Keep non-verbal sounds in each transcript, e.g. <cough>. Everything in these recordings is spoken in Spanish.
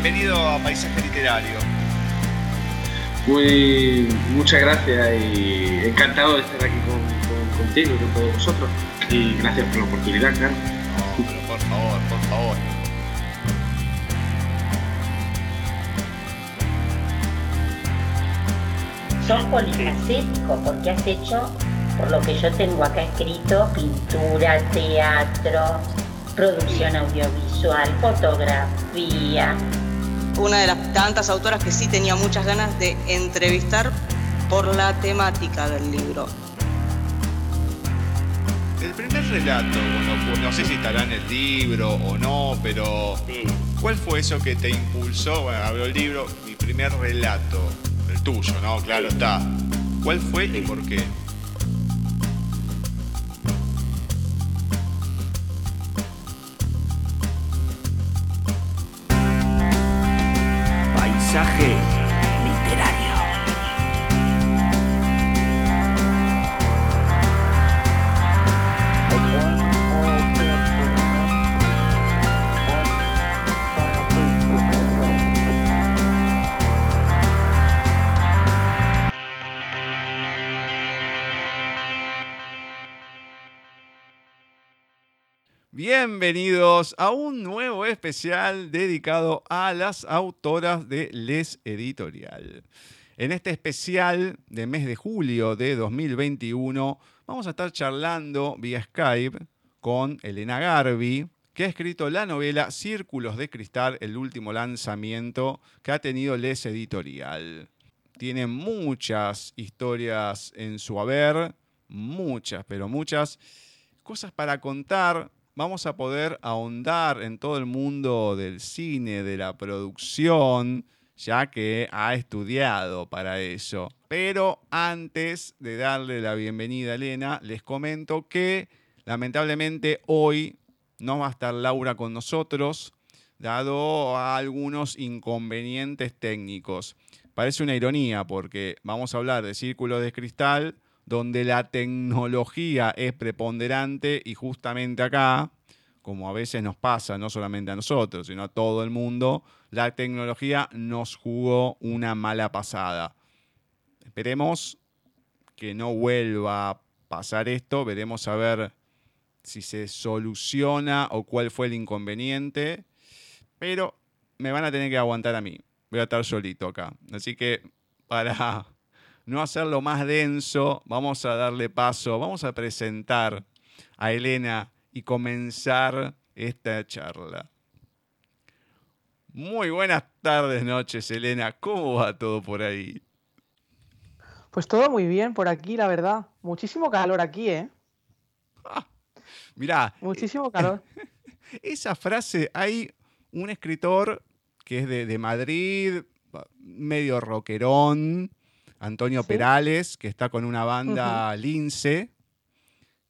Bienvenido a Paisaje Literario. Muy, muchas gracias y encantado de estar aquí con, con- contigo y con todos vosotros. Y gracias por la oportunidad, claro. No, pero por favor, por favor. Sos polifacético porque has hecho, por lo que yo tengo acá escrito, pintura, teatro, producción audiovisual, fotografía. Una de las tantas autoras que sí tenía muchas ganas de entrevistar por la temática del libro. El primer relato, bueno, pues no sé si estará en el libro o no, pero ¿cuál fue eso que te impulsó? Bueno, abro el libro, mi primer relato, el tuyo, ¿no? Claro está. ¿Cuál fue y por qué? Bienvenidos a un nuevo especial dedicado a las autoras de Les Editorial. En este especial de mes de julio de 2021 vamos a estar charlando vía Skype con Elena Garbi, que ha escrito la novela Círculos de Cristal, el último lanzamiento que ha tenido Les Editorial. Tiene muchas historias en su haber, muchas, pero muchas cosas para contar. Vamos a poder ahondar en todo el mundo del cine, de la producción, ya que ha estudiado para eso. Pero antes de darle la bienvenida a Elena, les comento que lamentablemente hoy no va a estar Laura con nosotros, dado a algunos inconvenientes técnicos. Parece una ironía porque vamos a hablar de círculos de cristal, donde la tecnología es preponderante y justamente acá, como a veces nos pasa, no solamente a nosotros, sino a todo el mundo, la tecnología nos jugó una mala pasada. Esperemos que no vuelva a pasar esto, veremos a ver si se soluciona o cuál fue el inconveniente, pero me van a tener que aguantar a mí. Voy a estar solito acá. Así que para no hacerlo más denso, vamos a darle paso, vamos a presentar a Elena y comenzar esta charla. Muy buenas tardes, noches, Elena. ¿Cómo va todo por ahí? Pues todo muy bien por aquí, la verdad. Muchísimo calor aquí, ¿eh? Mirá, Muchísimo calor. <laughs> esa frase, hay un escritor que es de, de Madrid, medio rockerón, Antonio Sí. Perales, que está con una banda Lince,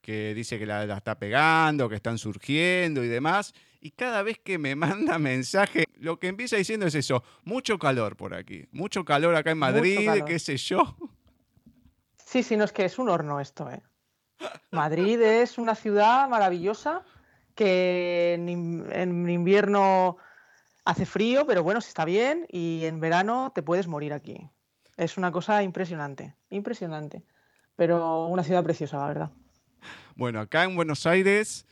que dice que la, la está pegando, que están surgiendo y demás. Y cada vez que me <laughs> manda mensaje, lo que empieza diciendo es eso, mucho calor por aquí, mucho calor acá en Madrid, qué sé yo. Sí, sí, no es que es un horno esto, ¿eh? Madrid es una ciudad maravillosa que en, en invierno hace frío, pero bueno, se está bien y en verano te puedes morir aquí. Es una cosa impresionante, impresionante. Pero una ciudad preciosa, la verdad. Bueno, acá en Buenos Aires,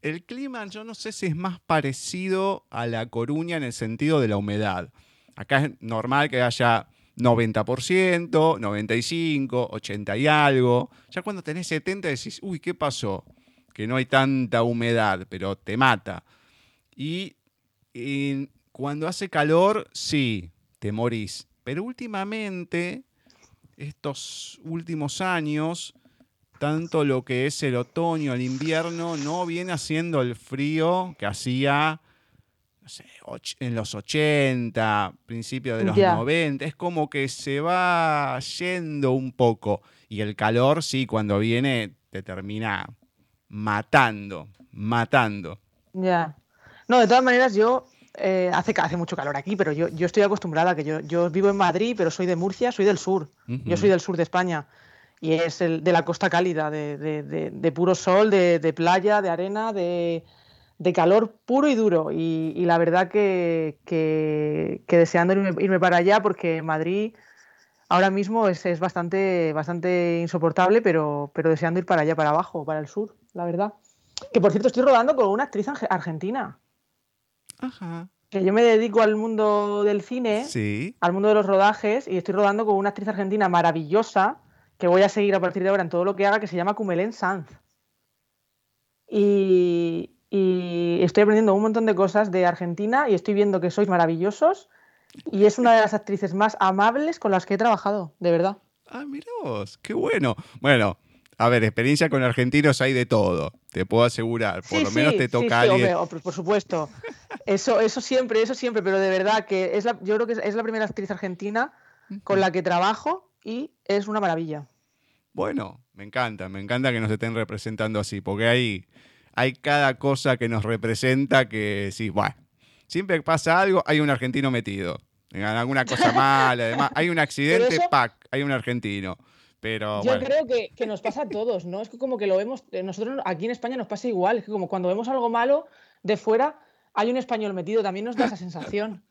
el clima yo no sé si es más parecido a La Coruña en el sentido de la humedad. Acá es normal que haya 90%, 95%, 80 y algo. Ya cuando tenés 70 decís, uy, ¿qué pasó? Que no hay tanta humedad, pero te mata. Y, y cuando hace calor, sí, te morís. Pero últimamente, estos últimos años, tanto lo que es el otoño, el invierno, no viene haciendo el frío que hacía no sé, en los 80, principios de los Ya. 90. Es como que se va yendo un poco. Y el calor, sí, cuando viene, te termina matando, matando. Ya. No, de todas maneras, yo. Eh, hace, mucho calor aquí, pero yo, yo estoy acostumbrada, que yo, yo vivo en Madrid, pero soy de Murcia, soy del sur. Yo soy del sur de España. Y es el, de la costa cálida, de, de- de- de puro sol, de, playa, de arena, de, calor puro y duro. Y, y la verdad que, que- que deseando irme, irme para allá, porque Madrid ahora mismo es, es bastante, bastante insoportable, pero, pero deseando ir para allá, para abajo, para el sur, la verdad. Que por cierto, estoy rodando con una actriz arge- argentina. Ajá. Que yo me dedico al mundo del cine Sí. al mundo de los rodajes y estoy rodando con una actriz argentina maravillosa que voy a seguir a partir de ahora en todo lo que haga, que se llama Cumelén Sanz. Y, y estoy aprendiendo un montón de cosas de Argentina y estoy viendo que sois maravillosos y es una de las actrices más amables con las que he trabajado, de verdad. Ah, mirá vos, qué bueno. Bueno, a ver, experiencia con argentinos hay de todo, te puedo asegurar. Por Sí, lo menos sí, te toca sí, alguien. hombre, oh, por, supuesto. Eso, eso siempre, eso siempre, pero de verdad que es la, yo creo que es, la primera actriz argentina con la que trabajo y es una maravilla. Bueno, me encanta, me encanta que nos estén representando así, porque hay, hay cada cosa que nos representa que sí, bueno, siempre pasa algo, hay un argentino metido. En alguna cosa <laughs> mala, además, hay un accidente, eso- pac, hay un argentino. Pero Yo bueno, creo que, que nos pasa a todos, ¿no? Es que como que lo vemos, eh, nosotros aquí en España nos pasa igual, es que como cuando vemos algo malo de fuera, hay un español metido, también nos da esa sensación.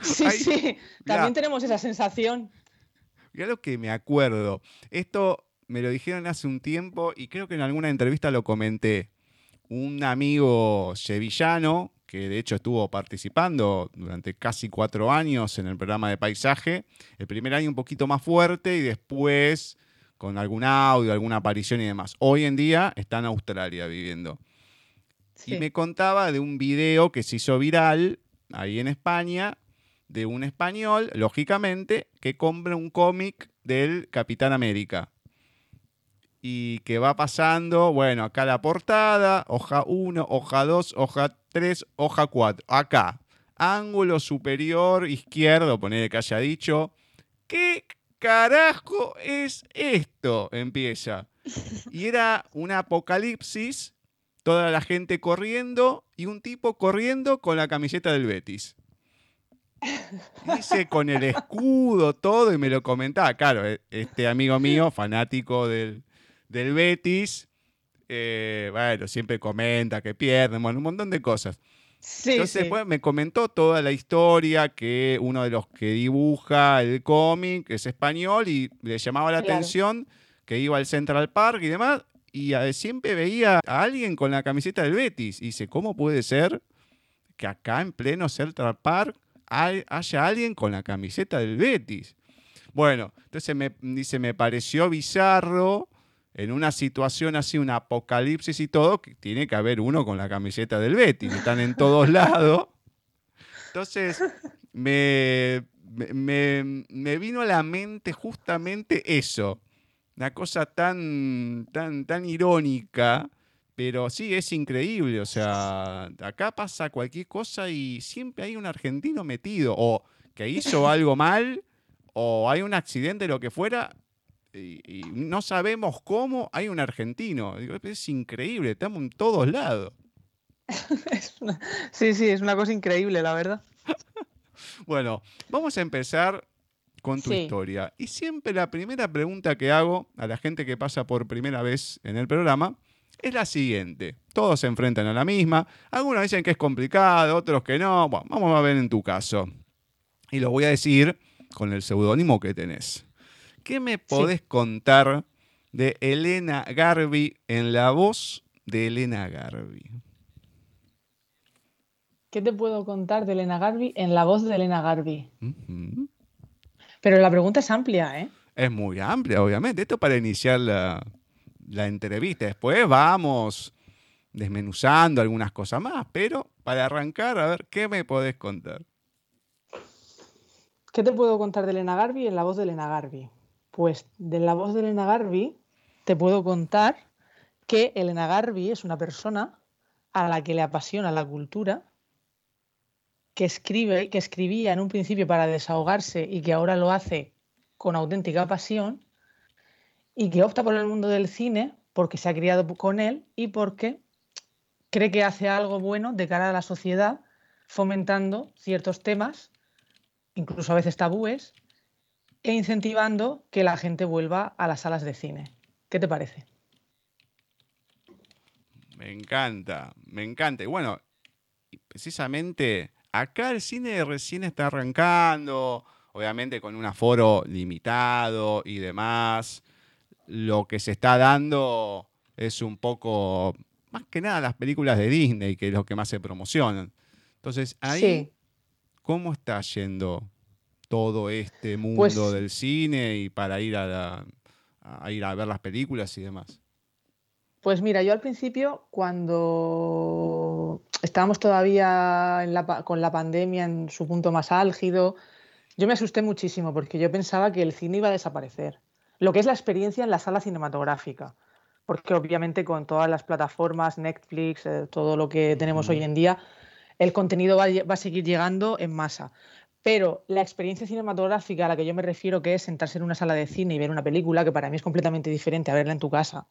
Sí, Ay, sí, también tenemos esa sensación. Mirá lo que me acuerdo. Esto me lo dijeron hace un tiempo y creo que en alguna entrevista lo comenté. Un amigo sevillano, que de hecho estuvo participando durante casi cuatro años en el programa de paisaje, el primer año un poquito más fuerte y después con algún audio, alguna aparición y demás. Hoy en día está en Australia viviendo. Y me contaba de un video que se hizo viral ahí en España, de un español, lógicamente, que compra un cómic del Capitán América. Y que va pasando, bueno, acá la portada, hoja 1, hoja 2, hoja 3, hoja 4. Acá, ángulo superior izquierdo, poner que haya dicho. ¿Qué carajo es esto? Empieza. Y era un apocalipsis toda la gente corriendo y un tipo corriendo con la camiseta del Betis. Dice con el escudo, todo, y me lo comentaba. Claro, e- este amigo mío, fanático del, del Betis, eh, bueno, siempre comenta que pierden, bueno, un montón de cosas. Sí, Entonces, sí. pues, me comentó toda la historia que uno de los que dibuja el cómic es español y le llamaba la Claro. atención que iba al Central Park y demás, y siempre veía a alguien con la camiseta del Betis. Y dice, ¿cómo puede ser que acá en pleno Central Park hay- haya alguien con la camiseta del Betis? Bueno, entonces me dice, me pareció bizarro en una situación así, un apocalipsis y todo, que tiene que haber uno con la camiseta del Betis, están en todos lados. Entonces, me- me- me vino a la mente justamente eso. Una cosa tan, tan, tan irónica, pero sí, es increíble. O sea, acá pasa cualquier cosa y siempre hay un argentino metido, o que hizo algo mal, o hay un accidente, lo que fuera, y, y no sabemos cómo hay un argentino. Es increíble, estamos en todos lados. <laughs> Una- Sí, sí, es una cosa increíble, la verdad. <laughs> Bueno, vamos a empezar con tu Sí. historia. Y siempre la primera pregunta que hago a la gente que pasa por primera vez en el programa es la siguiente. Todos se enfrentan a la misma. Algunos dicen que es complicado, otros que no. Bueno, vamos a ver en tu caso. Y lo voy a decir con el seudónimo que tenés. ¿Qué me podés contar de Elena Garbi en la voz de Elena Garbi? ¿Qué te puedo contar de Elena Garbi en la voz de Elena Garbi? Pero la pregunta es amplia, ¿eh? Es muy amplia, obviamente. Esto para iniciar la, la entrevista. Después vamos desmenuzando algunas cosas más, pero para arrancar, a ver, ¿qué me podés contar? ¿Qué te puedo contar de Elena Garbi en la voz de Elena Garbi? Pues de la voz de Elena Garbi te puedo contar que Elena Garbi es una persona a la que le apasiona la cultura, que escribe, que escribía en un principio para desahogarse y que ahora lo hace con auténtica pasión y que opta por el mundo del cine porque se ha criado con él y porque cree que hace algo bueno de cara a la sociedad, fomentando ciertos temas, incluso a veces tabúes, e incentivando que la gente vuelva a las salas de cine. ¿Qué te parece? Me encanta, me encanta. Y bueno, precisamente acá el cine recién está arrancando, obviamente con un aforo limitado y demás. Lo que se está dando es un poco más que nada las películas de Disney, que es lo que más se promocionan. Entonces, ahí, ¿cómo está yendo todo este mundo Pues- del cine y para ir a, la- a ir a ver las películas y demás? Pues mira, yo al principio, cuando estábamos todavía en la pa- con la pandemia en su punto más álgido, yo me asusté muchísimo porque yo pensaba que el cine iba a desaparecer. Lo que es la experiencia en la sala cinematográfica. Porque obviamente con todas las plataformas, Netflix, eh, todo lo que tenemos hoy en día, el contenido va a seguir llegando en masa. Pero la experiencia cinematográfica a la que yo me refiero, que es sentarse en una sala de cine y ver una película, que para mí es completamente diferente a verla en tu casa,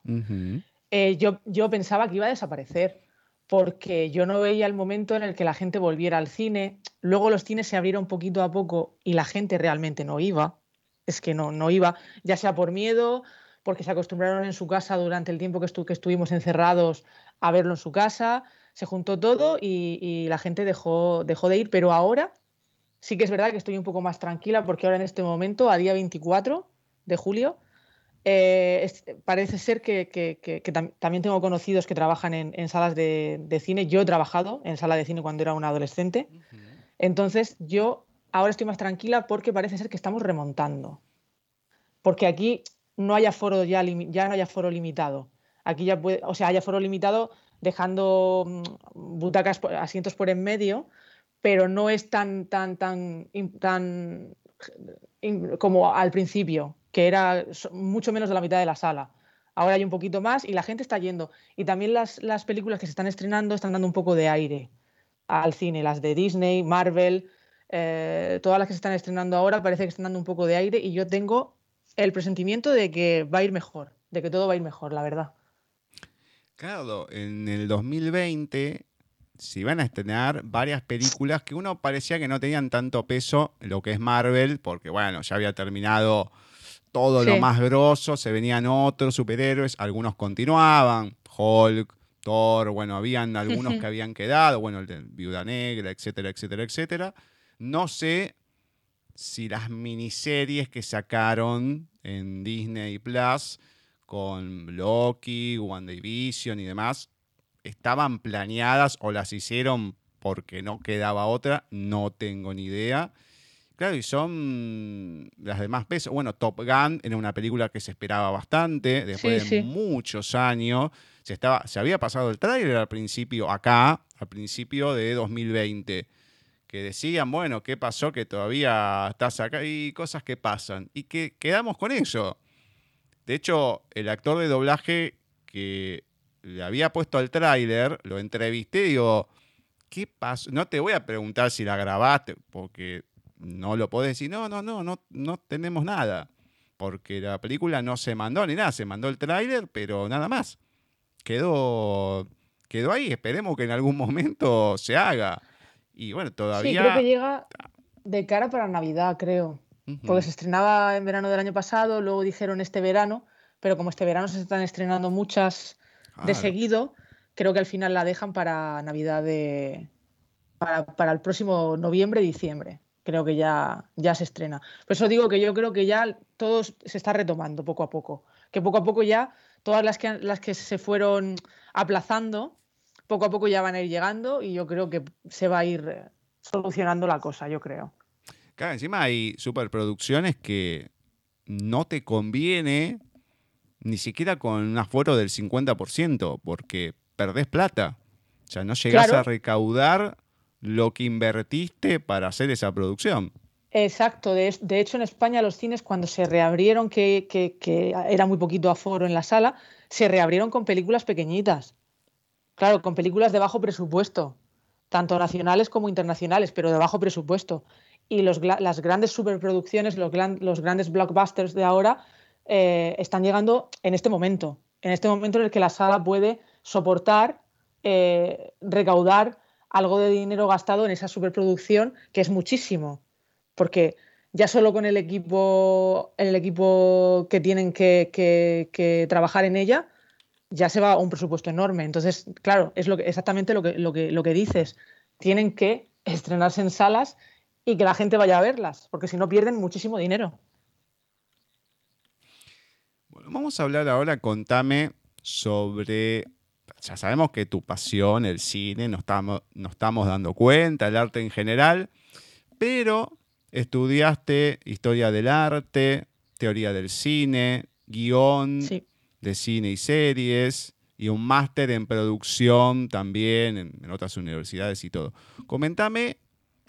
eh, yo, yo pensaba que iba a desaparecer, porque yo no veía el momento en el que la gente volviera al cine. Luego los cines se abrieron poquito a poco y la gente realmente no iba. Es que no, no iba, ya sea por miedo, porque se acostumbraron en su casa durante el tiempo que, estu- que estuvimos encerrados a verlo en su casa. Se juntó todo y, y la gente dejó, dejó de ir. Pero ahora sí que es verdad que estoy un poco más tranquila porque ahora en este momento, a día 24 de julio, eh, parece ser que, que- que- que tam- también tengo conocidos que trabajan en, salas de, cine. Yo he trabajado en sala de cine cuando era una adolescente. Entonces yo ahora estoy más tranquila porque parece ser que estamos remontando. Porque aquí no hay aforo ya, no hay aforo limitado. Aquí ya o sea, hay aforo limitado dejando mm, butacas, asientos por en medio, pero no es tan, tan, tan, tan como al principio, que era mucho menos de la mitad de la sala. Ahora hay un poquito más y la gente está yendo. Y también las, las películas que se están estrenando están dando un poco de aire al cine, las de Disney, Marvel, eh, todas las que se están estrenando ahora parece que están dando un poco de aire y yo tengo el presentimiento de que va a ir mejor, de que todo va a ir mejor, la verdad. Claro, en el 2020 se iban a estrenar varias películas que uno parecía que no tenían tanto peso lo que es Marvel, porque bueno, ya había terminado todo lo más grosso, se venían otros superhéroes, algunos continuaban, Hulk, Thor, bueno, habían algunos que habían quedado, bueno, el de Viuda Negra, etcétera, etcétera, etcétera. No sé si las miniseries que sacaron en Disney Plus con Loki, WandaVision y demás, estaban planeadas o las hicieron porque no quedaba otra, no tengo ni idea. Claro, y son las de más peso. Bueno, Top Gun era una película que se esperaba bastante, después Sí, de sí. muchos años. Se, estaba, se había pasado el tráiler al principio, acá, al principio de 2020, que decían, bueno, ¿qué pasó? Que todavía estás acá y cosas que pasan. Y que quedamos con eso. De hecho, el actor de doblaje que le había puesto al tráiler, lo entrevisté y digo, ¿qué pasó? No te voy a preguntar si la grabaste, porque no lo podés decir. No, no, no, no, no tenemos nada. Porque la película no se mandó ni nada, se mandó el tráiler, pero nada más. Quedó, quedó ahí, esperemos que en algún momento se haga. Y bueno, todavía... Sí, creo que llega de cara para Navidad, creo. Porque se estrenaba en verano del año pasado, luego dijeron este verano, pero como este verano se están estrenando muchas de Claro. seguido, creo que al final la dejan para Navidad de. para, para el próximo noviembre, diciembre. Creo que ya, ya se estrena. Por eso digo que yo creo que ya todo se está retomando poco a poco. Que poco a poco ya todas las que, las que se fueron aplazando, poco a poco ya van a ir llegando y yo creo que se va a ir solucionando la cosa, yo creo. Claro, encima hay superproducciones que no te conviene ni siquiera con un aforo del 50%, porque perdés plata. O sea, no llegás Claro. a recaudar lo que invertiste para hacer esa producción. Exacto, de, de hecho en España los cines cuando se reabrieron, que, que- que era muy poquito aforo en la sala, se reabrieron con películas pequeñitas. Claro, con películas de bajo presupuesto, tanto nacionales como internacionales, pero de bajo presupuesto. Y los, las grandes superproducciones, los, gran- los grandes blockbusters de ahora, eh, están llegando en este momento, en este momento en el que la sala puede soportar, eh, recaudar algo de dinero gastado en esa superproducción, que es muchísimo porque ya solo con el equipo, el equipo que tienen que, que- que trabajar en ella, ya se va a un presupuesto enorme. Entonces, claro, es lo que, exactamente lo que, lo, que, lo que dices. Tienen que estrenarse en salas y que la gente vaya a verlas, porque si no pierden muchísimo dinero. Vamos a hablar ahora, contame sobre, ya sabemos que tu pasión, el cine, nos estamos, nos estamos dando cuenta, el arte en general, pero estudiaste historia del arte, teoría del cine, guion Sí. de cine y series, y un máster en producción también en, en otras universidades y todo. Comentame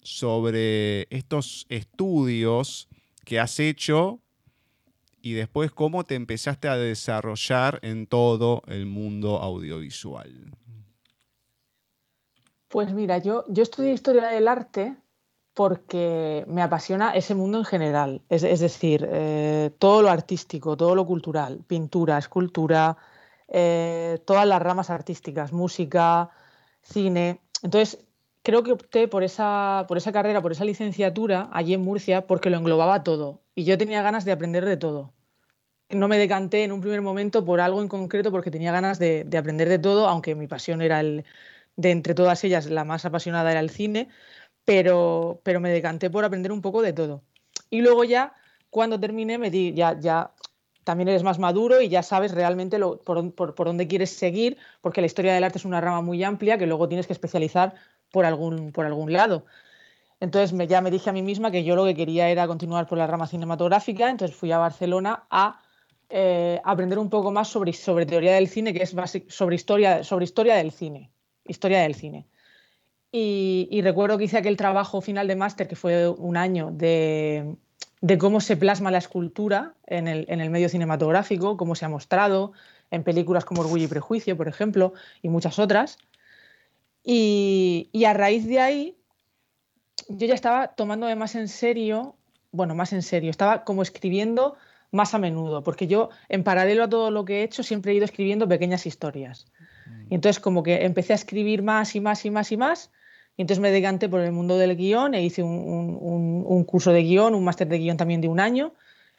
sobre estos estudios que has hecho y después cómo te empezaste a desarrollar en todo el mundo audiovisual. Pues mira, yo, yo estudié historia del arte porque me apasiona ese mundo en general, es, decir, eh, todo lo artístico, todo lo cultural, pintura, escultura, eh, todas las ramas artísticas, música, cine. Entonces, creo que opté por esa, por esa carrera, por esa licenciatura allí en Murcia, porque lo englobaba todo y yo tenía ganas de aprender de todo. No me decanté en un primer momento por algo en concreto porque tenía ganas de, de aprender de todo, aunque mi pasión era el, de entre todas ellas, la más apasionada era el cine, pero, pero me decanté por aprender un poco de todo. Y luego ya, cuando terminé, me di, ya, ya también eres más maduro y ya sabes realmente lo, por, por, por, dónde quieres seguir, porque la historia del arte es una rama muy amplia que luego tienes que especializar por algún, por algún lado. Entonces me, ya me dije a mí misma que yo lo que quería era continuar por la rama cinematográfica, entonces fui a Barcelona a eh, aprender un poco más sobre, teoría del cine, que es sobre, historia, sobre historia del cine. Historia del cine. Y, y, recuerdo que hice aquel trabajo final de máster, que fue un año, de, cómo se plasma la escultura en el, en el, medio cinematográfico, cómo se ha mostrado en películas como Orgullo y Prejuicio, por ejemplo, y muchas otras. Y, y a raíz de ahí, yo ya estaba tomándome más en serio, bueno, más en serio, estaba como escribiendo más a menudo, porque yo, en paralelo a todo lo que he hecho, siempre he ido escribiendo pequeñas historias. Y entonces como que empecé a escribir más y más y más y más, y entonces me decanté por el mundo del guion e hice un, un, un curso de guion, un máster de guion también de un año,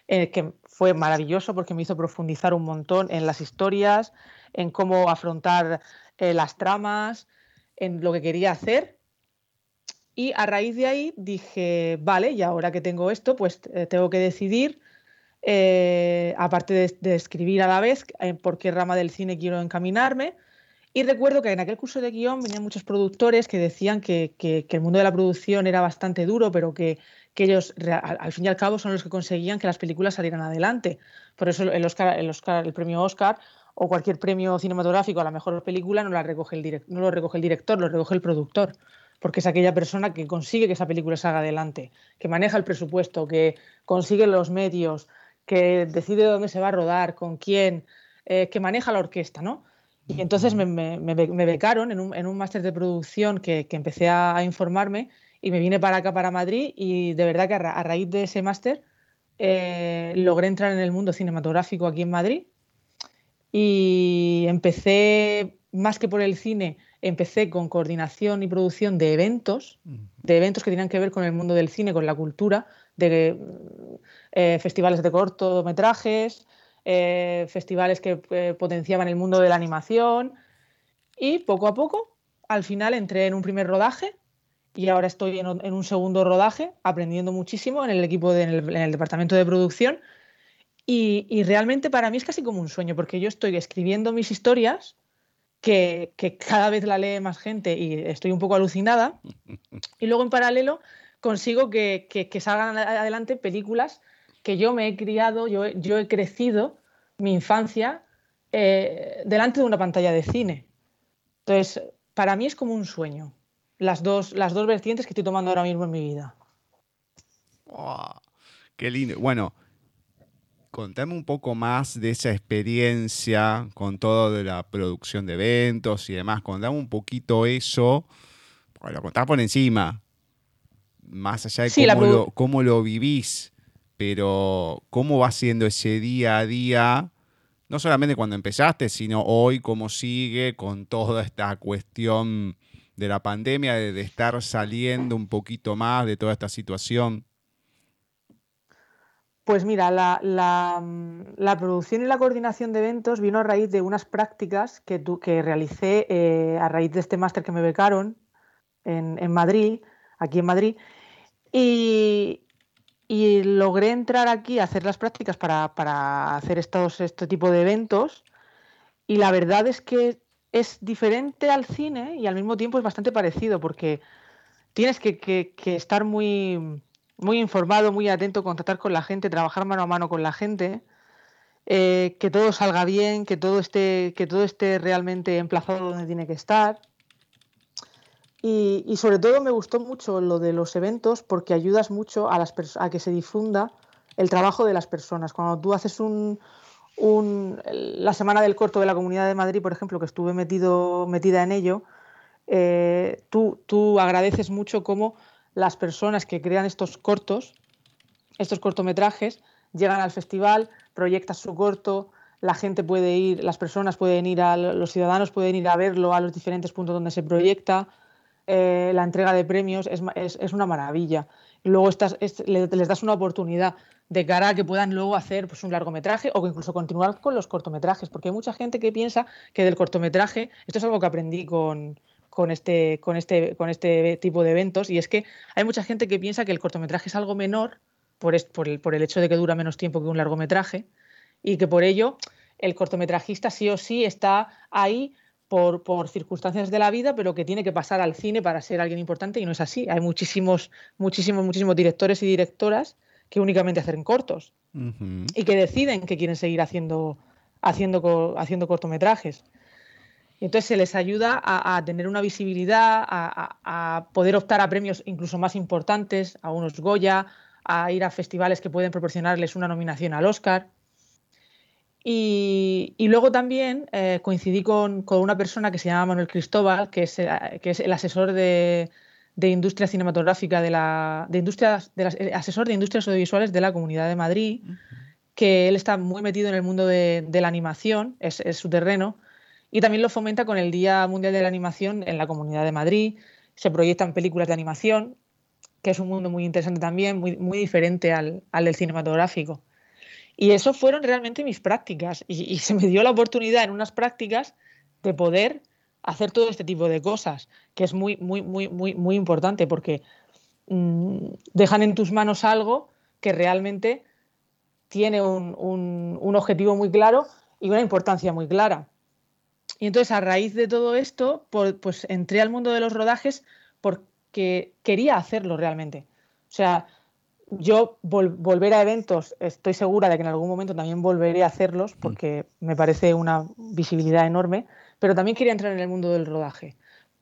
eh, que fue maravilloso porque me hizo profundizar un montón en las historias, en cómo afrontar eh, las tramas, en lo que quería hacer. Y a raíz de ahí dije, vale, y ahora que tengo esto, pues eh, tengo que decidir, eh, aparte de, escribir a la vez, por qué rama del cine quiero encaminarme. Y recuerdo que en aquel curso de guion venían muchos productores que decían que, el mundo de la producción era bastante duro, pero que, ellos, al, fin y al cabo, son los que conseguían que las películas salieran adelante. Por eso el, Oscar, el, Oscar, el premio Oscar o cualquier premio cinematográfico a la mejor película no, la recoge el direct, no lo recoge el director, lo recoge el productor. Porque es aquella persona que consigue que esa película salga adelante, que maneja el presupuesto, que consigue los medios, que decide dónde se va a rodar, con quién, eh, que maneja la orquesta, ¿no? Y entonces me, me, me becaron en un, en un máster de producción que, que empecé a, a, informarme y me vine para acá, para Madrid, y de verdad que a, ra a raíz de ese máster eh, logré entrar en el mundo cinematográfico aquí en Madrid y empecé, más que por el cine, empecé con coordinación y producción de eventos, de eventos que tenían que ver con el mundo del cine, con la cultura, de eh, festivales de cortometrajes, eh, festivales que eh, potenciaban el mundo de la animación. Y poco a poco, al final entré en un primer rodaje y ahora estoy en, en un segundo rodaje aprendiendo muchísimo en el equipo, de, en, el, en, el, departamento de producción. Y, y, realmente para mí es casi como un sueño porque yo estoy escribiendo mis historias que, que cada vez la lee más gente y estoy un poco alucinada. <laughs> Y luego en paralelo consigo que, que, salgan adelante películas que yo me he criado, yo, yo he crecido mi infancia eh, delante de una pantalla de cine. Entonces, para mí es como un sueño, las dos, las dos vertientes que estoy tomando ahora mismo en mi vida. qué lindo. Bueno, contame un poco más de esa experiencia con todo de la producción de eventos y demás. Contame un poquito eso. lo contás por encima. Más allá de cómo, lo, cómo lo vivís. Pero cómo va siendo ese día a día no solamente cuando empezaste, sino hoy cómo sigue con toda esta cuestión de la pandemia, de, estar saliendo un poquito más de toda esta situación? Pues mira, la, producción y la coordinación de eventos vino a raíz de unas prácticas que, que realicé eh, a raíz de este máster que me becaron en, en Madrid, aquí en Madrid. Y, logré entrar aquí a hacer las prácticas para, hacer estos, este tipo de eventos y la verdad es que es diferente al cine y al mismo tiempo es bastante parecido porque tienes que, estar muy, muy informado, muy atento, contactar con la gente, trabajar mano a mano con la gente, eh, que todo salga bien, que todo esté, que todo esté realmente emplazado donde tiene que estar. Y, sobre todo me gustó mucho lo de los eventos porque ayudas mucho a, las a que se difunda el trabajo de las personas. Cuando tú haces un, la semana del corto de la Comunidad de Madrid, por ejemplo, que estuve metido, metida en ello, eh, tú, tú agradeces mucho cómo las personas que crean estos cortos, estos cortometrajes, llegan al festival, proyectas su corto, la gente puede ir, las personas pueden ir, a, los ciudadanos pueden ir a verlo a los diferentes puntos donde se proyecta, eh, la entrega de premios es, una maravilla. Luego les, das una oportunidad de cara a que puedan luego hacer pues, un largometraje o incluso continuar con los cortometrajes, porque hay mucha gente que piensa que del cortometraje, esto es algo que aprendí con, este, con, este, con este tipo de eventos, y es que hay mucha gente que piensa que el cortometraje es algo menor por, el, por el hecho de que dura menos tiempo que un largometraje, y que por ello el cortometrajista sí o sí está ahí por, circunstancias de la vida, pero que tiene que pasar al cine para ser alguien importante y no es así. Hay muchísimos, muchísimos, muchísimos directores y directoras que únicamente hacen cortos y que deciden que quieren seguir haciendo, haciendo, haciendo cortometrajes. Y entonces se les ayuda a, tener una visibilidad, a, a, poder optar a premios incluso más importantes, a unos Goya, a ir a festivales que pueden proporcionarles una nominación al Oscar. Y, luego también eh, coincidí con, una persona que se llama Manuel Cristóbal, que es, eh, que es el asesor de, industria cinematográfica de la, de industrias, de asesor de industrias audiovisuales de la Comunidad de Madrid, que él está muy metido en el mundo de, la animación, es, su terreno, y también lo fomenta con el Día Mundial de la Animación en la Comunidad de Madrid. Se proyectan películas de animación, que es un mundo muy interesante también, muy, muy diferente al, al del cinematográfico. Y eso fueron realmente mis prácticas. Y, se me dio la oportunidad en unas prácticas de poder hacer todo este tipo de cosas, que es muy, muy, muy, muy, muy importante porque mm, dejan en tus manos algo que realmente tiene un, objetivo muy claro y una importancia muy clara. Y entonces a raíz de todo esto, pues entré al mundo de los rodajes porque quería hacerlo realmente. O sea, yo volver a eventos, estoy segura de que en algún momento también volveré a hacerlos mm. porque me parece una visibilidad enorme, pero también quería entrar en el mundo del rodaje,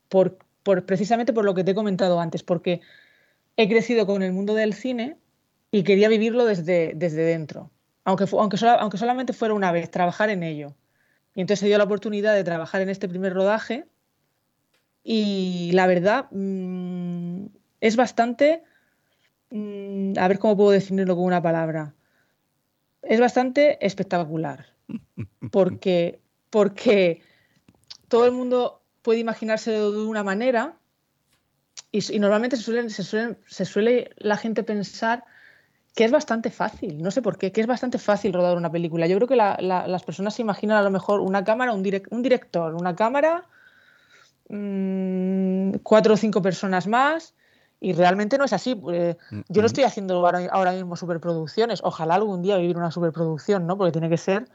por, precisamente por lo que te he comentado antes, porque he crecido con el mundo del cine y quería vivirlo desde, desde dentro, aunque, aunque, aunque solamente fuera una vez, trabajar en ello. Y entonces se dio la oportunidad de trabajar en este primer rodaje y la verdad mm, es bastante Mm, a ver cómo puedo definirlo con una palabra. Es bastante espectacular. <laughs> Porque, porque todo el mundo puede imaginárselo de una manera y, normalmente se, suelen, se, suelen, se suele la gente pensar que es bastante fácil, no sé por qué, que es bastante fácil rodar una película. Yo creo que las personas se imaginan a lo mejor una cámara, un, un director, una cámara, mm, cuatro o cinco personas más y realmente no es así. Eh, yo no estoy haciendo ahora, mismo superproducciones. Ojalá algún día vivir una superproducción, ¿no? Porque tiene que ser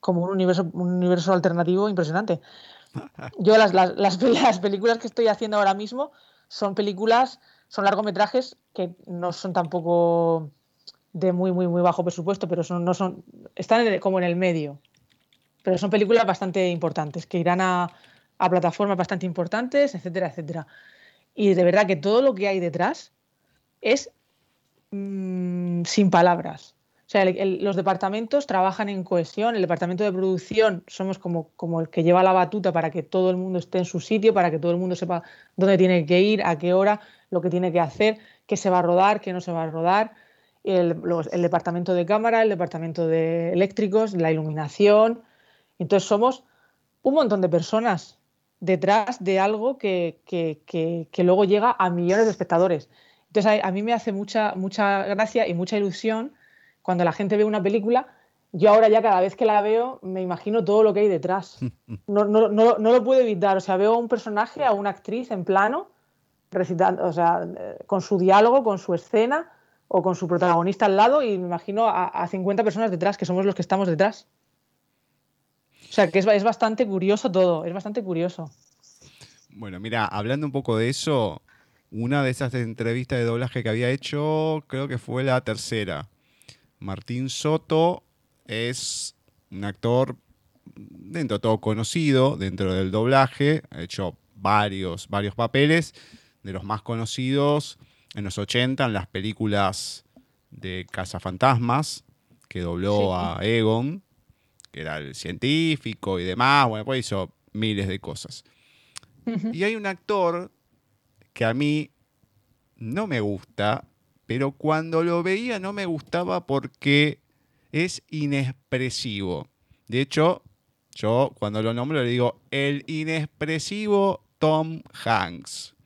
como un universo, un universo alternativo impresionante. <laughs> Yo las, las, las, películas que estoy haciendo ahora mismo son películas son largometrajes que no son tampoco de muy, muy, muy bajo presupuesto, pero son, no son, están como en el medio. Pero son películas bastante importantes, que irán a, a plataformas bastante importantes, etcétera, etcétera. Y de verdad que todo lo que hay detrás es mm, sin palabras. O sea, los departamentos trabajan en cohesión, el departamento de producción somos como, como el que lleva la batuta para que todo el mundo esté en su sitio, para que todo el mundo sepa dónde tiene que ir, a qué hora, lo que tiene que hacer, qué se va a rodar, qué no se va a rodar. El, el departamento de cámara, el departamento de eléctricos, la iluminación. Entonces somos un montón de personas detrás de algo que, luego llega a millones de espectadores. Entonces a, mí me hace mucha, mucha gracia y mucha ilusión cuando la gente ve una película. Yo ahora ya cada vez que la veo me imagino todo lo que hay detrás. <laughs> No, no, no, no lo puedo evitar. O sea, veo a un personaje, a una actriz en plano, recitando, o sea, con su diálogo, con su escena o con su protagonista al lado y me imagino a, a 50 personas detrás, que somos los que estamos detrás. O sea, que es, bastante curioso todo, es bastante curioso. Bueno, mira, hablando un poco de eso, una de esas entrevistas de doblaje que había hecho, creo que fue la tercera. Martín Soto es un actor dentro de todo conocido, dentro del doblaje, ha hecho varios, varios papeles, de los más conocidos en los 80 en las películas de Cazafantasmas, que dobló a Egon, que era el científico y demás, bueno, pues hizo miles de cosas. Y hay un actor que a mí no me gusta, pero cuando lo veía no me gustaba porque es inexpresivo. De hecho, yo cuando lo nombro le digo el inexpresivo Tom Hanks.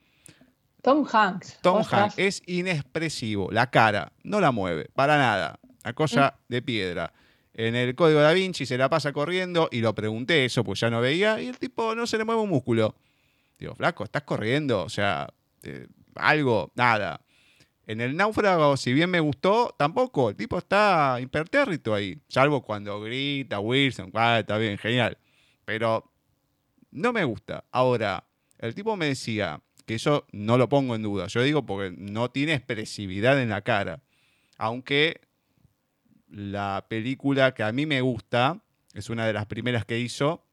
Tom Hanks. Tom Hanks es inexpresivo. La cara no la mueve, para nada. La cosa mm. de piedra en el código da Vinci, se la pasa corriendo y lo pregunté eso, pues ya no veía, y el tipo no se le mueve un músculo. Digo, flaco, estás corriendo, o sea, algo, nada. En el náufrago, si bien me gustó, tampoco, el tipo está impertérrito ahí, salvo cuando grita Wilson, ah, está bien, genial. Pero no me gusta. Ahora, el tipo me decía que eso no lo pongo en duda, yo digo porque no tiene expresividad en la cara. Aunque la película que a mí me gusta, es una de las primeras que hizo.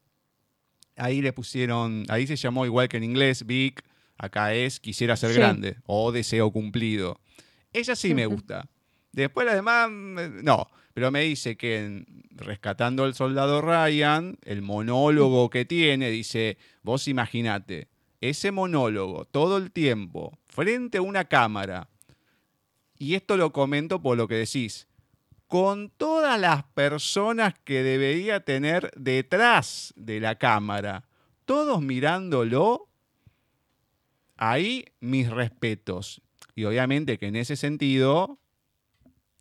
Ahí le pusieron, ahí se llamó igual que en inglés, Big, acá es Quisiera ser grande o Deseo cumplido. Ella sí me gusta. Después la demás, no, pero me dice que en Rescatando al Soldado Ryan, el monólogo que tiene, dice, vos imaginate, ese monólogo todo el tiempo, frente a una cámara, y esto lo comento por lo que decís, con todas las personas que debería tener detrás de la cámara, todos mirándolo, ahí mis respetos. Y obviamente que en ese sentido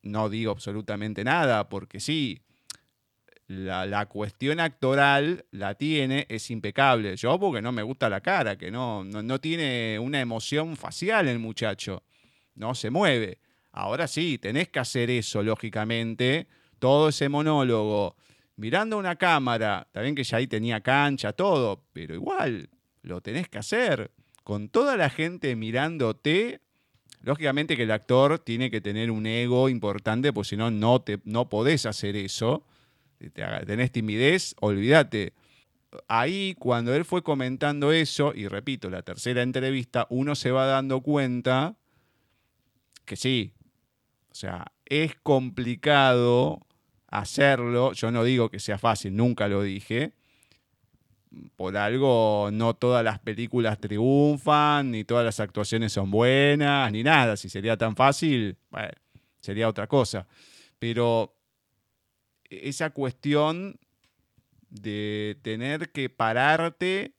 no digo absolutamente nada, porque sí, la, cuestión actoral la tiene, es impecable. Yo porque no me gusta la cara, que no, no, no tiene una emoción facial el muchacho, no se mueve. Ahora sí, tenés que hacer eso, lógicamente, todo ese monólogo, mirando una cámara, también que ya ahí tenía cancha, todo, pero igual, lo tenés que hacer. Con toda la gente mirándote, lógicamente que el actor tiene que tener un ego importante, porque si no, no, te, no podés hacer eso. Tenés timidez, olvídate. Ahí, cuando él fue comentando eso, y repito, la tercera entrevista, uno se va dando cuenta que sí, o sea, es complicado hacerlo. Yo no digo que sea fácil, nunca lo dije. Por algo no todas las películas triunfan, ni todas las actuaciones son buenas, ni nada. Si sería tan fácil, bueno, sería otra cosa. Pero esa cuestión de tener que pararte,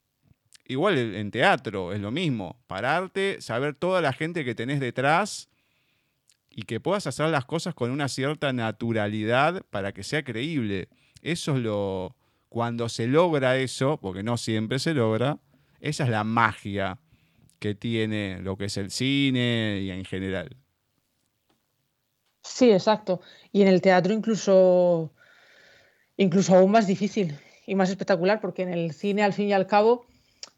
igual en teatro es lo mismo, pararte, saber toda la gente que tenés detrás y que puedas hacer las cosas con una cierta naturalidad para que sea creíble. Eso es lo... Cuando se logra eso, porque no siempre se logra, esa es la magia que tiene lo que es el cine y en general. Sí, exacto. Y en el teatro incluso, incluso aún más difícil y más espectacular, porque en el cine, al fin y al cabo,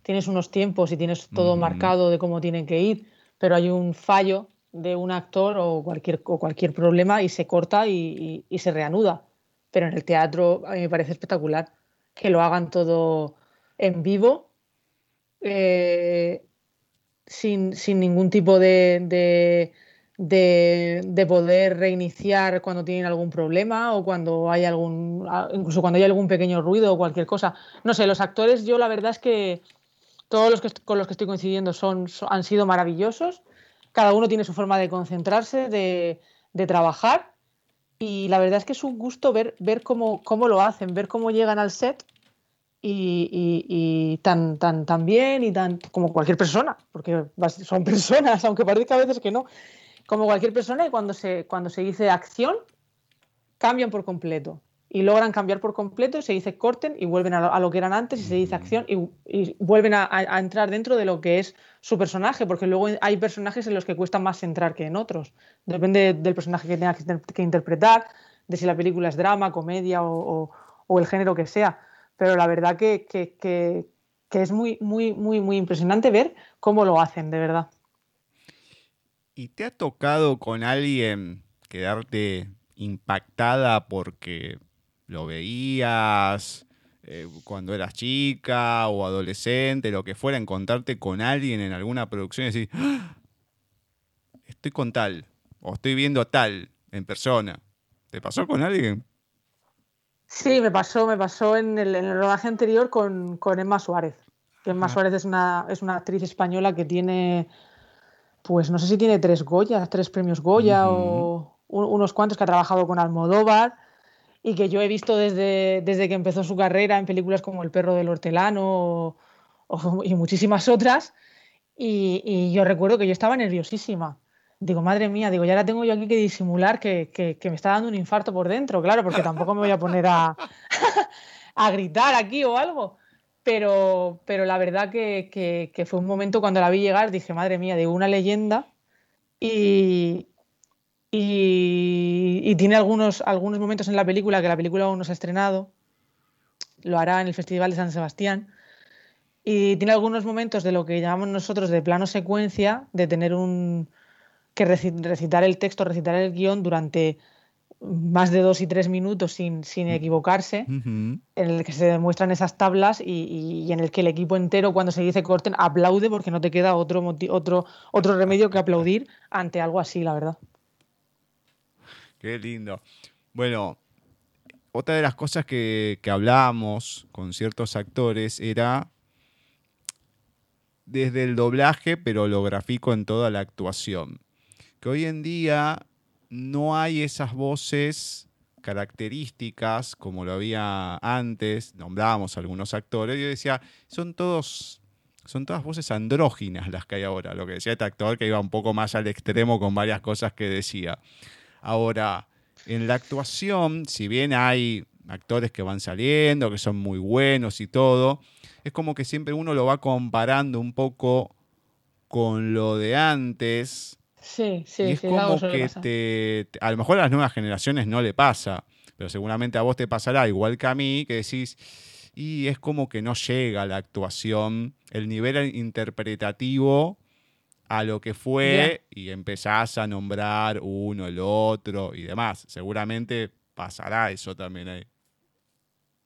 tienes unos tiempos y tienes todo marcado de cómo tienen que ir pero hay un fallo de un actor o cualquier, o cualquier problema y se corta y, se reanuda. Pero en el teatro a mí me parece espectacular que lo hagan todo en vivo, eh, sin, ningún tipo de, de, poder reiniciar cuando tienen algún problema o cuando hay algún, incluso cuando hay algún pequeño ruido o cualquier cosa. No sé, los actores, yo la verdad es que todos los que, con los que estoy coincidiendo son, han sido maravillosos cada uno tiene su forma de concentrarse, de, trabajar. Y la verdad es que es un gusto ver, ver cómo, cómo lo hacen, ver cómo llegan al set y, tan, tan, tan bien y tan como cualquier persona, porque son <laughs> personas, aunque parezca a veces que no, como cualquier persona y cuando se, cuando se dice acción, cambian por completo y logran cambiar por completo, se dice corten y vuelven a lo, que eran antes y se dice acción y, vuelven a, entrar dentro de lo que es su personaje, porque luego hay personajes en los que cuesta más entrar que en otros. Depende del personaje que tenga que, interpretar, de si la película es drama, comedia o, el género que sea. Pero la verdad que, que, es muy, muy, muy, muy impresionante ver cómo lo hacen, de verdad. ¿Y te ha tocado con alguien quedarte impactada porque lo veías eh, cuando eras chica o adolescente, lo que fuera, encontrarte con alguien en alguna producción y decir, ¡Ah! estoy con tal, o estoy viendo a tal en persona. ¿Te pasó con alguien? Sí, me pasó, me pasó en el, en el rodaje anterior con, Emma Suárez. Emma Suárez es una, es una actriz española que tiene, pues no sé si tiene tres Goya, tres premios Goya o unos cuantos que ha trabajado con Almodóvar y que yo he visto desde, desde que empezó su carrera en películas como El perro del hortelano y muchísimas otras. Y, yo recuerdo que yo estaba nerviosísima. Digo, madre mía, digo, ya ahora tengo yo aquí que disimular que, que, me está dando un infarto por dentro, claro, porque tampoco me voy a poner a, <laughs> a gritar aquí o algo. Pero, pero la verdad que, que, fue un momento cuando la vi llegar, dije, madre mía, de una leyenda. Y, y, tiene algunos, algunos momentos en la película que la película aún no se ha estrenado. Lo hará en el Festival de San Sebastián. Y tiene algunos momentos de lo que llamamos nosotros de plano secuencia, de tener un que recitar el texto, recitar el guion durante más de dos y tres minutos sin, sin equivocarse, en el que se demuestran esas tablas y, en el que el equipo entero, cuando se dice corten, aplaude porque no te queda otro, otro, otro remedio que aplaudir ante algo así, la verdad. Qué lindo. Bueno, otra de las cosas que, hablábamos con ciertos actores era desde el doblaje, pero lo grafico en toda la actuación. Que hoy en día no hay esas voces características como lo había antes, nombrábamos algunos actores, y yo decía, son todos, son todas voces andróginas las que hay ahora, lo que decía este actor que iba un poco más al extremo con varias cosas que decía. Ahora, en la actuación, si bien hay actores que van saliendo, que son muy buenos y todo, es como que siempre uno lo va comparando un poco con lo de antes. Sí, sí, y es como que te, a lo mejor a las nuevas generaciones no le pasa, pero seguramente a vos te pasará igual que a mí, que decís, y es como que no llega la actuación, el nivel interpretativo a lo que fue y empezás a nombrar uno, el otro y demás. Seguramente pasará eso también ahí.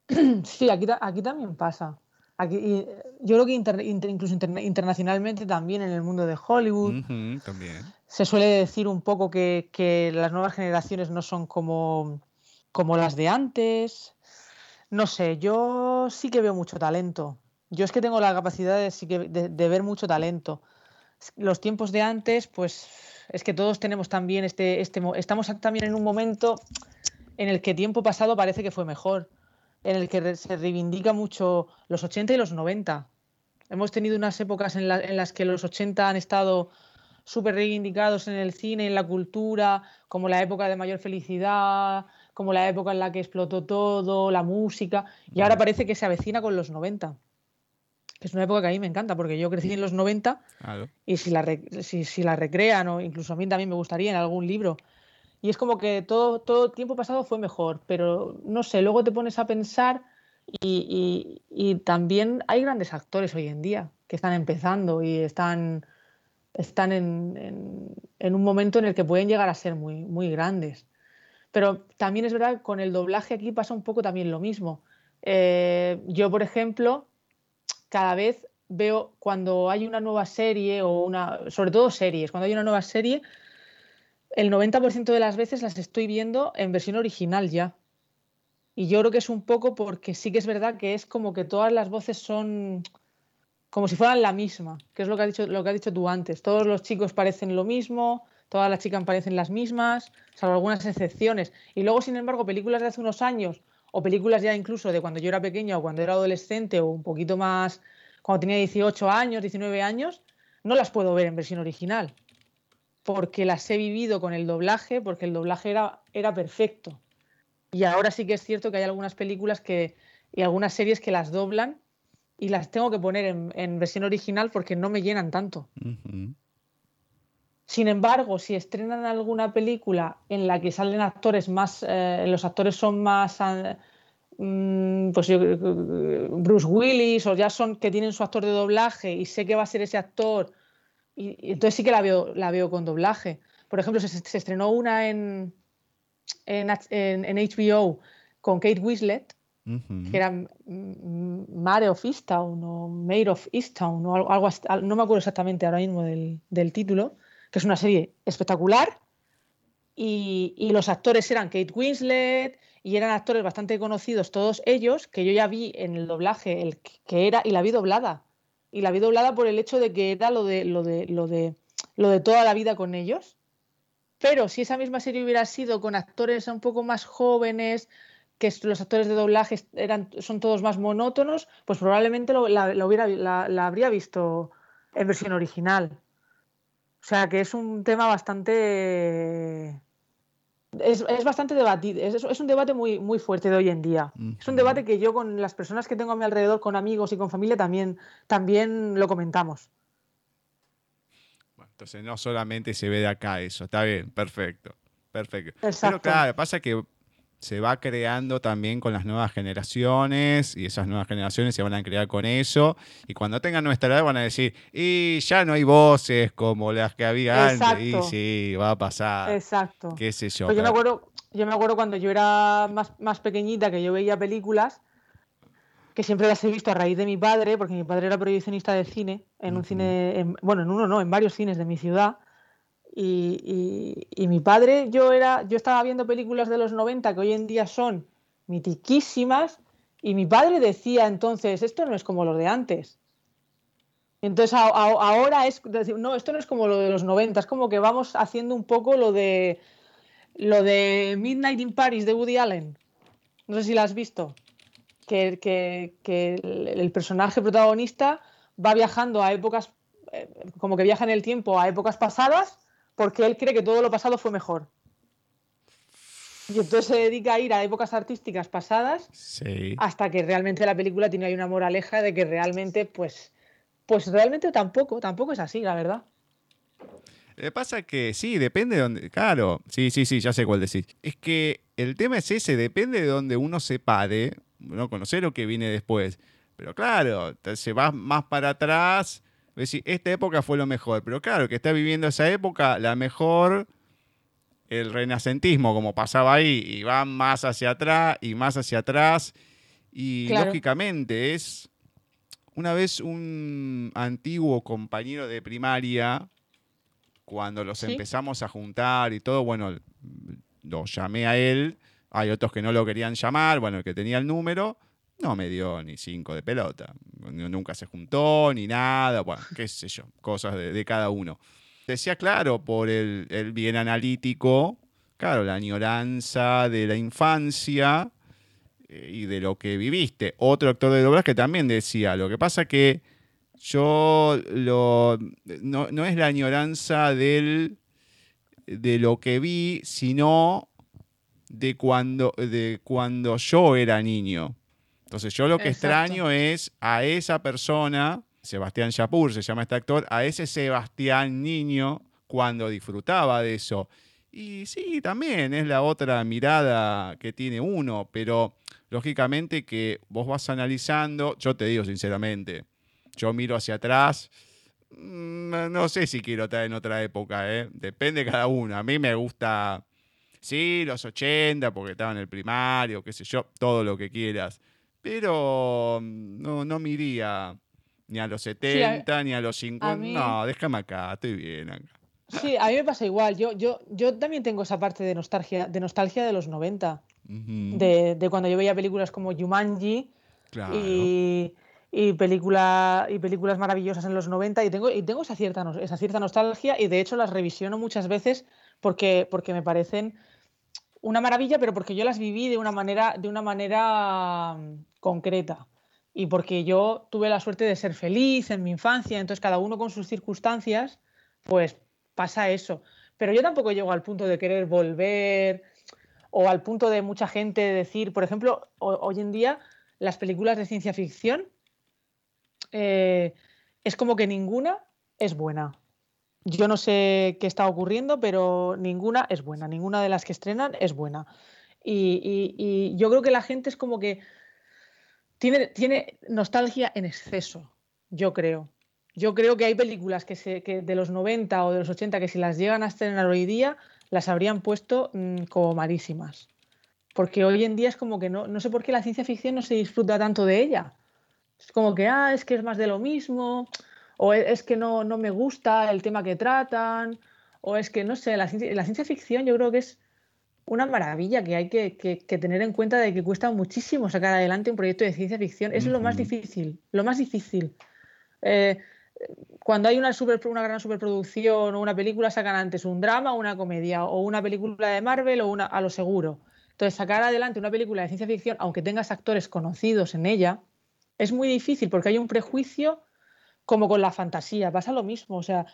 <clears throat> Sí, aquí, aquí también pasa. Aquí, yo creo que incluso internacionalmente también en el mundo de Hollywood también. se suele decir un poco que, las nuevas generaciones no son como, como las de antes. No sé, yo sí que veo mucho talento. Yo es que tengo la capacidad de, sí que, de ver mucho talento los tiempos de antes, pues es que todos tenemos también este, este, estamos también en un momento en el que tiempo pasado parece que fue mejor, en el que se reivindica mucho los 80 y los 90. Hemos tenido unas épocas en, las que los 80 han estado súper reivindicados en el cine, en la cultura, como la época de mayor felicidad, como la época en la que explotó todo, la música, y ahora parece que se avecina con los 90 que es una época que a mí me encanta, porque yo crecí en los 90 y si la, si, la recrean, o incluso a mí también me gustaría en algún libro. Y es como que todo, todo tiempo pasado fue mejor, pero no sé, luego te pones a pensar y, también hay grandes actores hoy en día que están empezando y están están en, en, un momento en el que pueden llegar a ser muy, muy grandes. Pero también es verdad que con el doblaje aquí pasa un poco también lo mismo. Eh, yo, por ejemplo, cada vez veo cuando hay una nueva serie o una, sobre todo series, cuando hay una nueva serie, el 90% de las veces las estoy viendo en versión original ya. Y yo creo que es un poco porque sí que es verdad que es como que todas las voces son como si fueran la misma, que es lo que, has dicho, lo que has dicho tú antes. Todos los chicos parecen lo mismo, todas las chicas parecen las mismas, salvo algunas excepciones. Y luego, sin embargo, películas de hace unos años, o películas ya incluso de cuando yo era pequeña o cuando era adolescente o un poquito más, cuando tenía 18 años, 19 años, no las puedo ver en versión original, porque las he vivido con el doblaje, porque el doblaje era, era perfecto. Y ahora sí que es cierto que hay algunas películas que, y algunas series que las doblan y las tengo que poner en, versión original porque no me llenan tanto. Sin embargo, si estrenan alguna película en la que salen actores más, eh, los actores son más, eh, mm, pues Bruce Willis o ya son que tienen su actor de doblaje y sé que va a ser ese actor, y, entonces sí que la veo, la veo con doblaje. Por ejemplo, se, se estrenó una en, en, en, HBO con Kate Winslet que era Mare of Easttown o Mayor of Easttown o algo, así, no me acuerdo exactamente ahora mismo del, del, título, que es una serie espectacular y, y, los actores eran Kate Winslet y eran actores bastante conocidos todos ellos, que yo ya vi en el doblaje el que era y la vi doblada. Y la vi doblada por el hecho de que era lo de, lo de, lo de, lo de toda la vida con ellos. Pero si esa misma serie hubiera sido con actores un poco más jóvenes, que los actores de doblaje eran, son todos más monótonos, pues probablemente la, hubiera, la, habría visto en versión original. O sea que es un tema bastante. Es, bastante debatido, es, un debate muy, muy fuerte de hoy en día. Es un debate que yo con las personas que tengo a mi alrededor, con amigos y con familia, también, también lo comentamos. Bueno, entonces no solamente se ve de acá eso, está bien, perfecto. Perfecto. Pero claro, pasa que se va creando también con las nuevas generaciones y esas nuevas generaciones se van a crear con eso. Y cuando tengan nuestra edad van a decir y ya no hay voces como las que había antes y sí va a pasar. Exacto. Qué sé yo pues yo me acuerdo yo me acuerdo cuando yo era más, más pequeñita que yo veía películas que siempre las he visto a raíz de mi padre porque mi padre era proyeccionista de cine en un cine bueno en uno no en varios cines de mi ciudad y, mi padre, yo, era, yo estaba viendo películas de los 90 que hoy en día son mitiquísimas, y mi padre decía entonces, esto no es como los de antes. Entonces ahora es, no, esto no es como lo de los 90, es como que vamos haciendo un poco lo de, lo de Midnight in Paris de Woody Allen. No sé si la has visto. Que, que el personaje protagonista va viajando a épocas, eh, como que viaja en el tiempo a épocas pasadas porque él cree que todo lo pasado fue mejor. Y entonces se dedica a ir a épocas artísticas pasadas hasta que realmente la película tiene ahí una moraleja de que realmente, pues, pues realmente tampoco, tampoco es así, la verdad. Le pasa que sí, depende de donde. Claro, sí, sí, sí, ya sé cuál decir. Es que el tema es ese, depende de donde uno se pare, no conocer lo que viene después. Pero claro, se va más para atrás decir, esta época fue lo mejor, pero claro, que está viviendo esa época, la mejor, el renacentismo, como pasaba ahí, y va más hacia atrás y más hacia atrás, y lógicamente es, una vez un antiguo compañero de primaria, cuando los empezamos a juntar y todo, bueno, lo llamé a él, hay otros que no lo querían llamar, bueno, el que tenía el número, no me dio ni cinco de pelota. Nunca se juntó ni nada. Bueno, qué sé yo, cosas de, cada uno. Decía, claro, por el, bien analítico, claro, la añoranza de la infancia eh, y de lo que viviste. Otro actor de doblaje también decía, lo que pasa que yo lo, no, no es la añoranza del, de lo que vi, sino de cuando, de cuando yo era niño. Entonces yo lo que extraño es a esa persona, Sebastián Yapur se llama este actor, a ese Sebastián niño cuando disfrutaba de eso. Y sí, también es la otra mirada que tiene uno, pero lógicamente que vos vas analizando, yo te digo sinceramente, yo miro hacia atrás mm, no sé si quiero estar en otra época, ¿eh? Depende de cada uno. A mí me gusta, sí, los 80, porque estaba en el primario, qué sé yo, todo lo que quieras. Pero mm, no, no me iría ni a los 70, ni a los 50. mí- No, déjame acá, estoy bien acá. Sí, a mí me pasa igual. Yo, yo, yo también tengo esa parte de nostalgia, de nostalgia de los 90. Ujú, De, de cuando yo veía películas como Jumanji claro. y, y, película, y películas maravillosas en los 90 y tengo, y tengo esa, cierta, esa cierta nostalgia y de hecho las revisiono muchas veces porque, porque me parecen una maravilla, pero porque yo las viví de una manera, de una manera concreta y porque yo tuve la suerte de ser feliz en mi infancia, entonces cada uno con sus circunstancias, pues pasa eso. Pero yo tampoco llego al punto de querer volver o al punto de mucha gente decir, por ejemplo, ho- hoy en día las películas de ciencia ficción eh, es como que ninguna es buena. Yo no sé qué está ocurriendo, pero ninguna es buena, ninguna de las que estrenan es buena. Y yo creo que la gente es como que tiene, tiene nostalgia en exceso, yo creo. Yo creo que hay películas que, se, que de los 90 o de los 80 que si las llegan a estrenar hoy día, las habrían puesto mm, como malísimas. Porque hoy en día es como que no, no sé por qué la ciencia ficción no se disfruta tanto de ella. Es como que, ah, es que es más de lo mismo, o es que no, no me gusta el tema que tratan, o es que, no sé, la ciencia, la ciencia ficción yo creo que es una maravilla que hay que, que- que tener en cuenta de que cuesta muchísimo sacar adelante un proyecto de ciencia ficción. Es lo más difícil, lo más difícil. Eh, cuando hay una, super, una gran superproducción o una película, sacan antes un drama, una comedia, o una película de Marvel o una a lo seguro. Entonces, sacar adelante una película de ciencia ficción, aunque tengas actores conocidos en ella, es muy difícil porque hay un prejuicio como con la fantasía. Pasa lo mismo. O sea,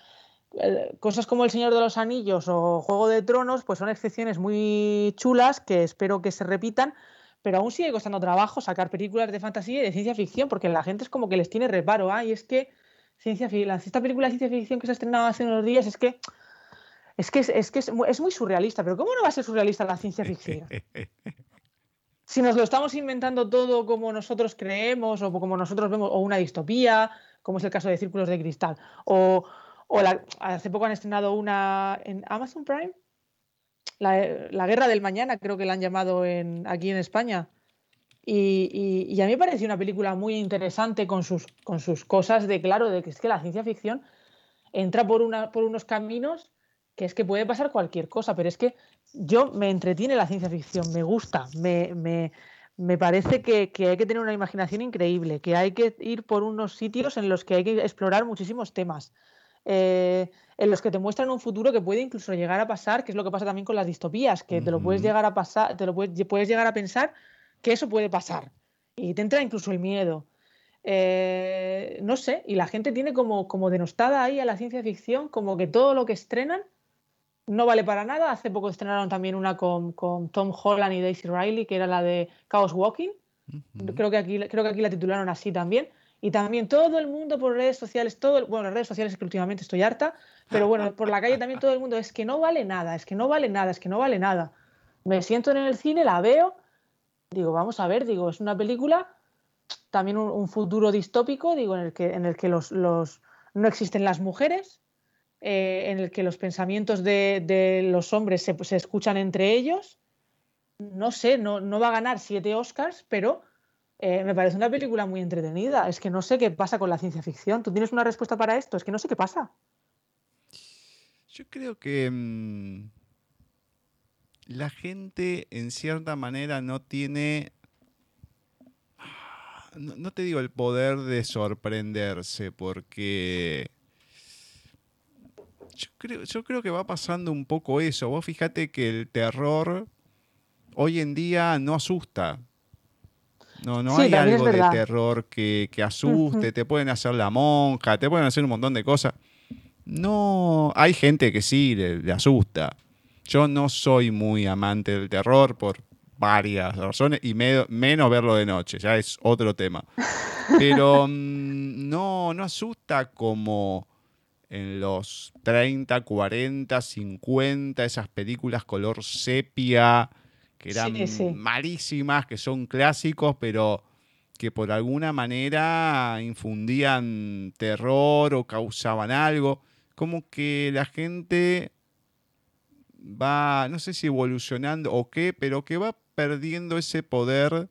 cosas como El Señor de los Anillos o Juego de Tronos, pues son excepciones muy chulas que espero que se repitan, pero aún sigue costando trabajo sacar películas de fantasía y de ciencia ficción, porque la gente es como que les tiene reparo. Ay, es que ciencia la- esta película de ciencia ficción que se ha estrenado hace unos días es que es que es, es que es, es muy surrealista, pero ¿cómo no va a ser surrealista la ciencia ficción? <laughs> Si nos lo estamos inventando todo como nosotros creemos o como nosotros vemos, o una distopía, como es el caso de Círculos de Cristal, o, o hace poco han estrenado una en Amazon Prime, la, la Guerra del Mañana, creo que la han llamado aquí en España. Y a mí me pareció una película muy interesante con sus, con sus cosas de claro, de que es que la ciencia ficción entra por, una, por unos caminos que es que puede pasar cualquier cosa, pero es que yo me entretiene la ciencia ficción, me gusta, me, me- me parece que, que hay que tener una imaginación increíble, que hay que ir por unos sitios en los que hay que explorar muchísimos temas, eh, en los que te muestran un futuro que puede incluso llegar a pasar, que es lo que pasa también con las distopías, que te lo puedes llegar a pasar, te lo puedes, puedes llegar a pensar que eso puede pasar y te entra incluso el miedo. Eh, no sé, y la gente tiene como, como denostada ahí a la ciencia ficción, como que todo lo que estrenan no vale para nada. Hace poco estrenaron también una con, con Tom Holland y Daisy Riley, que era la de Chaos Walking. Creo que, aquí, creo que aquí la titularon así también. Y también todo el mundo por redes sociales, todo el- bueno, las redes sociales es que últimamente estoy harta, pero bueno, por la calle también todo el mundo es que no vale nada, es que no vale nada, es que no vale nada. Me siento en el cine, la veo, digo, vamos a ver, digo, es una película, también un, futuro distópico, digo, en el que, en el que los, los, no existen las mujeres, eh, en el que los pensamientos de, de los hombres se, se escuchan entre ellos. No sé, no, no va a ganar siete Oscars, pero eh, me parece una película muy entretenida. Es que no sé qué pasa con la ciencia ficción. ¿Tú tienes una respuesta para esto? Es que no sé qué pasa. Yo creo que mm, la gente en cierta manera no tiene, no, no te digo el poder de sorprenderse, porque yo creo, yo creo que va pasando un poco eso. Vos fíjate que el terror hoy en día no asusta. No, no Sí, hay algo de terror que, que asuste, te pueden hacer la monja, te pueden hacer un montón de cosas. No, hay gente que sí le, le asusta. Yo no soy muy amante del terror por varias razones y me- menos verlo de noche, ya es otro tema. Pero <laughs> mm, no, no asusta como en los 30, 40, 50, esas películas color sepia que eran Sí, sí. malísimas, que son clásicos, pero que por alguna manera infundían terror o causaban algo. Como que la gente va, no sé si evolucionando o qué, pero que va perdiendo ese poder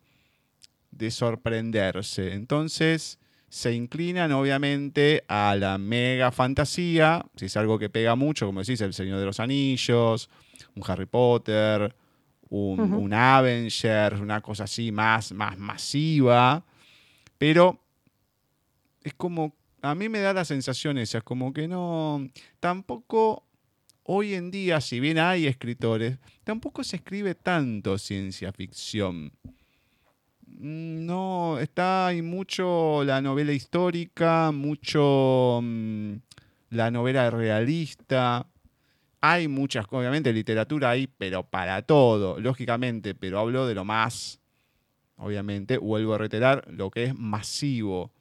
de sorprenderse. Entonces se inclinan obviamente a la mega fantasía, si es algo que pega mucho, como decís, El Señor de los Anillos, un Harry Potter, un, Avenger, una cosa así más, más masiva, pero es como, a mí me da la sensación esa, es como que no, tampoco hoy en día, si bien hay escritores, tampoco se escribe tanto ciencia ficción. Mm, no, está hay mucho la novela histórica, mucho mm, la novela realista. Hay muchas, obviamente, literatura ahí, pero para todo, lógicamente, pero hablo de lo más, obviamente, vuelvo a reiterar, lo que es masivo.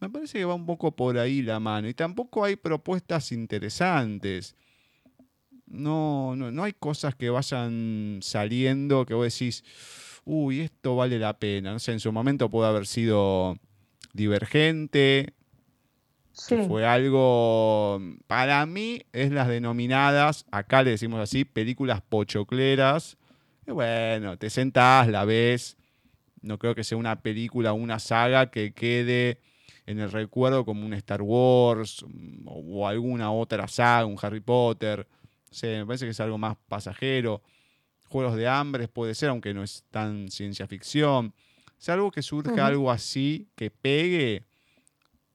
Me parece que va un poco por ahí la mano. Y tampoco hay propuestas interesantes. No, no, no hay cosas que vayan saliendo que vos decís, uy, esto vale la pena. No sé, en su momento puede haber sido divergente, fue algo, para mí, es las denominadas, acá le decimos así, películas pochocleras. Y bueno, te sentás, la ves. No creo que sea una película, una saga que quede en el recuerdo como un Star Wars mm, o, alguna otra saga, un Harry Potter. No me parece que es algo más pasajero. Juegos de Hambres puede ser, aunque no es tan ciencia ficción. Es algo que surja algo así, que pegue,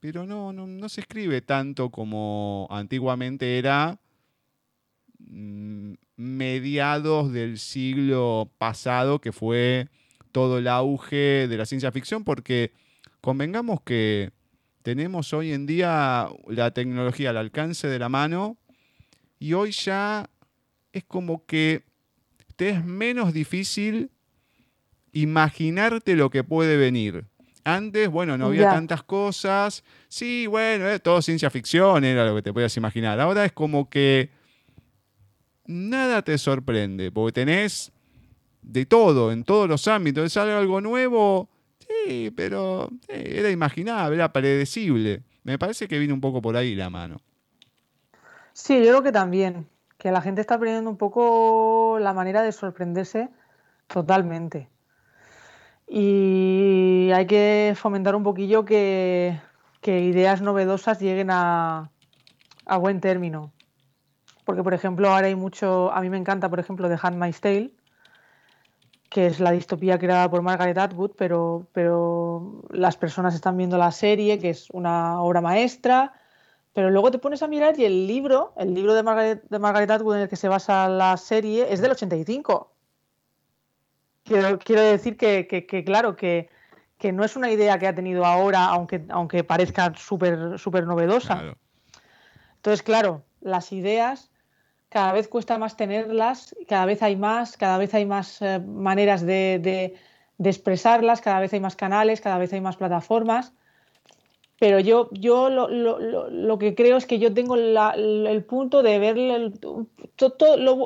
pero no, no, se escribe tanto como antiguamente era mm, mediados del siglo pasado, que fue todo el auge de la ciencia ficción, porque convengamos que tenemos hoy en día la tecnología al alcance de la mano y hoy ya es como que te es menos difícil imaginarte lo que puede venir. Antes, bueno, no había tantas cosas. Sí, bueno, eh, todo ciencia ficción era lo que te podías imaginar. Ahora es como que nada te sorprende, porque tenés de todo, en todos los ámbitos. ¿Sale algo nuevo? Sí, pero eh, era imaginable, era predecible. Me parece que viene un poco por ahí la mano. Sí, yo creo que también, que la gente está aprendiendo un poco la manera de sorprenderse totalmente. Y hay que fomentar un poquillo que, ideas novedosas lleguen a, buen término. Porque, por ejemplo, ahora hay mucho. A mí me encanta, por ejemplo, The Handmaid's Tale, que es la distopía creada por Margaret Atwood, pero, pero las personas están viendo la serie, que es una obra maestra. Pero luego te pones a mirar y el libro, el libro de Margaret, de Margaret Atwood en el que se basa la serie, es del 85. Quiero, quiero decir que, claro, que, no es una idea que ha tenido ahora, aunque, aunque parezca súper super novedosa. Entonces, claro, las ideas cada vez cuesta más tenerlas, cada vez hay más, cada vez hay más eh, maneras de, expresarlas, cada vez hay más canales, cada vez hay más plataformas. Pero yo, yo lo, que creo es que yo tengo el punto de ver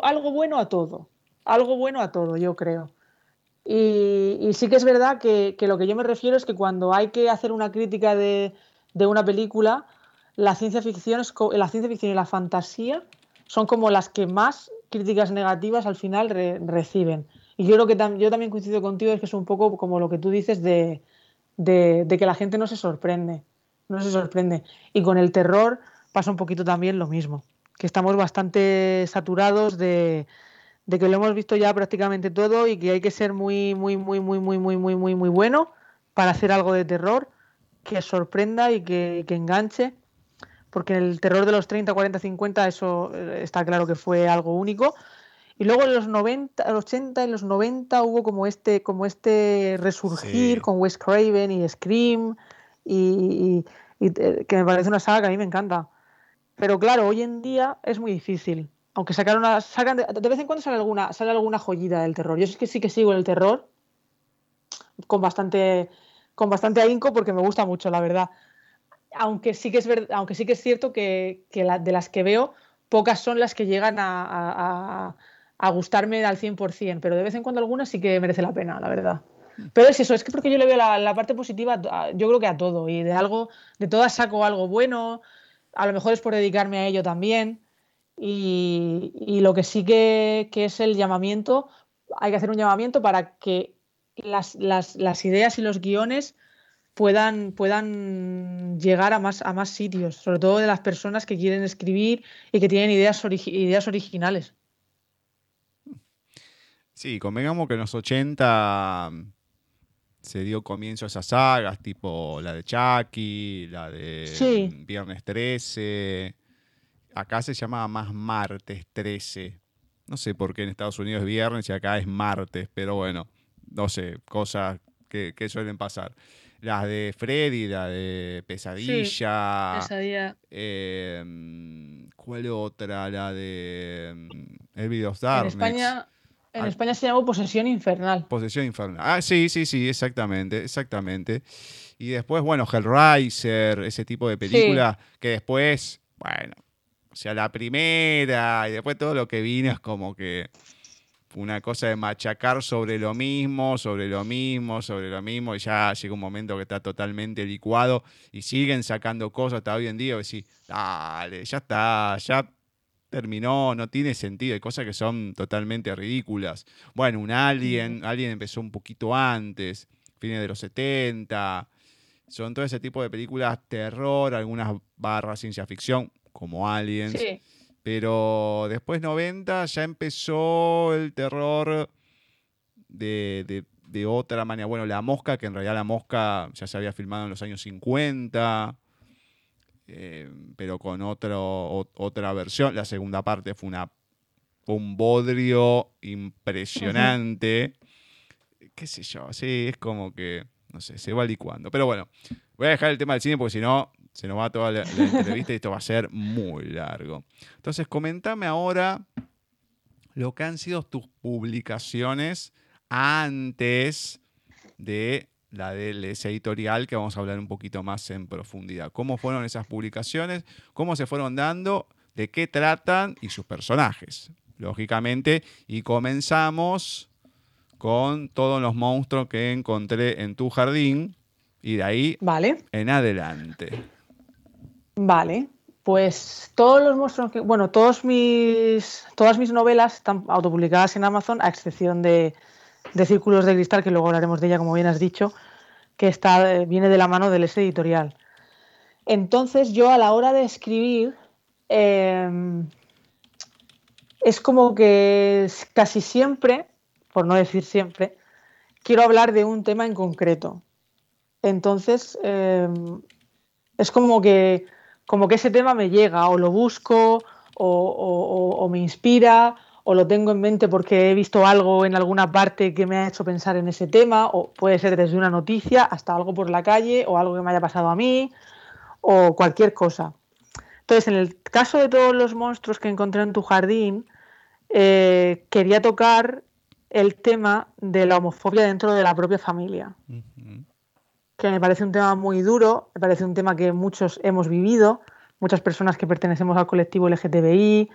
algo bueno a todo. Algo bueno a todo, yo creo. Y, sí que es verdad que, lo que yo me refiero es que cuando hay que hacer una crítica de, una película, la ciencia, ficción es, la ciencia ficción y la fantasía son como las que más críticas negativas al final reciben. Y yo creo que yo también coincido contigo, es que es un poco como lo que tú dices de, de, que la gente no se sorprende, no se sorprende. Y con el terror pasa un poquito también lo mismo, que estamos bastante saturados de, de que lo hemos visto ya prácticamente todo y que hay que ser muy, muy, muy, muy, muy, muy, muy, muy, muy bueno para hacer algo de terror que sorprenda y que, enganche. Porque el terror de los 30, 40, 50, eso eh, está claro que fue algo único. Y luego en los 90, los 80 y los 90 hubo como este, como este resurgir con Wes Craven y Scream, y, eh, que me parece una saga que a mí me encanta. Pero claro, hoy en día es muy difícil aunque sacaron una, sacan de, vez en cuando sale alguna, sale alguna joyita del terror. Yo sí que sí que sigo el terror con bastante, con bastante ahínco porque me gusta mucho, la verdad. Aunque sí que es, aunque sí que es cierto que, de las que veo, pocas son las que llegan a, gustarme al 100%, pero de vez en cuando algunas sí que merece la pena, la verdad. Pero es eso, es que porque yo le veo la, parte positiva, a- yo creo que a todo, y de algo, de todas saco algo bueno, a lo mejor es por dedicarme a ello también, y, y lo que sí que, que es el llamamiento, hay que hacer un llamamiento para que las, las- las ideas y los guiones puedan, puedan llegar a más, a más sitios, sobre todo de las personas que quieren escribir y que tienen ideas originales. Sí, convengamos que en los 80 mm, se dio comienzo a esas sagas, tipo la de Chucky, la de Sí. mm, Viernes 13. Acá se llamaba más Martes 13. No sé por qué en Estados Unidos es viernes y acá es martes, pero bueno, no sé, cosas que, que suelen pasar. Las de Freddy, la de Pesadilla. Pesadilla. eh, mm, ¿Cuál otra? La de mm, Elvis of En. España, en Ah. España se llamó Posesión Infernal. Posesión infernal. Ah, sí, sí, sí, exactamente, exactamente. Y después, bueno, Hellraiser, ese tipo de películas que después, bueno, sea, la primera y después todo lo que vino es como que una cosa de machacar sobre lo mismo, sobre lo mismo, sobre lo mismo, y ya llega un momento que está totalmente licuado y siguen sacando cosas hasta hoy en día, y decís, dale, ya está, ya terminó, no tiene sentido, hay cosas que son totalmente ridículas. Bueno, un Alien, Alien empezó un poquito antes, fines de los 70, son todo ese tipo de películas terror, algunas barras ciencia ficción, como Aliens. Sí. Pero después 90 ya empezó el terror de, de- de otra manera. Bueno, La Mosca, que en realidad La Mosca ya se había filmado en los años 50, eh, pero con otro, o- otra versión. La segunda parte fue una, un bodrio impresionante. Qué sé yo, sí, es como que, no sé, se va licuando. Pero bueno, voy a dejar el tema del cine porque si no, se nos va toda la, la entrevista y esto va a ser muy largo. Entonces, comentame ahora lo que han sido tus publicaciones antes de la del ese editorial que vamos a hablar un poquito más en profundidad. ¿Cómo fueron esas publicaciones? ¿Cómo se fueron dando? ¿De qué tratan? Y sus personajes, lógicamente. Y comenzamos con todos los monstruos que encontré en tu jardín y de ahí Vale, en adelante. Vale. Pues todos los monstruos que. Bueno, todos mis, todas mis novelas están autopublicadas en Amazon, a excepción de, de Círculos de Cristal, que luego hablaremos de ella, como bien has dicho, que está, eh, viene de la mano del ese editorial. Entonces, yo a la hora de escribir. em, es como que s- casi siempre, por no decir siempre, quiero hablar de un tema en concreto. Entonces, em, es como que, como que ese tema me llega, o lo busco, o, me inspira, o lo tengo en mente porque he visto algo en alguna parte que me ha hecho pensar en ese tema, o puede ser desde una noticia hasta algo por la calle, o algo que me haya pasado a mí, o cualquier cosa. Entonces, en el caso de todos los monstruos que encontré en tu jardín, eh, quería tocar el tema de la homofobia dentro de la propia familia. Que me parece un tema muy duro, me parece un tema que muchos hemos vivido, muchas personas que pertenecemos al colectivo LGTBI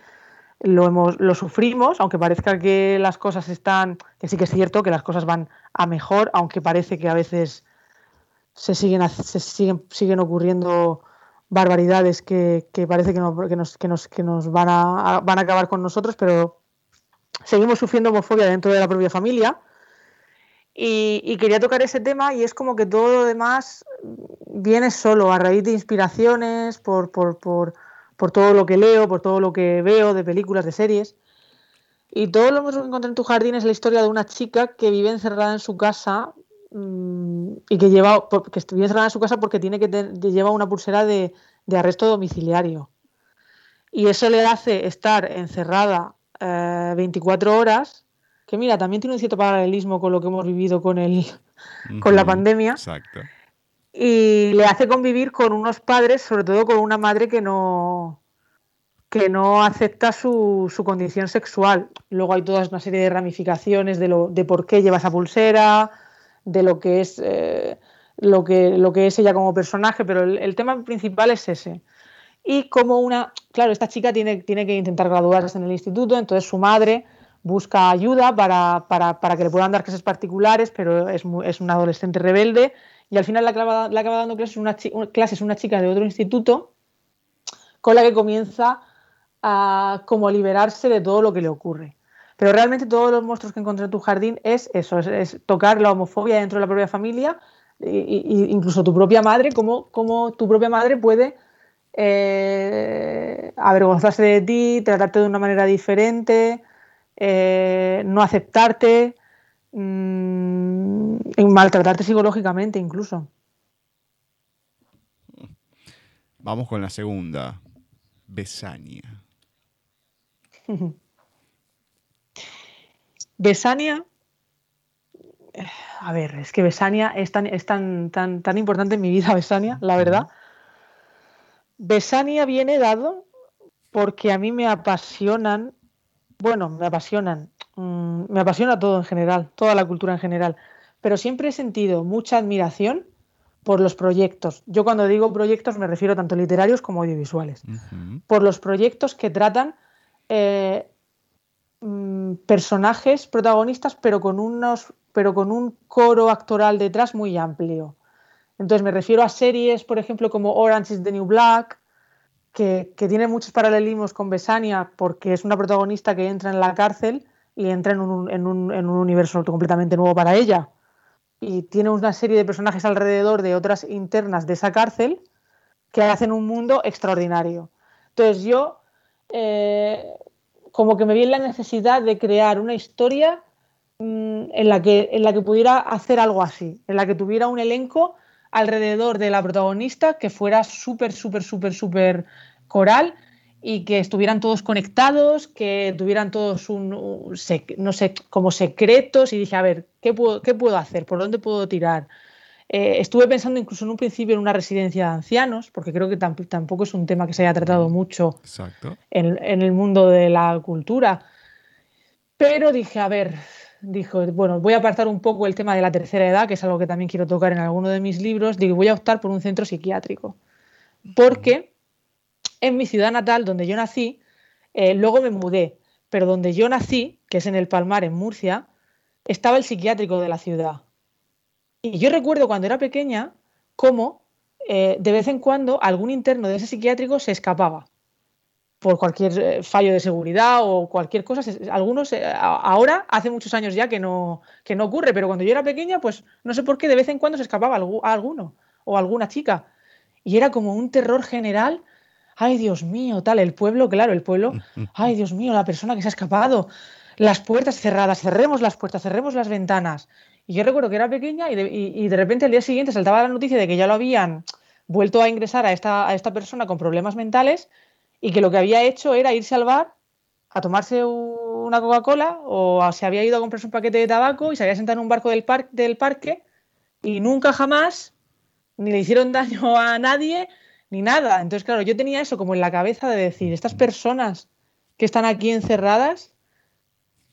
lo, hemos, lo sufrimos, aunque parezca que las cosas están, que sí que es cierto que las cosas van a mejor, aunque parece que a veces se siguen, se siguen, siguen ocurriendo barbaridades que, que parece que, no- que nos, que nos, que nos van, a- van a acabar con nosotros, pero seguimos sufriendo homofobia dentro de la propia familia. Y, quería tocar ese tema y es como que todo lo demás viene solo, a raíz de inspiraciones, por, por, por, por todo lo que leo, por todo lo que veo de películas, de series. Y todo lo que encontré en tu jardín es la historia de una chica que vive encerrada en su casa mm, y que lleva que vive encerrada en su casa porque tiene que lleva una pulsera de, de arresto domiciliario. Y eso le hace estar encerrada eh, 24 horas, que mira, también tiene un cierto paralelismo con lo que hemos vivido con el, <laughs> con la Ujú. pandemia Exacto. y le hace convivir con unos padres, sobre todo con una madre que no que no acepta su, su condición sexual. Luego hay toda una serie de ramificaciones de, lo, de por qué lleva esa pulsera, de lo que es eh, lo, que, lo que es ella como personaje, pero el, el tema principal es ese. Y como una, claro, esta chica tiene, tiene que intentar graduarse en el instituto, entonces su madre busca ayuda para, para, para, que le puedan dar clases particulares, pero es, es una adolescente rebelde y al final le acaba dando clases una, clases una chica de otro instituto con la que comienza a como liberarse de todo lo que le ocurre. Pero realmente todos los monstruos que encontré en tu jardín es eso, es, tocar la homofobia dentro de la propia familia, e, incluso tu propia madre, cómo, cómo tu propia madre puede eh, avergonzarse de ti, tratarte de una manera diferente, eh, no aceptarte, mmm, maltratarte psicológicamente incluso. Vamos con la segunda, Besania. <laughs> Besania, a ver, es que Besania es tan, es tan, tan, tan importante en mi vida, <laughs> Besania, la verdad. Besania viene dado porque a mí me apasionan, bueno, me apasionan, mm, me apasiona todo en general, toda la cultura en general, pero siempre he sentido mucha admiración por los proyectos. Yo cuando digo proyectos me refiero tanto literarios como audiovisuales. Por los proyectos que tratan eh, mm, personajes protagonistas, pero con unos, pero con un coro actoral detrás muy amplio. Entonces me refiero a series, por ejemplo, como Orange is the New Black, que, tiene muchos paralelismos con Besania, porque es una protagonista que entra en la cárcel y entra en un, universo completamente nuevo para ella. Y tiene una serie de personajes alrededor de otras internas de esa cárcel que hacen un mundo extraordinario. Entonces yo eh, como que me vi en la necesidad de crear una historia mm, en, la que, en la que pudiera hacer algo así, en la que tuviera un elenco alrededor de la protagonista que fuera súper, súper, súper, súper coral y que estuvieran todos conectados, que tuvieran todos un, no sé, como secretos y dije, a ver, ¿qué puedo, qué puedo hacer? ¿Por dónde puedo tirar? Eh, estuve pensando incluso en un principio en una residencia de ancianos, porque creo que tampoco es un tema que se haya tratado mucho en, en, el mundo de la cultura. Pero dije, a ver, dijo, bueno, voy a apartar un poco el tema de la tercera edad, que es algo que también quiero tocar en alguno de mis libros, digo, voy a optar por un centro psiquiátrico. Porque en mi ciudad natal, donde yo nací, eh, luego me mudé, pero donde yo nací, que es en el Palmar, en Murcia, estaba el psiquiátrico de la ciudad. Y yo recuerdo cuando era pequeña cómo eh, de vez en cuando algún interno de ese psiquiátrico se escapaba por cualquier eh, fallo de seguridad o cualquier cosa. Algunos, eh, ahora, hace muchos años ya que no, que no ocurre, pero cuando yo era pequeña, pues no sé por qué, de vez en cuando se escapaba alguno o alguna chica. Y era como un terror general. Ay, Dios mío, tal, el pueblo, claro, el pueblo. <laughs> Ay, Dios mío, la persona que se ha escapado. Las puertas cerradas, cerremos las puertas, cerremos las ventanas. Y yo recuerdo que era pequeña y de, y de repente al día siguiente saltaba la noticia de que ya lo habían vuelto a ingresar a esta, a esta persona con problemas mentales y que lo que había hecho era irse al bar a tomarse una Coca-Cola o se había ido a comprarse un paquete de tabaco y se había sentado en un barco del, del parque y nunca jamás ni le hicieron daño <laughs> a nadie ni nada. Entonces, claro, yo tenía eso como en la cabeza de decir, estas personas que están aquí encerradas,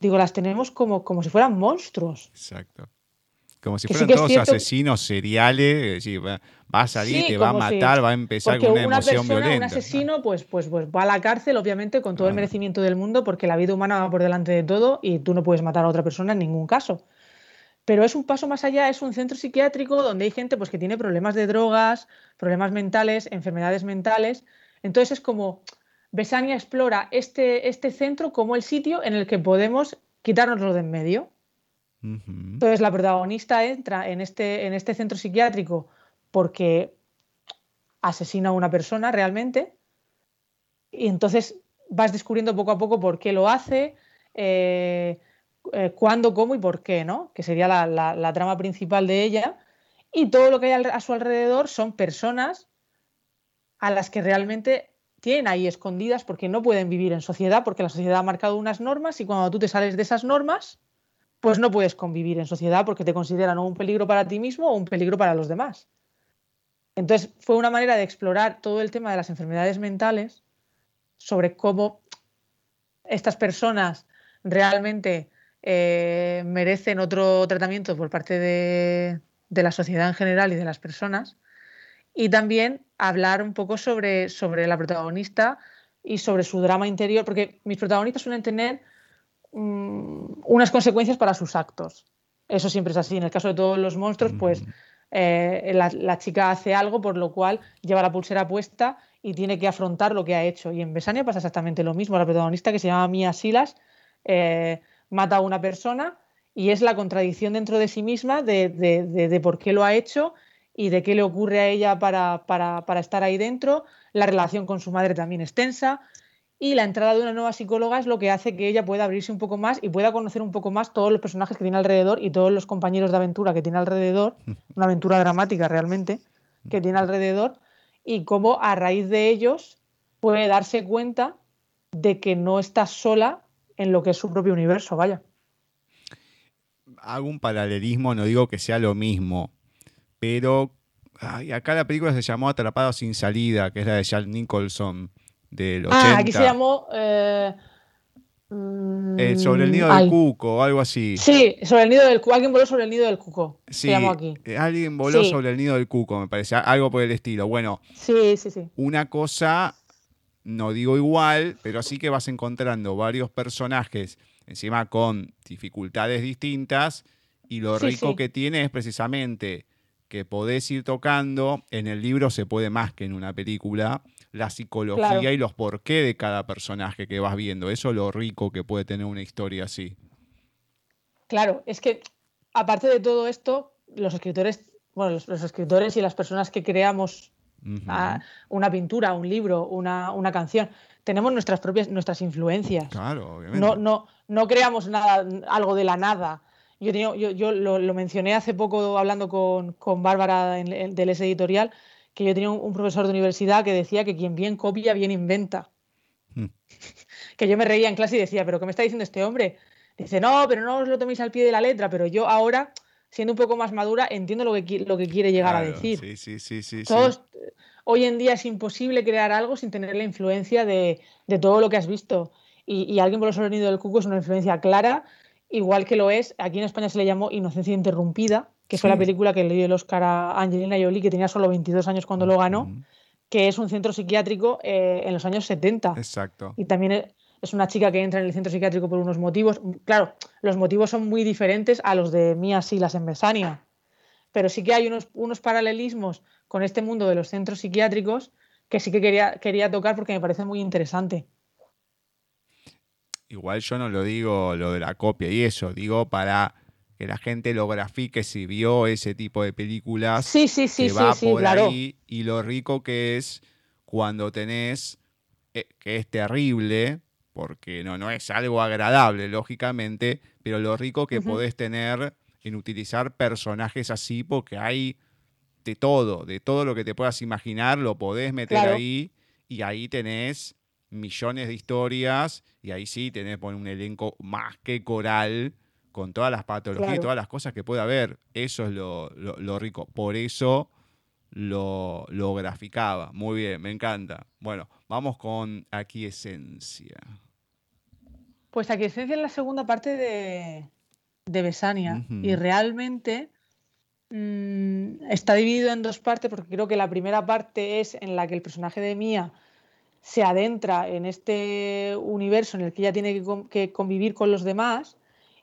digo, las tenemos como, como si fueran monstruos. Exacto. Como si fueran todos asesinos seriales, va, a salir, te va a matar, va a empezar con una, emoción violenta. Un asesino, pues, pues, pues va a la cárcel, obviamente, con todo el merecimiento del mundo, porque la vida humana va por delante de todo y tú no puedes matar a otra persona en ningún caso. Pero es un paso más allá, es un centro psiquiátrico donde hay gente pues, que tiene problemas de drogas, problemas mentales, enfermedades mentales. Entonces es como, Besania explora este, este centro como el sitio en el que podemos quitárnoslo de en medio entonces la protagonista entra en este, en este centro psiquiátrico porque asesina a una persona realmente y entonces vas descubriendo poco a poco por qué lo hace, eh, eh, cuándo, cómo y por qué, ¿no? Que sería la, trama principal de ella. Y todo lo que hay a su alrededor son personas a las que realmente tienen ahí escondidas porque no pueden vivir en sociedad, porque la sociedad ha marcado unas normas y cuando tú te sales de esas normas, pues no puedes convivir en sociedad porque te consideran un peligro para ti mismo o un peligro para los demás. Entonces fue una manera de explorar todo el tema de las enfermedades mentales, sobre cómo estas personas realmente eh, merecen otro tratamiento por parte de, la sociedad en general y de las personas. Y también hablar un poco sobre la protagonista y sobre su drama interior, porque mis protagonistas suelen tener mm, unas consecuencias para sus actos. Eso siempre es así. En el caso de todos los monstruos, pues eh, la, chica hace algo por lo cual lleva la pulsera puesta y tiene que afrontar lo que ha hecho. Y en Besania pasa exactamente lo mismo. La protagonista, que se llama Mia Silas, eh, mata a una persona y es la contradicción dentro de sí misma de, por qué lo ha hecho y de qué le ocurre a ella para, para, estar ahí dentro. La relación con su madre también es tensa y la entrada de una nueva psicóloga es lo que hace que ella pueda abrirse un poco más y pueda conocer un poco más todos los personajes que tiene alrededor y todos los compañeros de aventura que tiene alrededor, <laughs> una aventura dramática realmente que tiene alrededor y cómo a raíz de ellos puede darse cuenta de que no está sola en lo que es su propio universo, vaya. Hago un paralelismo, no digo que sea lo mismo, pero acá la película se llamó Atrapado sin salida, que es la de Jack Nicholson del 80. Ah, aquí se llamó... Eh, eh, sobre el nido del cuco o algo así. Sí, sobre el nido del cuco. Alguien voló sobre el nido del cuco. Sí, se llamó aquí. Eh, alguien voló sobre el nido del cuco, me parece. Algo por el estilo. Bueno, sí, sí, sí. Una cosa, no digo igual, pero así que vas encontrando varios personajes, encima con dificultades distintas, y lo rico que tiene es precisamente que podés ir tocando. En el libro se puede más que en una película la psicología y los por qué de cada personaje que vas viendo. Eso es lo rico que puede tener una historia así. Claro, es que aparte de todo esto, los escritores, bueno, los, escritores y las personas que creamos una pintura, un libro, una, canción, tenemos nuestras propias, nuestras influencias. Claro, obviamente. No, no, no creamos nada, algo de la nada. Yo, yo, yo lo, mencioné hace poco hablando con, con Bárbara en, del ese editorial, que yo tenía un, profesor de universidad que decía que quien bien copia, bien inventa. Hmm. <laughs> que yo me reía en clase y decía, pero ¿qué me está diciendo este hombre? Dice, no, pero no os lo toméis al pie de la letra, pero yo ahora, siendo un poco más madura, entiendo lo que, lo que quiere llegar a decir. Sí, sí, sí, sí, Hoy en día es imposible crear algo sin tener la influencia de, todo lo que has visto. Y, alguien por los sonido del cuco es una influencia clara, igual que lo es, aquí en España se le llamó Inocencia Interrumpida, que fue la película que le dio el Oscar a Angelina Jolie, que tenía solo 22 años cuando lo ganó, que es un centro psiquiátrico eh, en los años 70. Exacto. Y también es una chica que entra en el centro psiquiátrico por unos motivos. Claro, los motivos son muy diferentes a los de Mía Silas en Besania, pero sí que hay unos, unos paralelismos con este mundo de los centros psiquiátricos que sí que quería, quería tocar porque me parece muy interesante. Igual yo no lo digo lo de la copia y eso, digo para que la gente lo grafique si vio ese tipo de películas. Sí, sí, sí, que va por ahí. Y lo rico que es cuando tenés, eh, que es terrible, porque no, no es algo agradable, lógicamente, pero lo rico que podés tener en utilizar personajes así, porque hay de todo, de todo lo que te puedas imaginar, lo podés meter ahí y ahí tenés millones de historias y ahí sí tenés un elenco más que coral con todas las patologías y todas las cosas que puede haber. Eso es lo, rico. Por eso lo, graficaba. Muy bien, me encanta. Bueno, vamos con Aquiescencia. Pues Aquiescencia es la segunda parte de, de Besania. Y realmente mm, está dividido en dos partes, porque creo que la primera parte es en la que el personaje de Mía se adentra en este universo en el que ella tiene que convivir con los demás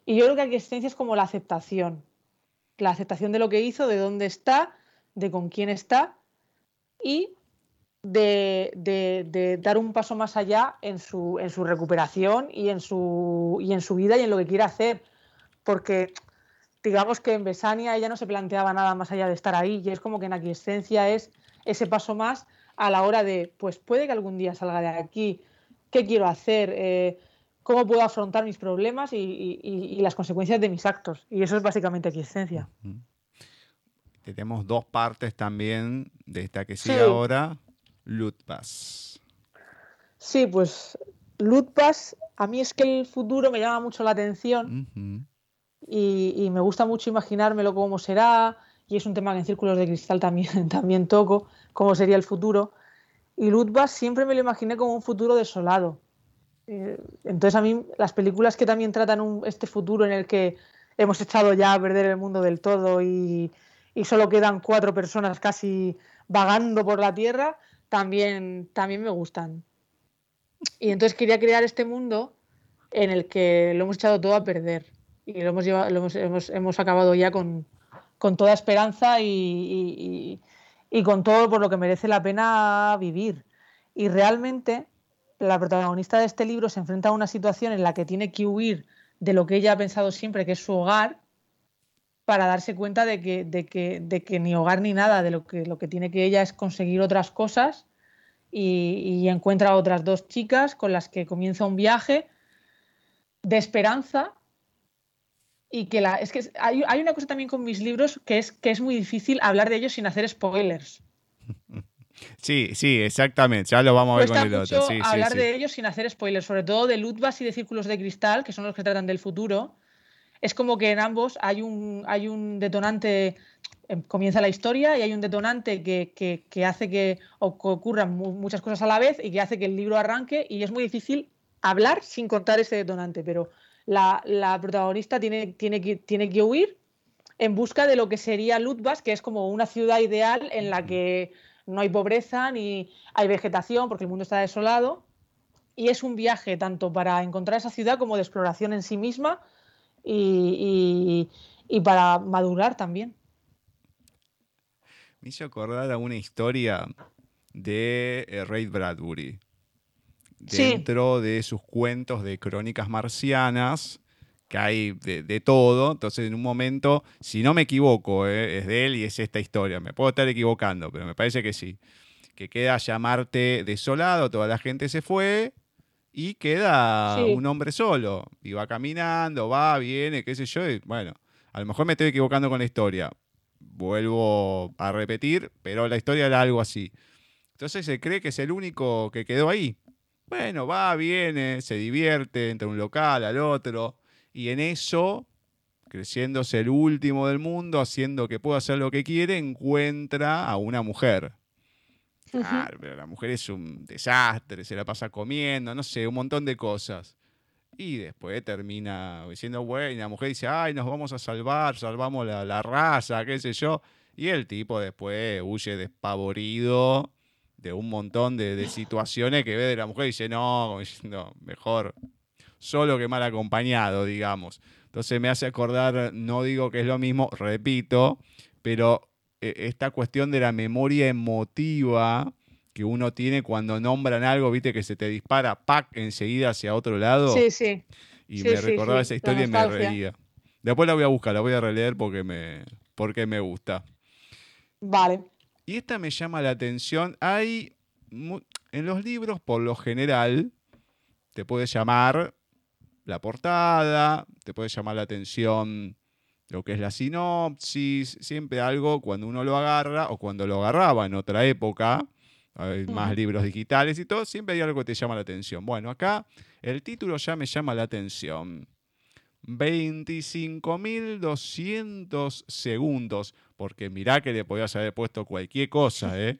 y yo creo que existencia es como la aceptación. La aceptación de lo que hizo, de dónde está, de con quién está y de, dar un paso más allá en su, en su recuperación y en su, y en su vida y en lo que quiere hacer. Porque digamos que en Besania ella no se planteaba nada más allá de estar ahí y es como que en aquiescencia es ese paso más a la hora de, pues puede que algún día salga de aquí, ¿qué quiero hacer? Eh, cómo puedo afrontar mis problemas y, las consecuencias de mis actos. Y eso es básicamente existencia. Tenemos dos partes también de esta que sigue ahora, Lutpas. Sí, pues Lutpas, a mí es que el futuro me llama mucho la atención y, me gusta mucho imaginármelo cómo será. Y es un tema que en Círculos de Cristal también, <laughs> también toco, cómo sería el futuro. Y Lutbas siempre me lo imaginé como un futuro desolado entonces a mí las películas que también tratan este futuro en el que hemos echado ya a perder el mundo del todo y, solo quedan cuatro personas casi vagando por la Tierra, también, también me gustan. Y entonces quería crear este mundo en el que lo hemos echado todo a perder y lo hemos, llevado, hemos, hemos, hemos acabado ya con, con toda esperanza y, y, y, con todo por lo que merece la pena vivir. Y realmente la protagonista de este libro se enfrenta a una situación en la que tiene que huir de lo que ella ha pensado siempre, que es su hogar, para darse cuenta de que, de que, de que ni hogar ni nada, de lo que, lo que tiene que ella es conseguir otras cosas y, encuentra a otras dos chicas con las que comienza un viaje de esperanza y que la es que hay, hay, una cosa también con mis libros que es que es muy difícil hablar de ellos sin hacer spoilers. <laughs> Sí, sí, exactamente. Ya lo vamos a ver Cuesta con el otro. Sí, hablar sí, de sí. ellos sin hacer spoilers, sobre todo de Ludvas y de Círculos de Cristal, que son los que tratan del futuro. Es como que en ambos hay un, hay un detonante, eh, comienza la historia y hay un detonante que, que, que hace que, ocurran mu- muchas cosas a la vez y que hace que el libro arranque y es muy difícil hablar sin contar ese detonante, pero la, la protagonista tiene, tiene, que, tiene que huir en busca de lo que sería Ludvas, que es como una ciudad ideal en la que no hay pobreza ni hay vegetación porque el mundo está desolado. Y es un viaje tanto para encontrar esa ciudad como de exploración en sí misma y, y- y para madurar también. Me hizo acordar a una historia de eh, Ray Bradbury. Sí. Dentro de sus cuentos de crónicas marcianas, que hay de, de todo. Entonces, en un momento, si no me equivoco, eh, es de él y es esta historia. Me puedo estar equivocando, pero me parece que sí. Que queda llamarte desolado, toda la gente se fue y queda Sí. un hombre solo. Y va caminando, va, viene, qué sé yo. y bueno, a lo mejor me estoy equivocando con la historia. Vuelvo a repetir, pero la historia era algo así. Entonces se cree que es el único que quedó ahí. Bueno, va, viene, se divierte entre un local al otro. Y en eso, creciéndose el último del mundo, haciendo que pueda hacer lo que quiere, encuentra a una mujer. Claro, pero la mujer es un desastre, se la pasa comiendo, no sé, un montón de cosas. Y después termina diciendo, bueno, y la mujer dice, ay, nos vamos a salvar, salvamos la, la raza, qué sé yo. Y el tipo después huye despavorido de un montón de, de situaciones que ve de la mujer y dice, no, diciendo, mejor solo que mal acompañado, digamos. Entonces me hace acordar, no digo que es lo mismo, repito, pero eh, esta cuestión de la memoria emotiva que uno tiene cuando nombran algo, viste, que se te dispara, pack, enseguida hacia otro lado. Sí, sí. Y Sí, me sí, recordaba sí, esa historia y me reía. Después la voy a buscar, la voy a releer porque me, porque me gusta. Vale. Y esta me llama la atención. Hay en los libros, por lo general, te puede llamar la portada, te puede llamar la atención lo que es la sinopsis, siempre algo cuando uno lo agarra o cuando lo agarraba en otra época, hay más Ujú. libros digitales y todo, siempre hay algo que te llama la atención. Bueno, acá el título ya me llama la atención. 25.200 segundos, porque mirá que le podías haber puesto cualquier cosa, ¿eh?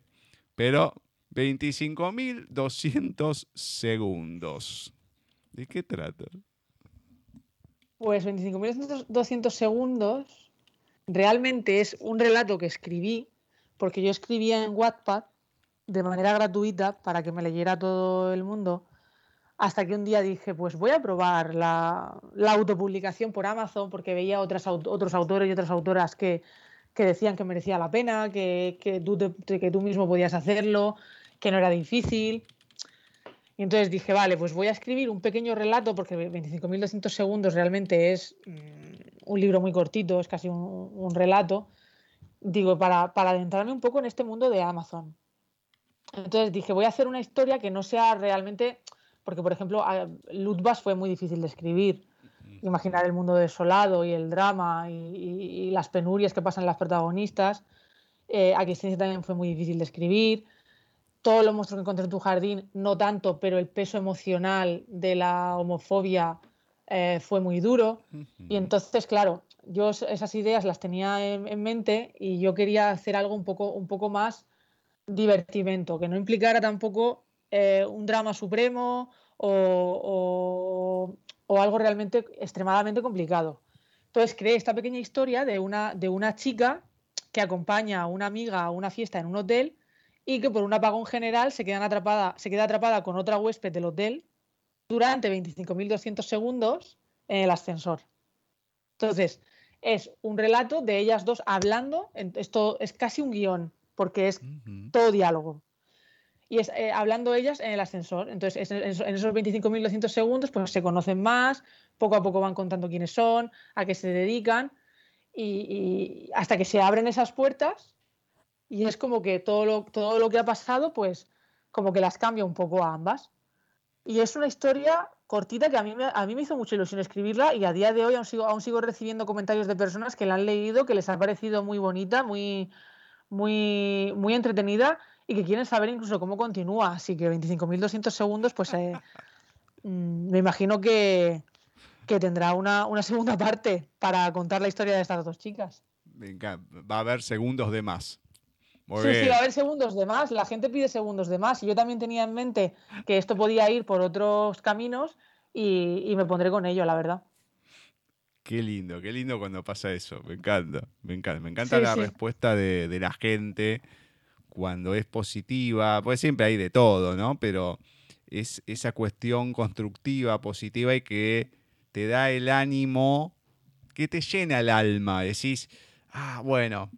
Pero 25.200 segundos. ¿De qué trata? Pues 25.200 segundos realmente es un relato que escribí, porque yo escribía en Wattpad de manera gratuita para que me leyera todo el mundo, hasta que un día dije, pues voy a probar la, autopublicación por Amazon, porque veía otras, otros autores y otras autoras que, decían que merecía la pena, que, tú que tú mismo podías hacerlo, que no era difícil. Y entonces dije, vale, pues voy a escribir un pequeño relato, porque 25.200 segundos realmente es mm, un libro muy cortito, es casi un, un relato. Digo, para, para adentrarme un poco en este mundo de Amazon. Entonces dije, voy a hacer una historia que no sea realmente, porque por ejemplo, Ludvas fue muy difícil de escribir. Imaginar el mundo desolado y el drama y, y- y las penurias que pasan las protagonistas. Eh, a Existencia también fue muy difícil de escribir todos los monstruos que encontré en tu jardín, no tanto, pero el peso emocional de la homofobia eh, fue muy duro. Y entonces, claro, yo es- esas ideas las tenía en, en mente y yo quería hacer algo un poco, un poco más divertimento, que no implicara tampoco eh, un drama supremo o, o- o algo realmente extremadamente complicado. Entonces creé esta pequeña historia de una, de una chica que acompaña a una amiga a una fiesta en un hotel y que por un apagón general se, quedan atrapada, se queda atrapada con otra huésped del hotel durante 25.200 segundos en el ascensor. Entonces, es un relato de ellas dos hablando, esto es casi un guion, porque es todo diálogo. Y es eh, hablando ellas en el ascensor. Entonces, en esos 25.200 segundos, pues se conocen más, poco a poco van contando quiénes son, a qué se dedican, y, hasta que se abren esas puertas, y es como que todo lo, todo lo que ha pasado, pues como que las cambia un poco a ambas. Y es una historia cortita que a mí, me, a mí me hizo mucha ilusión escribirla y a día de hoy aún sigo, aún sigo recibiendo comentarios de personas que la han leído, que les ha parecido muy bonita, muy, muy, muy entretenida y que quieren saber incluso cómo continúa. Así que 25.200 segundos, pues eh, <laughs> mm, me imagino que, que tendrá una, una, segunda parte para contar la historia de estas dos chicas. Venga, va a haber segundos de más. Sí, sí, va a haber segundos de más. La gente pide segundos de más. Y yo también tenía en mente que esto podía ir por otros caminos y, me pondré con ello, la verdad. Qué lindo, qué lindo cuando pasa eso. Me encanta, me encanta. Me encanta la respuesta de, de la gente cuando es positiva, pues siempre hay de todo, ¿no? Pero es esa cuestión constructiva, positiva y que te da el ánimo, que te llena el alma. Decís, ah, bueno,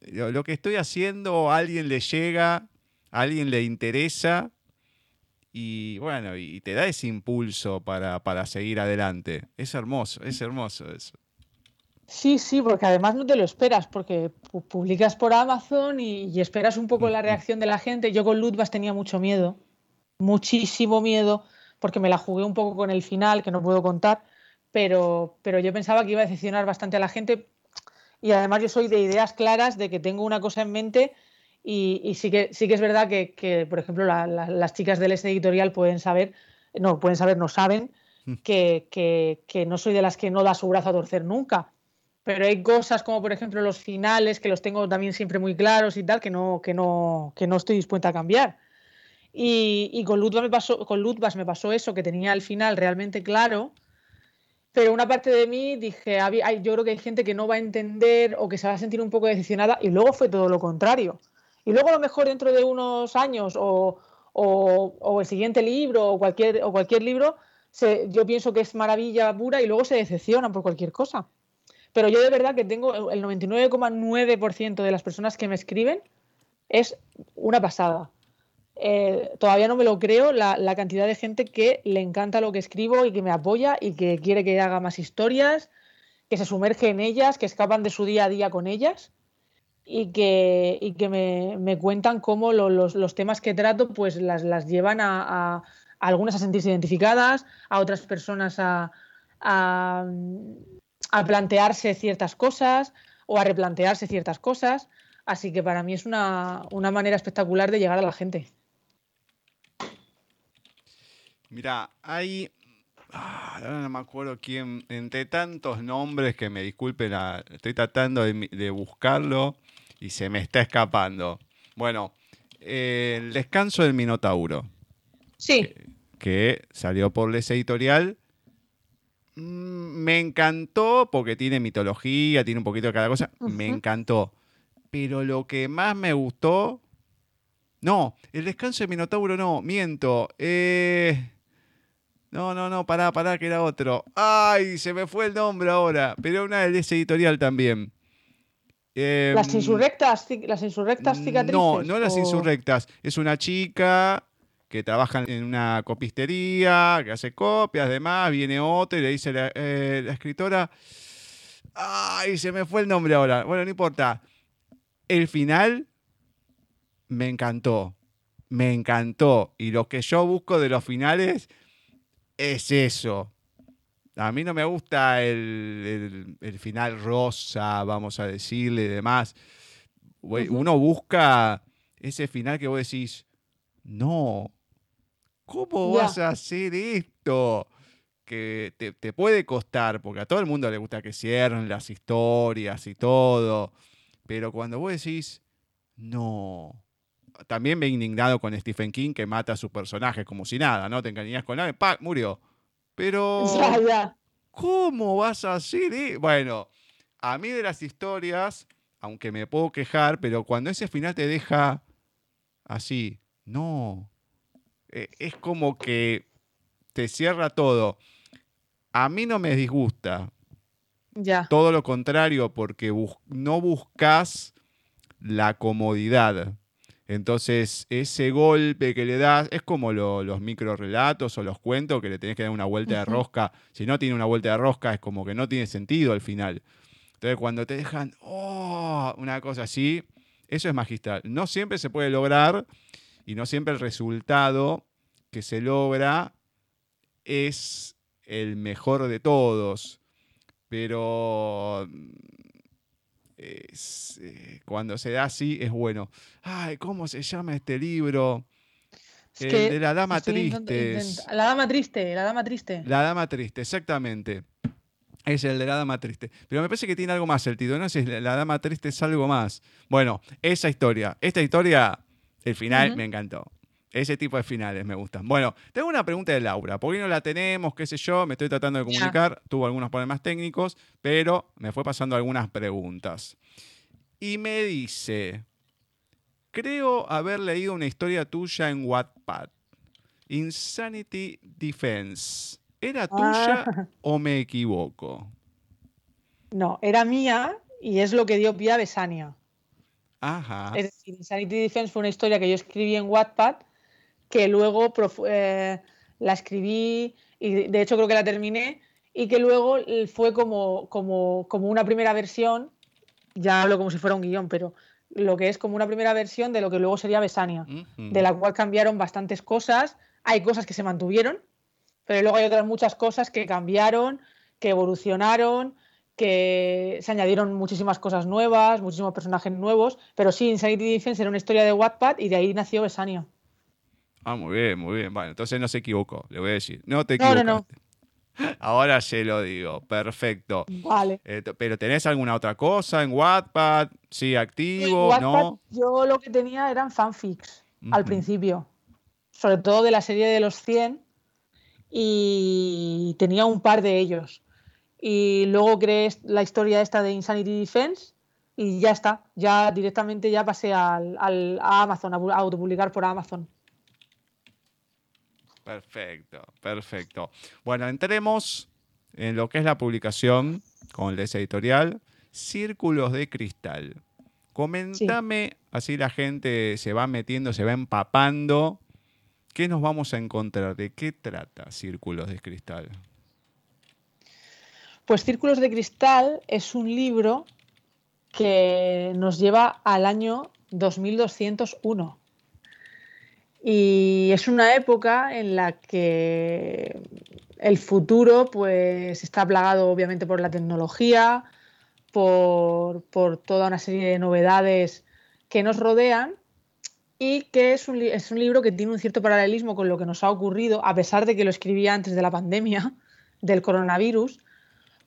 lo, que estoy haciendo a alguien le llega, a alguien le interesa y bueno, y te da ese impulso para, para seguir adelante. Es hermoso, es hermoso eso. Sí, sí, porque además no te lo esperas, porque publicas por Amazon y, esperas un poco la reacción de la gente. Yo con Ludvas tenía mucho miedo, muchísimo miedo, porque me la jugué un poco con el final, que no puedo contar, pero, pero yo pensaba que iba a decepcionar bastante a la gente. Y además yo soy de ideas claras, de que tengo una cosa en mente y, sí, que, sí que es verdad que, por ejemplo, las chicas del este editorial pueden saber, no, pueden saber, no saben, mm. que, que no soy de las que no da su brazo a torcer nunca pero hay cosas como por ejemplo los finales que los tengo también siempre muy claros y tal que no que no que no estoy dispuesta a cambiar y, con Lutvas me pasó con me pasó eso que tenía el final realmente claro pero una parte de mí dije yo creo que hay gente que no va a entender o que se va a sentir un poco decepcionada y luego fue todo lo contrario y luego a lo mejor dentro de unos años o, el siguiente libro o cualquier o cualquier libro yo pienso que es maravilla pura y luego se decepcionan por cualquier cosa pero yo de verdad que tengo el 99,9% de las personas que me escriben es una pasada. Eh, todavía no me lo creo la, cantidad de gente que le encanta lo que escribo y que me apoya y que quiere que haga más historias, que se sumerge en ellas, que escapan de su día a día con ellas y que, me, cuentan cómo los, temas que trato pues las, las llevan a, algunas a sentirse identificadas, a otras personas a, a plantearse ciertas cosas o a replantearse ciertas cosas. Así que para mí es una, manera espectacular de llegar a la gente. Mira, hay. Ah, ahora no me acuerdo quién. Entre tantos nombres que me disculpen, estoy tratando de, buscarlo y se me está escapando. Bueno, el descanso del Minotauro. Sí. Que, que salió por Les Editorial Mm, me encantó porque tiene mitología, tiene un poquito de cada cosa. Me encantó. Pero lo que más me gustó. No, el descanso de Minotauro no, miento. Eh, no, no, no, pará, pará, que era otro. Ay, se me fue el nombre ahora. Pero una de ese editorial también. las em, insurrectas, las insurrectas cicatrices. No, no las insurrectas. Es una chica que trabaja en una copistería, que hace copias, además, viene otro y le dice la, eh, la escritora, ay, se me fue el nombre ahora, bueno, no importa. El final me encantó, me encantó. Y lo que yo busco de los finales es eso. A mí no me gusta el, final rosa, vamos a decirle, y demás. Uno busca ese final que vos decís, no, ¿Cómo vas a hacer esto? Que te, puede costar, porque a todo el mundo le gusta que cierren las historias y todo. Pero cuando vos decís, no. También me he indignado con Stephen King que mata a su personaje como si nada, ¿no? Te encariñas con alguien, ¡pac! murió. Pero. <laughs> ¿Cómo vas a hacer? Bueno, a mí de las historias, aunque me puedo quejar, pero cuando ese final te deja así, no, eh, es como que te cierra todo. A mí no me disgusta, Ya. todo lo contrario, porque bus- no buscas la comodidad. Entonces, ese golpe que le das es como lo- los microrelatos o los cuentos que le tenés que dar una vuelta de rosca. Si no tiene una vuelta de rosca, es como que no tiene sentido al final. Entonces, cuando te dejan, oh, una cosa así, eso es magistral. No siempre se puede lograr y no siempre el resultado que se logra es el mejor de todos. Pero es, eh, cuando se da así es bueno. Ay, ¿cómo se llama este libro? Es El que de la dama triste. La dama triste, la dama triste. La dama triste, exactamente. Es el de la dama triste. Pero me parece que tiene algo más el título. No si la dama triste es algo más. Bueno, esa historia. Esta historia, el final me encantó. Ese tipo de finales me gustan. Bueno, tengo una pregunta de Laura. ¿Por qué no la tenemos? ¿Qué sé yo? Me estoy tratando de comunicar. Tuvo algunos problemas técnicos, pero me fue pasando algunas preguntas. Y me dice, creo haber leído una historia tuya en Wattpad. Insanity Defense. ¿Era tuya Ah. <laughs> o me equivoco? No, era mía y es lo que dio pie a Besania. Ajá. Es decir, Insanity Defense fue una historia que yo escribí en Wattpad, que luego eh, la escribí y de hecho creo que la terminé y que luego eh, fue como, como, como una primera versión, ya hablo como si fuera un guion, pero lo que es como una primera versión de lo que luego sería Besania, de la cual cambiaron bastantes cosas. Hay cosas que se mantuvieron, pero luego hay otras muchas cosas que cambiaron, que evolucionaron, que se añadieron muchísimas cosas nuevas, muchísimos personajes nuevos, pero sí, Insanity Defense era una historia de Wattpad y de ahí nació Besania. Ah, muy bien, muy bien. Bueno, entonces no se equivocó, le voy a decir. No te equivocaste. no, no. <laughs> Ahora se lo digo. Perfecto. Vale. Eh, ¿Pero tenés alguna otra cosa en Wattpad? ¿Sí En activo? Wattpad ¿No? yo lo que tenía eran fanfics al principio, sobre todo de la serie de los 100 y tenía un par de ellos. Y luego creé la historia esta de Insanity Defense y ya está, ya directamente ya pasé al, al- a Amazon, a autopublicar por Amazon. Perfecto, perfecto. Bueno, entremos en lo que es la publicación con el editorial Círculos de Cristal. Comentame, así la gente se va metiendo, se va empapando. ¿Qué nos vamos a encontrar? ¿De qué trata Círculos de Cristal? Pues Círculos de Cristal es un libro que nos lleva al año 2201. Y es una época en la que el futuro pues está plagado obviamente por la tecnología, por, por toda una serie de novedades que nos rodean y que es un, es un libro que tiene un cierto paralelismo con lo que nos ha ocurrido, a pesar de que lo escribía antes de la pandemia <laughs> del coronavirus,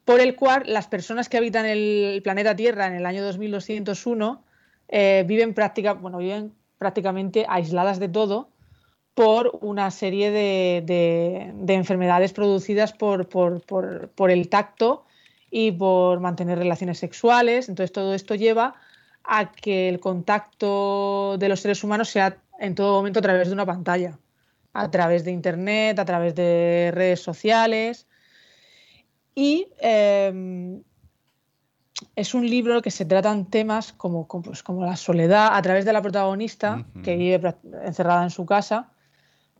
por el cual las personas que habitan el planeta Tierra en el año 2201 eh, viven, práctica, bueno, viven prácticamente aisladas de todo por una serie de, de- de enfermedades producidas por, por- por- por el tacto y por mantener relaciones sexuales. Entonces todo esto lleva a que el contacto de los seres humanos sea en todo momento a través de una pantalla, a través de internet, a través de redes sociales. Y eh, es un libro que se tratan temas como, como, pues, como la soledad a través de la protagonista, que vive encerrada en su casa,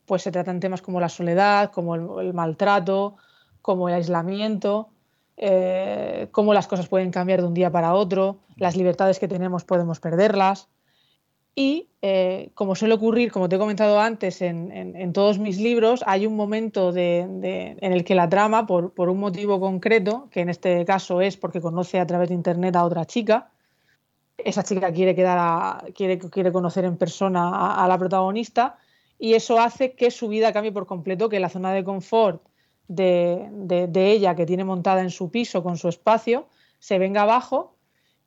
pues se tratan temas como la soledad, como el, el maltrato, como el aislamiento, eh, cómo las cosas pueden cambiar de un día para otro, las libertades que tenemos podemos perderlas. Y eh, como suele ocurrir, como te he comentado antes, en, todos mis libros, hay un momento en el que la trama, por, un motivo concreto, que en este caso es porque conoce a través de Internet a otra chica, esa chica quiere, quedar quiere, conocer en persona a, la protagonista y eso hace que su vida cambie por completo, que la zona de confort de ella que tiene montada en su piso con su espacio se venga abajo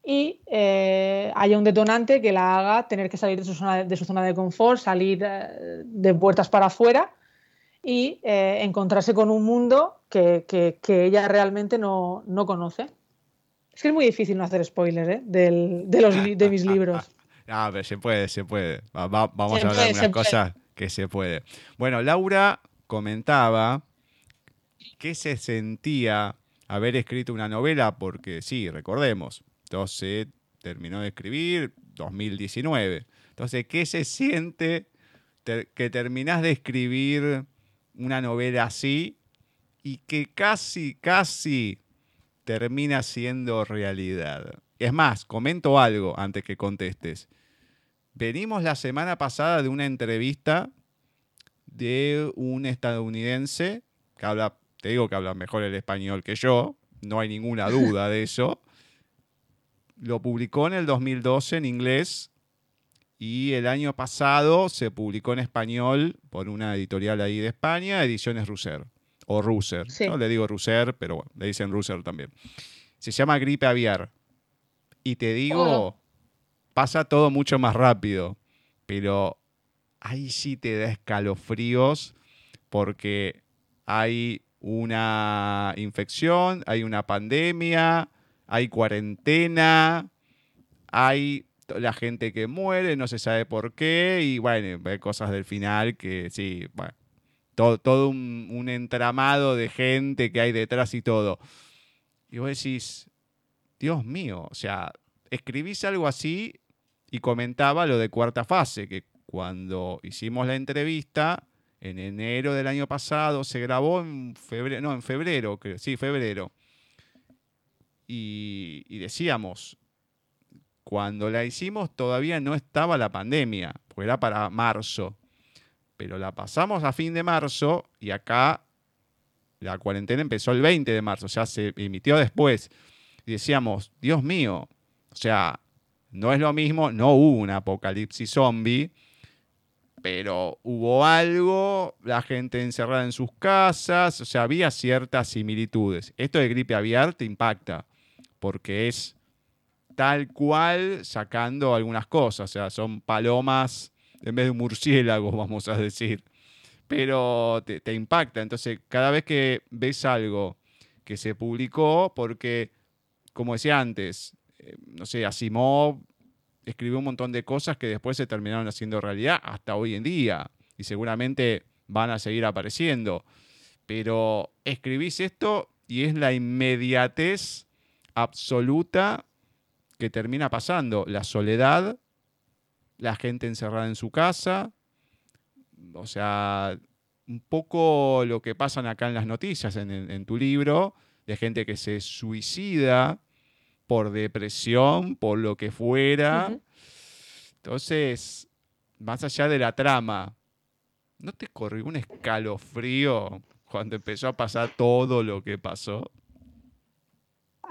y eh, haya un detonante que la haga tener que salir de su zona de, su zona de confort, salir eh, de puertas para afuera y eh, encontrarse con un mundo que, que- que ella realmente no, no conoce. Es que es muy difícil no hacer spoiler ¿eh? Del- de, los de mis libros. <laughs> Ah, pero se puede, se puede. Va- va- vamos Se a hablar de puede. cosas que se puede. Bueno, Laura comentaba qué se sentía haber escrito una novela, porque sí, recordemos, entonces terminó de escribir 2019. Entonces, ¿qué se siente que terminás de escribir una novela así y que casi, casi termina siendo realidad? Es más, comento algo antes que contestes. Venimos la semana pasada de una entrevista de un estadounidense que habla, te digo que habla mejor el español que yo, no hay ninguna duda de eso. Lo publicó en el 2012 en inglés y el año pasado se publicó en español por una editorial ahí de España, Ediciones Russer. O Russer. No le digo Russer, pero bueno, le dicen Russer también. Se llama Gripe Aviar. Y te digo, oh. pasa todo mucho más rápido. Pero ahí sí te da escalofríos porque hay una infección, hay una pandemia, hay cuarentena, hay la gente que muere, no se sabe por qué, y bueno, hay cosas del final que sí, todo, todo un, entramado de gente que hay detrás y todo. Y vos decís, Dios mío, o sea, escribís algo así y comentaba lo de cuarta fase, que cuando hicimos la entrevista, en enero del año pasado, se grabó en febrero, no, en febrero, sí, febrero. Y decíamos, cuando la hicimos todavía no estaba la pandemia, pues era para marzo. Pero la pasamos a fin de marzo y acá la cuarentena empezó el 20 de marzo, o sea, se emitió después. Y decíamos, Dios mío, o sea, no es lo mismo, no hubo un apocalipsis zombie, pero hubo algo, la gente encerrada en sus casas, o sea, había ciertas similitudes. Esto de gripe aviar te impacta, porque es tal cual sacando algunas cosas. O sea, son palomas en vez de un murciélago, <laughs> vamos a decir. Pero te, impacta. Entonces, cada vez que ves algo que se publicó, porque, como decía antes, eh, no sé, Asimov escribió un montón de cosas que después se terminaron haciendo realidad hasta hoy en día. Y seguramente van a seguir apareciendo. Pero escribís esto y es la inmediatez absoluta que termina pasando, la soledad, la gente encerrada en su casa, o sea, un poco lo que pasan acá en las noticias, en, tu libro, de gente que se suicida por depresión, por lo que fuera. Entonces, más allá de la trama, ¿no te corrió un escalofrío cuando empezó a pasar todo lo que pasó?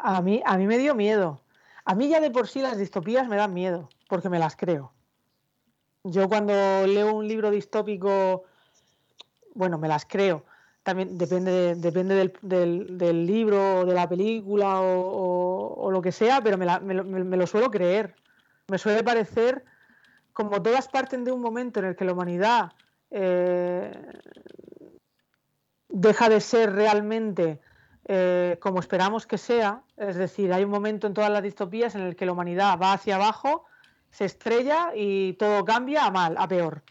A mí, a mí me dio miedo. A mí ya de por sí las distopías me dan miedo, porque me las creo. Yo cuando leo un libro distópico, bueno, me las creo. También depende, depende del, libro o de la película o, lo que sea, pero me, lo suelo creer. Me suele parecer como todas parten de un momento en el que la humanidad eh, deja de ser realmente eh, como esperamos que sea, es decir, hay un momento en todas las distopías en el que la humanidad va hacia abajo, se estrella y todo cambia a mal, a peor,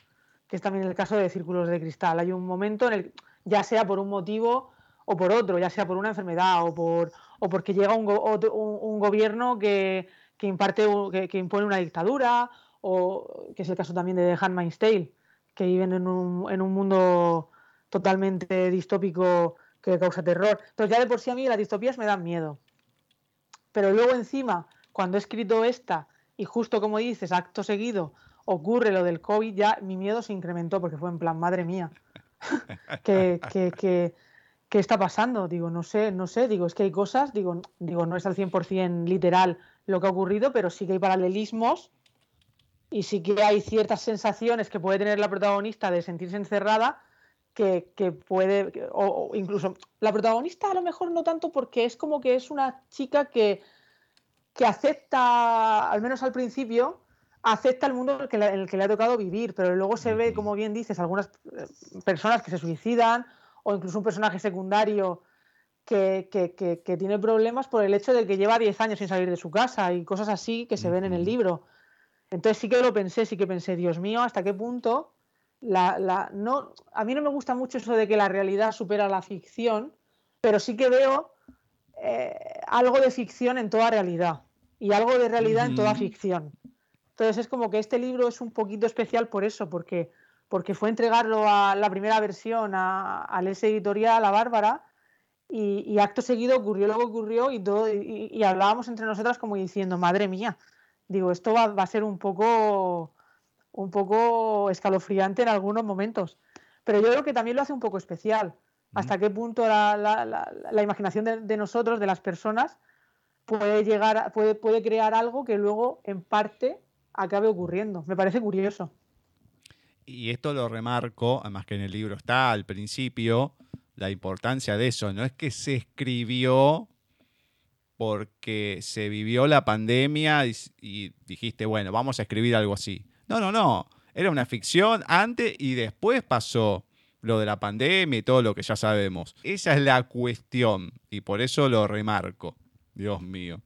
que es también el caso de Círculos de Cristal. Hay un momento en el ya sea por un motivo o por otro, ya sea por una enfermedad o, por, o porque llega un, un, gobierno que, que imparte, que, impone una dictadura, o que es el caso también de The Handmaid's Tale, que viven en un, en un mundo totalmente distópico que causa terror. Entonces ya de por sí a mí las distopías me dan miedo. Pero luego encima, cuando he escrito esta y justo como dices, acto seguido, ocurre lo del COVID, ya mi miedo se incrementó porque fue en plan, madre mía, <laughs> ¿qué, qué, está pasando? Digo, no sé, no sé, digo, es que hay cosas, digo, digo no es al 100% literal lo que ha ocurrido, pero sí que hay paralelismos y sí que hay ciertas sensaciones que puede tener la protagonista de sentirse encerrada que, puede, o, incluso la protagonista a lo mejor no tanto porque es como que es una chica que, que acepta, al menos al principio, acepta el mundo en el, que le, el que le ha tocado vivir, pero luego se ve, como bien dices, algunas eh, personas que se suicidan o incluso un personaje secundario que, que, tiene problemas por el hecho de que lleva 10 años sin salir de su casa y cosas así que se ven en el libro. Entonces sí que lo pensé, sí que pensé, Dios mío, ¿hasta qué punto la, no, a mí no me gusta mucho eso de que la realidad supera la ficción, pero sí que veo eh, algo de ficción en toda realidad y algo de realidad en toda ficción. Entonces es como que este libro es un poquito especial por eso, porque, porque fue entregarlo a la primera versión al ese editorial, a Bárbara, y, acto seguido ocurrió lo que ocurrió y, todo, y, hablábamos entre nosotras como diciendo, madre mía, digo, esto va, a ser un poco, un poco escalofriante en algunos momentos. Pero yo creo que también lo hace un poco especial. Hasta qué punto la, imaginación de, nosotros, de las personas, puede llegar, puede, puede crear algo que luego, en parte, acabe ocurriendo. Me parece curioso. Y esto lo remarco, además que en el libro está al principio, la importancia de eso. No es que se escribió porque se vivió la pandemia y, dijiste, bueno, vamos a escribir algo así. No, no, no. Era una ficción antes y después pasó lo de la pandemia y todo lo que ya sabemos. Esa es la cuestión y por eso lo remarco. Dios mío.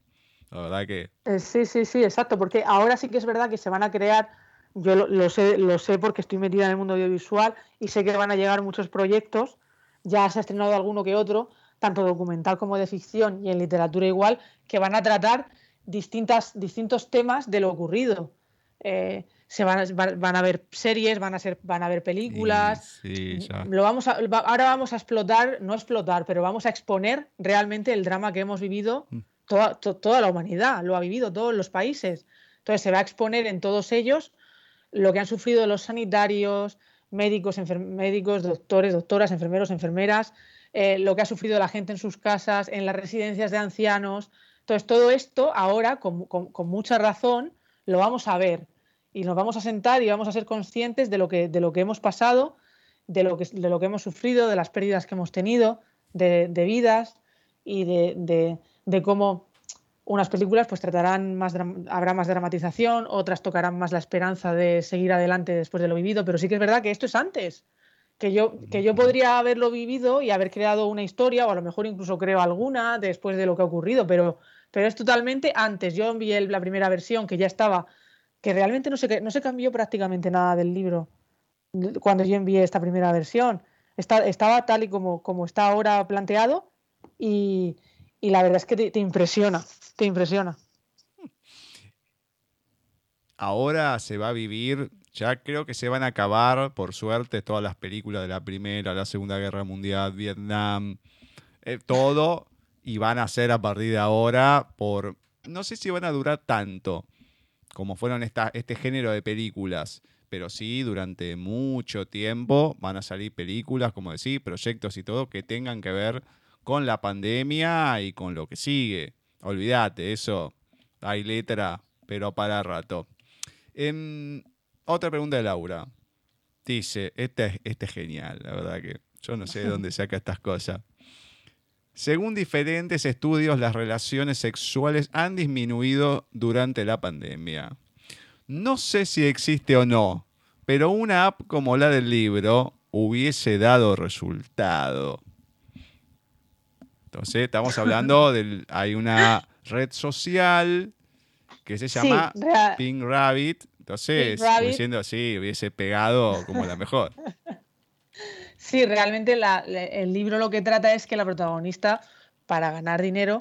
La verdad que... Eh, sí, sí, sí, exacto, porque ahora sí que es verdad que se van a crear, yo lo, sé, lo sé porque estoy metida en el mundo audiovisual y sé que van a llegar muchos proyectos, ya se ha estrenado alguno que otro, tanto documental como de ficción y en literatura igual, que van a tratar distintas, distintos temas de lo ocurrido. Eh, se van, van, a ver series, van a, ser, van a ver películas. Lo vamos ahora vamos a explotar, no explotar, pero vamos a exponer realmente el drama que hemos vivido mm toda, la humanidad, lo ha vivido todos los países. Entonces se va a exponer en todos ellos lo que han sufrido los sanitarios, médicos, médicos doctores, doctoras, enfermeros, enfermeras, eh, lo que ha sufrido la gente en sus casas, en las residencias de ancianos. Entonces todo esto ahora, con, mucha razón, lo vamos a ver y nos vamos a sentar y vamos a ser conscientes de lo que, de lo que hemos pasado, de lo que, de lo que hemos sufrido, de las pérdidas que hemos tenido, de, vidas y de de cómo unas películas pues tratarán más habrá más dramatización, otras tocarán más la esperanza de seguir adelante después de lo vivido, pero sí que es verdad que esto es antes, que yo que yo podría haberlo vivido y haber creado una historia o a lo mejor incluso creo alguna después de lo que ha ocurrido, pero pero es totalmente antes. Yo envié la primera versión que ya estaba que realmente no se no se cambió prácticamente nada del libro cuando yo envié esta primera versión. estaba tal y como, como está ahora planteado y, y la verdad es que te, impresiona, te impresiona. Ahora se va a vivir, ya creo que se van a acabar, por suerte, todas las películas de la Primera, la Segunda Guerra Mundial, Vietnam, eh, todo, y van a ser a partir de ahora por, no sé si van a durar tanto como fueron esta, este género de películas, pero sí, durante mucho tiempo van a salir películas, como decir, proyectos y todo, que tengan que ver con la pandemia y con lo que sigue. Olvídate, eso hay letra, pero para rato. Em, otra pregunta de Laura. Dice, este, este es genial, la verdad que yo no sé de dónde saca estas cosas. Según diferentes estudios, las relaciones sexuales han disminuido durante la pandemia. No sé si existe o no, pero una app como la del libro hubiese dado resultado. Entonces, estamos hablando <laughs> de. Hay una red social que se llama Pink Rabbit. Entonces, diciendo así, hubiese pegado como la mejor. <laughs> Sí, realmente el libro lo que trata es que la protagonista, para ganar dinero,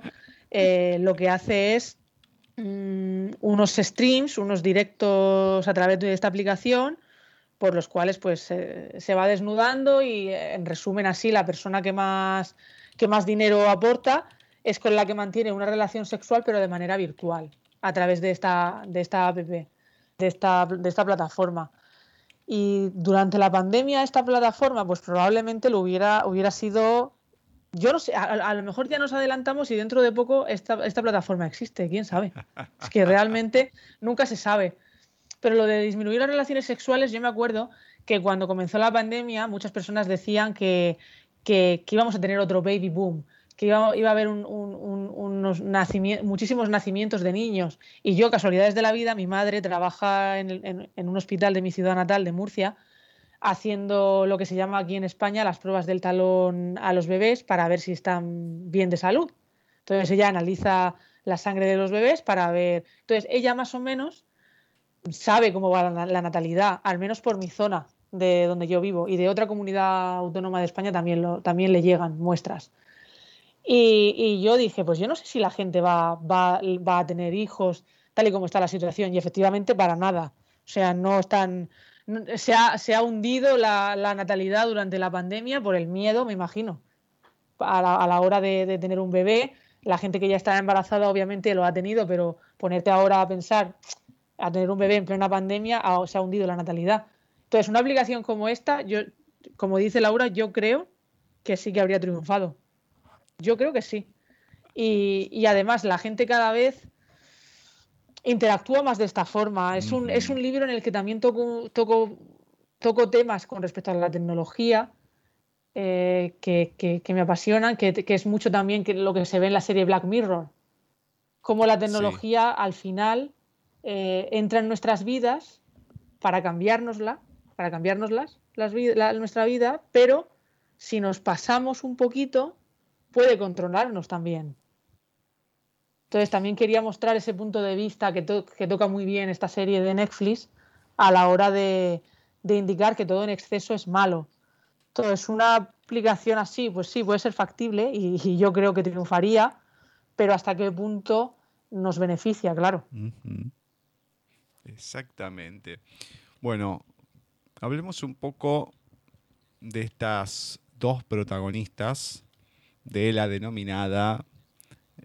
eh, lo que hace es mm, unos streams, unos directos a través de esta aplicación, por los cuales pues se va desnudando y en resumen así la persona que más que más dinero aporta es con la que mantiene una relación sexual, pero de manera virtual, a través de esta, de esta app, de esta, de esta plataforma. Y durante la pandemia, esta plataforma, pues probablemente lo hubiera, hubiera sido. Yo no sé, a, lo mejor ya nos adelantamos y dentro de poco esta, esta plataforma existe, quién sabe. Es que realmente nunca se sabe. Pero lo de disminuir las relaciones sexuales, yo me acuerdo que cuando comenzó la pandemia, muchas personas decían que, que, íbamos a tener otro baby boom, que iba, a haber unos muchísimos nacimientos de niños. Y yo, casualidades de la vida, mi madre trabaja en, un hospital de mi ciudad natal, de Murcia, haciendo lo que se llama aquí en España las pruebas del talón a los bebés para ver si están bien de salud. Entonces ella analiza la sangre de los bebés para ver. Entonces ella más o menos sabe cómo va la natalidad, al menos por mi zona de donde yo vivo y de otra comunidad autónoma de España también, lo, también le llegan muestras. Y, yo dije, pues yo no sé si la gente va, va, va, a tener hijos tal y como está la situación. Y efectivamente para nada. O sea, no están... Se ha, se ha hundido la, natalidad durante la pandemia por el miedo, me imagino, a la, hora de, de, tener un bebé. La gente que ya está embarazada obviamente lo ha tenido, pero ponerte ahora a pensar a tener un bebé en plena pandemia se ha hundido la natalidad. Entonces, una aplicación como esta, yo, como dice Laura, yo creo que sí que habría triunfado. Yo creo que sí. Y, además la gente cada vez interactúa más de esta forma. Es un, es un libro en el que también toco, toco, toco temas con respecto a la tecnología eh, que, me apasionan, que, es mucho también lo que se ve en la serie Black Mirror. Cómo la tecnología al final eh, entra en nuestras vidas para cambiárnosla, para cambiárnoslas, las, nuestra vida, pero si nos pasamos un poquito, puede controlarnos también. Entonces también quería mostrar ese punto de vista que, toca muy bien esta serie de Netflix a la hora de, indicar que todo en exceso es malo. Entonces una aplicación así, pues sí, puede ser factible y, yo creo que triunfaría, pero hasta qué punto nos beneficia, claro. Exactamente. Bueno, hablemos un poco de estas dos protagonistas de la denominada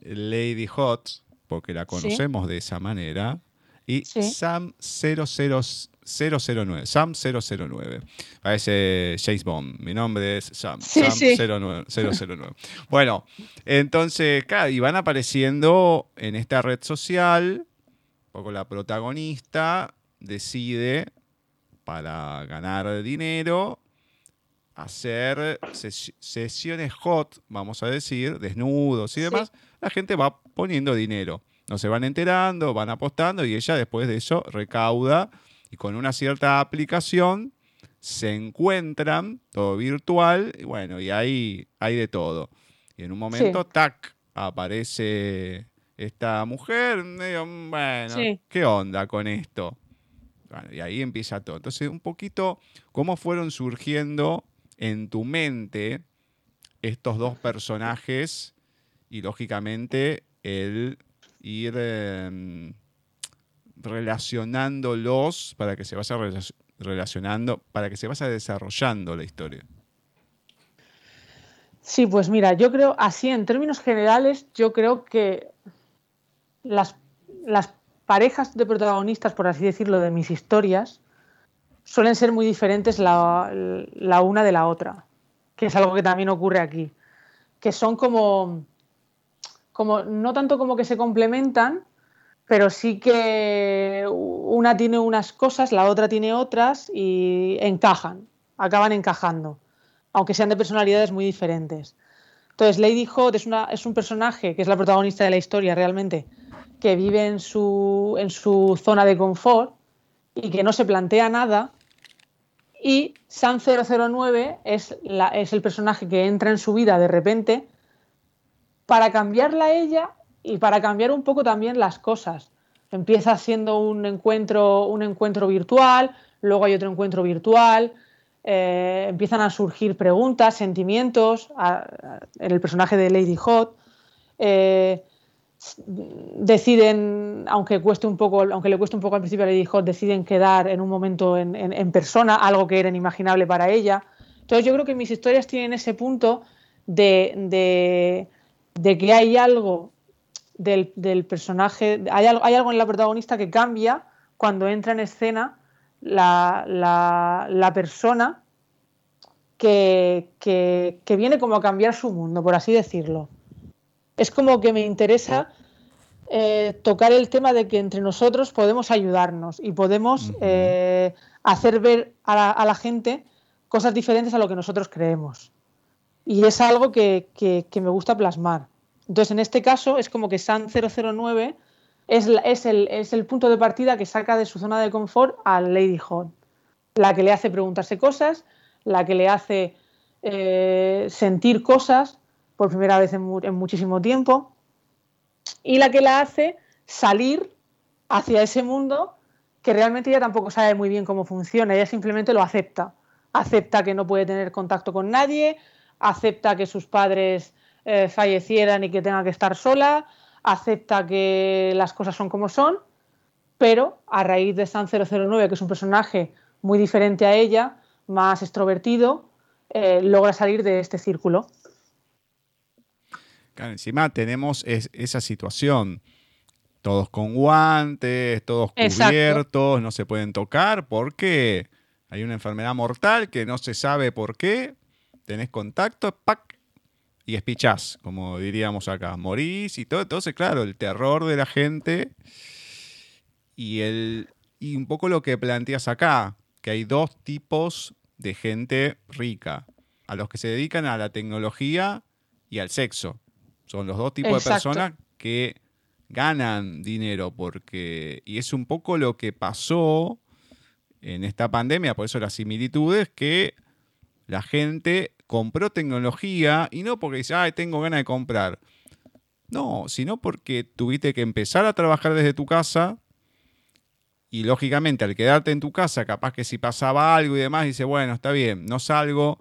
Lady Hot, porque la conocemos de esa manera, y Sam 009, Sam 009. Parece James Bond. Mi nombre es Sam, Sam 009. bueno, entonces, claro, y van apareciendo en esta red social, un poco la protagonista decide para ganar dinero hacer sesiones hot, vamos a decir, desnudos y demás, la gente va poniendo dinero. No se van enterando, van apostando y ella después de eso recauda y con una cierta aplicación se encuentran, todo virtual, y bueno, y ahí hay de todo. Y en un momento, tac, aparece esta mujer, bueno, ¿qué onda con esto? y ahí empieza todo. Entonces, un poquito cómo fueron surgiendo en tu mente estos dos personajes y lógicamente el ir em, relacionándolos para que se vaya relacionando, para que se vaya desarrollando la historia. Sí, pues mira, yo creo, así en términos generales, yo creo que las, las parejas de protagonistas, por así decirlo, de mis historias, suelen ser muy diferentes la, una de la otra, que es algo que también ocurre aquí, que son como, como, no tanto como que se complementan, pero sí que una tiene unas cosas, la otra tiene otras y encajan, acaban encajando, aunque sean de personalidades muy diferentes. Entonces, Lady Hot es, una, es un personaje que es la protagonista de la historia realmente, que vive en su, en su zona de confort y que no se plantea nada. Y Sam 009 es, es el personaje que entra en su vida de repente para cambiarla a ella y para cambiar un poco también las cosas. Empieza siendo un encuentro, un encuentro virtual, luego hay otro encuentro virtual, eh, empiezan a surgir preguntas, sentimientos en el personaje de Lady Hot. Deciden, aunque cueste un poco, aunque le cueste un poco al principio, le dijo, deciden quedar en un momento en, persona, algo que era inimaginable para ella. Entonces yo creo que mis historias tienen ese punto de, que hay algo del, personaje, hay algo, en la protagonista que cambia cuando entra en escena la, persona que, que viene como a cambiar su mundo, por así decirlo es como que me interesa eh, tocar el tema de que entre nosotros podemos ayudarnos y podemos eh, hacer ver a la, gente cosas diferentes a lo que nosotros creemos. Y es algo que, me gusta plasmar. Entonces, en este caso, es como que SAN 009 es, es, el, es, el, punto de partida que saca de su zona de confort a Lady Hot. La que le hace preguntarse cosas, la que le hace eh, sentir cosas, por primera vez en, muchísimo tiempo, y la que la hace salir hacia ese mundo que realmente ella tampoco sabe muy bien cómo funciona, ella simplemente lo acepta. Acepta que no puede tener contacto con nadie, acepta que sus padres eh, fallecieran y que tenga que estar sola, acepta que las cosas son como son, pero a raíz de San 009, que es un personaje muy diferente a ella, más extrovertido, eh, logra salir de este círculo. Claro, encima tenemos esa situación. Todos con guantes, todos cubiertos, no se pueden tocar porque hay una enfermedad mortal que no se sabe por qué. Tenés contacto, ¡pac! y espichás, como diríamos acá. Morís y todo. Entonces, claro, el terror de la gente y, el, y un poco lo que planteas acá, que hay dos tipos de gente rica. A los que se dedican a la tecnología y al sexo. Son los dos tipos de personas que ganan dinero porque... Y es un poco lo que pasó en esta pandemia, por eso las similitudes, que la gente compró tecnología y no porque dice, ay, tengo ganas de comprar. No, sino porque tuviste que empezar a trabajar desde tu casa y lógicamente al quedarte en tu casa, capaz que si pasaba algo y demás, dice, bueno, está bien, no salgo,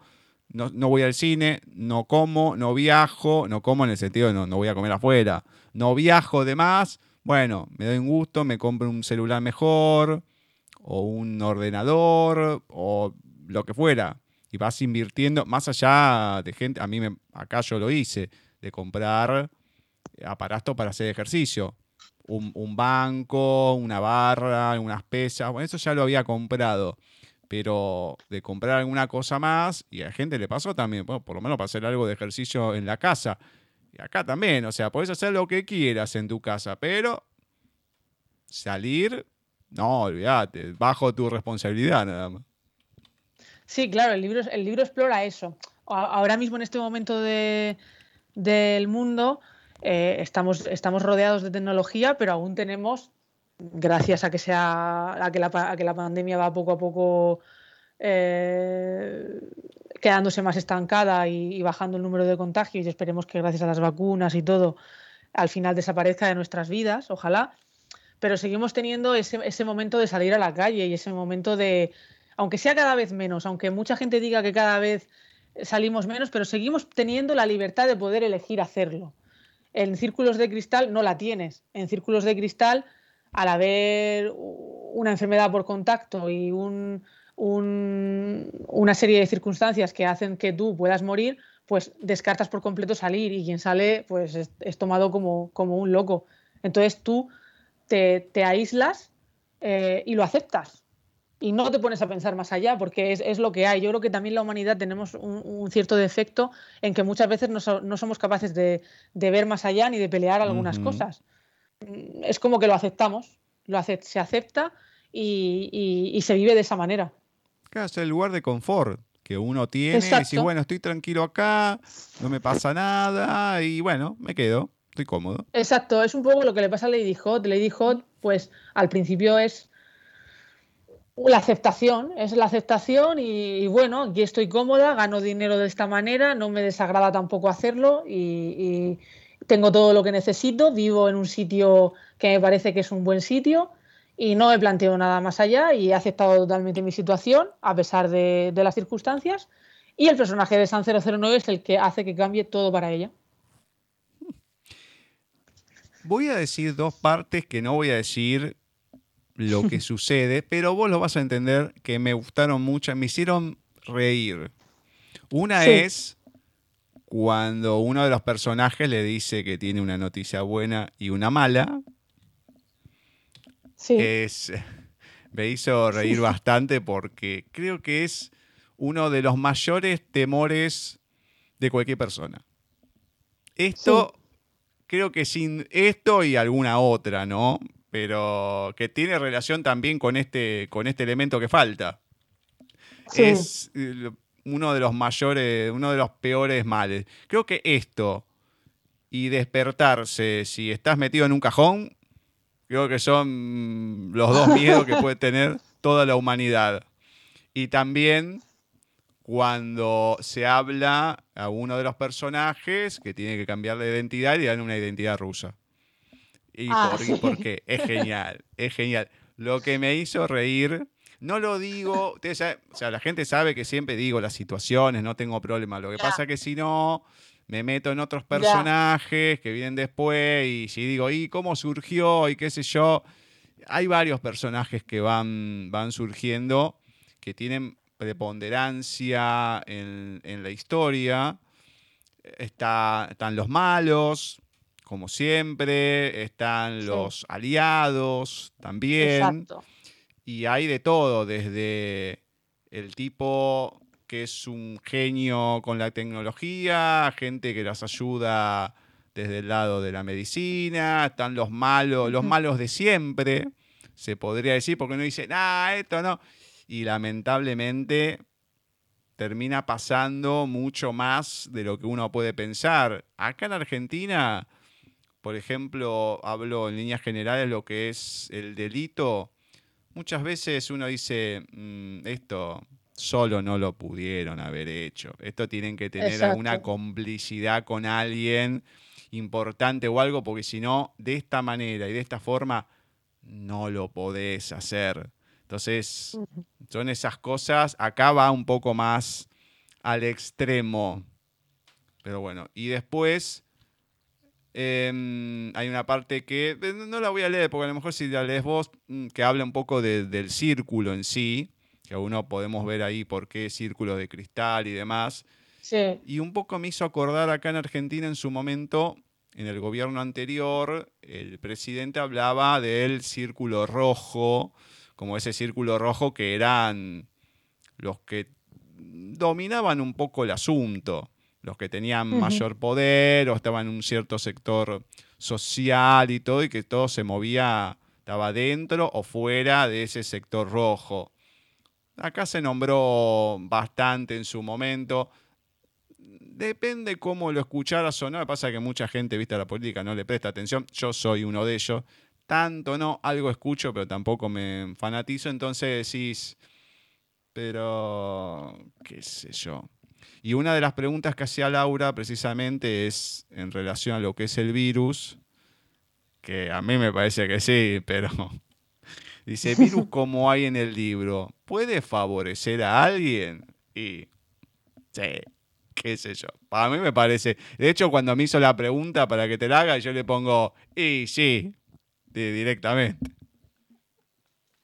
no, voy al cine, no como, no viajo, no como en el sentido de no, no voy a comer afuera, no viajo demás, bueno, me doy un gusto, me compro un celular mejor o un ordenador o lo que fuera. Y vas invirtiendo, más allá de gente, a mí me, acá yo lo hice, de comprar aparatos para hacer ejercicio. Un, un banco, una barra, unas pesas, bueno, eso ya lo había comprado pero de comprar alguna cosa más, y a la gente le pasó también, bueno, por lo menos para hacer algo de ejercicio en la casa. Y acá también, o sea, podés hacer lo que quieras en tu casa, pero salir, no, olvídate, bajo tu responsabilidad nada más. Sí, claro, el libro, el libro explora eso. Ahora mismo en este momento del mundo eh, estamos, estamos rodeados de tecnología, pero aún tenemos gracias a que sea a que la, pandemia va poco a poco eh, quedándose más estancada y, bajando el número de contagios y esperemos que gracias a las vacunas y todo al final desaparezca de nuestras vidas, ojalá, pero seguimos teniendo ese, ese momento de salir a la calle y ese momento de, aunque sea cada vez menos, aunque mucha gente diga que cada vez salimos menos, pero seguimos teniendo la libertad de poder elegir hacerlo. En círculos de cristal no la tienes. En círculos de cristal al haber una enfermedad por contacto y una serie de circunstancias que hacen que tú puedas morir, pues descartas por completo salir y quien sale pues es, tomado como, un loco. Entonces tú te, aíslas eh, y lo aceptas. Y no te pones a pensar más allá, porque es, lo que hay. Yo creo que también la humanidad tenemos un, cierto defecto en que muchas veces no, somos capaces de, ver más allá ni de pelear algunas cosas es como que lo aceptamos, lo se acepta y, se vive de esa manera. Claro, es el lugar de confort que uno tiene. Y decís, bueno, estoy tranquilo acá, no me pasa nada y bueno, me quedo, estoy cómodo. Exacto, es un poco lo que le pasa a Lady Hot. Lady Hot, pues al principio es la aceptación, es la aceptación y, bueno, aquí estoy cómoda, gano dinero de esta manera, no me desagrada tampoco hacerlo y, tengo todo lo que necesito, vivo en un sitio que me parece que es un buen sitio y no he planteado nada más allá y he aceptado totalmente mi situación a pesar de, las circunstancias y el personaje de San 009 es el que hace que cambie todo para ella. Voy a decir dos partes que no voy a decir lo que <laughs> sucede, pero vos lo vas a entender que me gustaron mucho, me hicieron reír. Una es cuando uno de los personajes le dice que tiene una noticia buena y una mala. Sí. <laughs> me hizo reír bastante porque creo que es uno de los mayores temores de cualquier persona. Esto, creo que sin esto y alguna otra, ¿no? Pero que tiene relación también con este, con este elemento que falta. Sí. Es eh, uno de los mayores, uno de los peores males. Creo que esto y despertarse si estás metido en un cajón, creo que son los dos miedos que puede tener toda la humanidad. Y también cuando se habla a uno de los personajes que tiene que cambiar de identidad y dan una identidad rusa. Y, ah, por, porque es genial, es genial. Lo que me hizo reír no lo digo, o sea, la gente sabe que siempre digo las situaciones, no tengo problema. Lo que pasa es que si no, me meto en otros personajes que vienen después y si digo, ¿y cómo surgió? Y qué sé yo. Hay varios personajes que van, van surgiendo que tienen preponderancia en, la historia. Está, están los malos, como siempre, están los aliados también. Exacto. Y hay de todo, desde el tipo que es un genio con la tecnología, gente que las ayuda desde el lado de la medicina, están los malos, los malos de siempre, se podría decir, porque uno dice, ah, esto no. Y lamentablemente termina pasando mucho más de lo que uno puede pensar. Acá en Argentina, por ejemplo, hablo en líneas generales lo que es el delito. Muchas veces uno dice, mm, esto solo no lo pudieron haber hecho. Esto tienen que tener alguna complicidad con alguien importante o algo, porque si no, de esta manera y de esta forma, no lo podés hacer. Entonces, son esas cosas. Acá va un poco más al extremo. Pero bueno, y después em, hay una parte que eh, no la voy a leer, porque a lo mejor si la lees vos, mm, que habla un poco del círculo en sí que uno podemos ver ahí por qué círculos de cristal y demás. Sí. Y un poco me hizo acordar acá en Argentina en su momento, en el gobierno anterior, el presidente hablaba del círculo rojo, como ese círculo rojo que eran los que dominaban un poco el asunto, los que tenían mayor poder o estaban en un cierto sector social y todo, y que todo se movía, estaba dentro o fuera de ese sector rojo. Acá se nombró bastante en su momento. Depende cómo lo escucharas o no. Pasa que mucha gente, viste, la política no le presta atención. Yo soy uno de ellos. Tanto no, algo escucho, pero tampoco me fanatizo. Entonces decís, pero qué sé yo. Y una de las preguntas que hacía Laura precisamente es en relación a lo que es el virus, que a mí me parece que sí, pero <laughs> Dice, virus <laughs> como hay en el libro, ¿puede favorecer a alguien? Y, sí, qué sé yo. Para mí me parece. De hecho, cuando me hizo la pregunta para que te la haga, yo le pongo, y sí, directamente.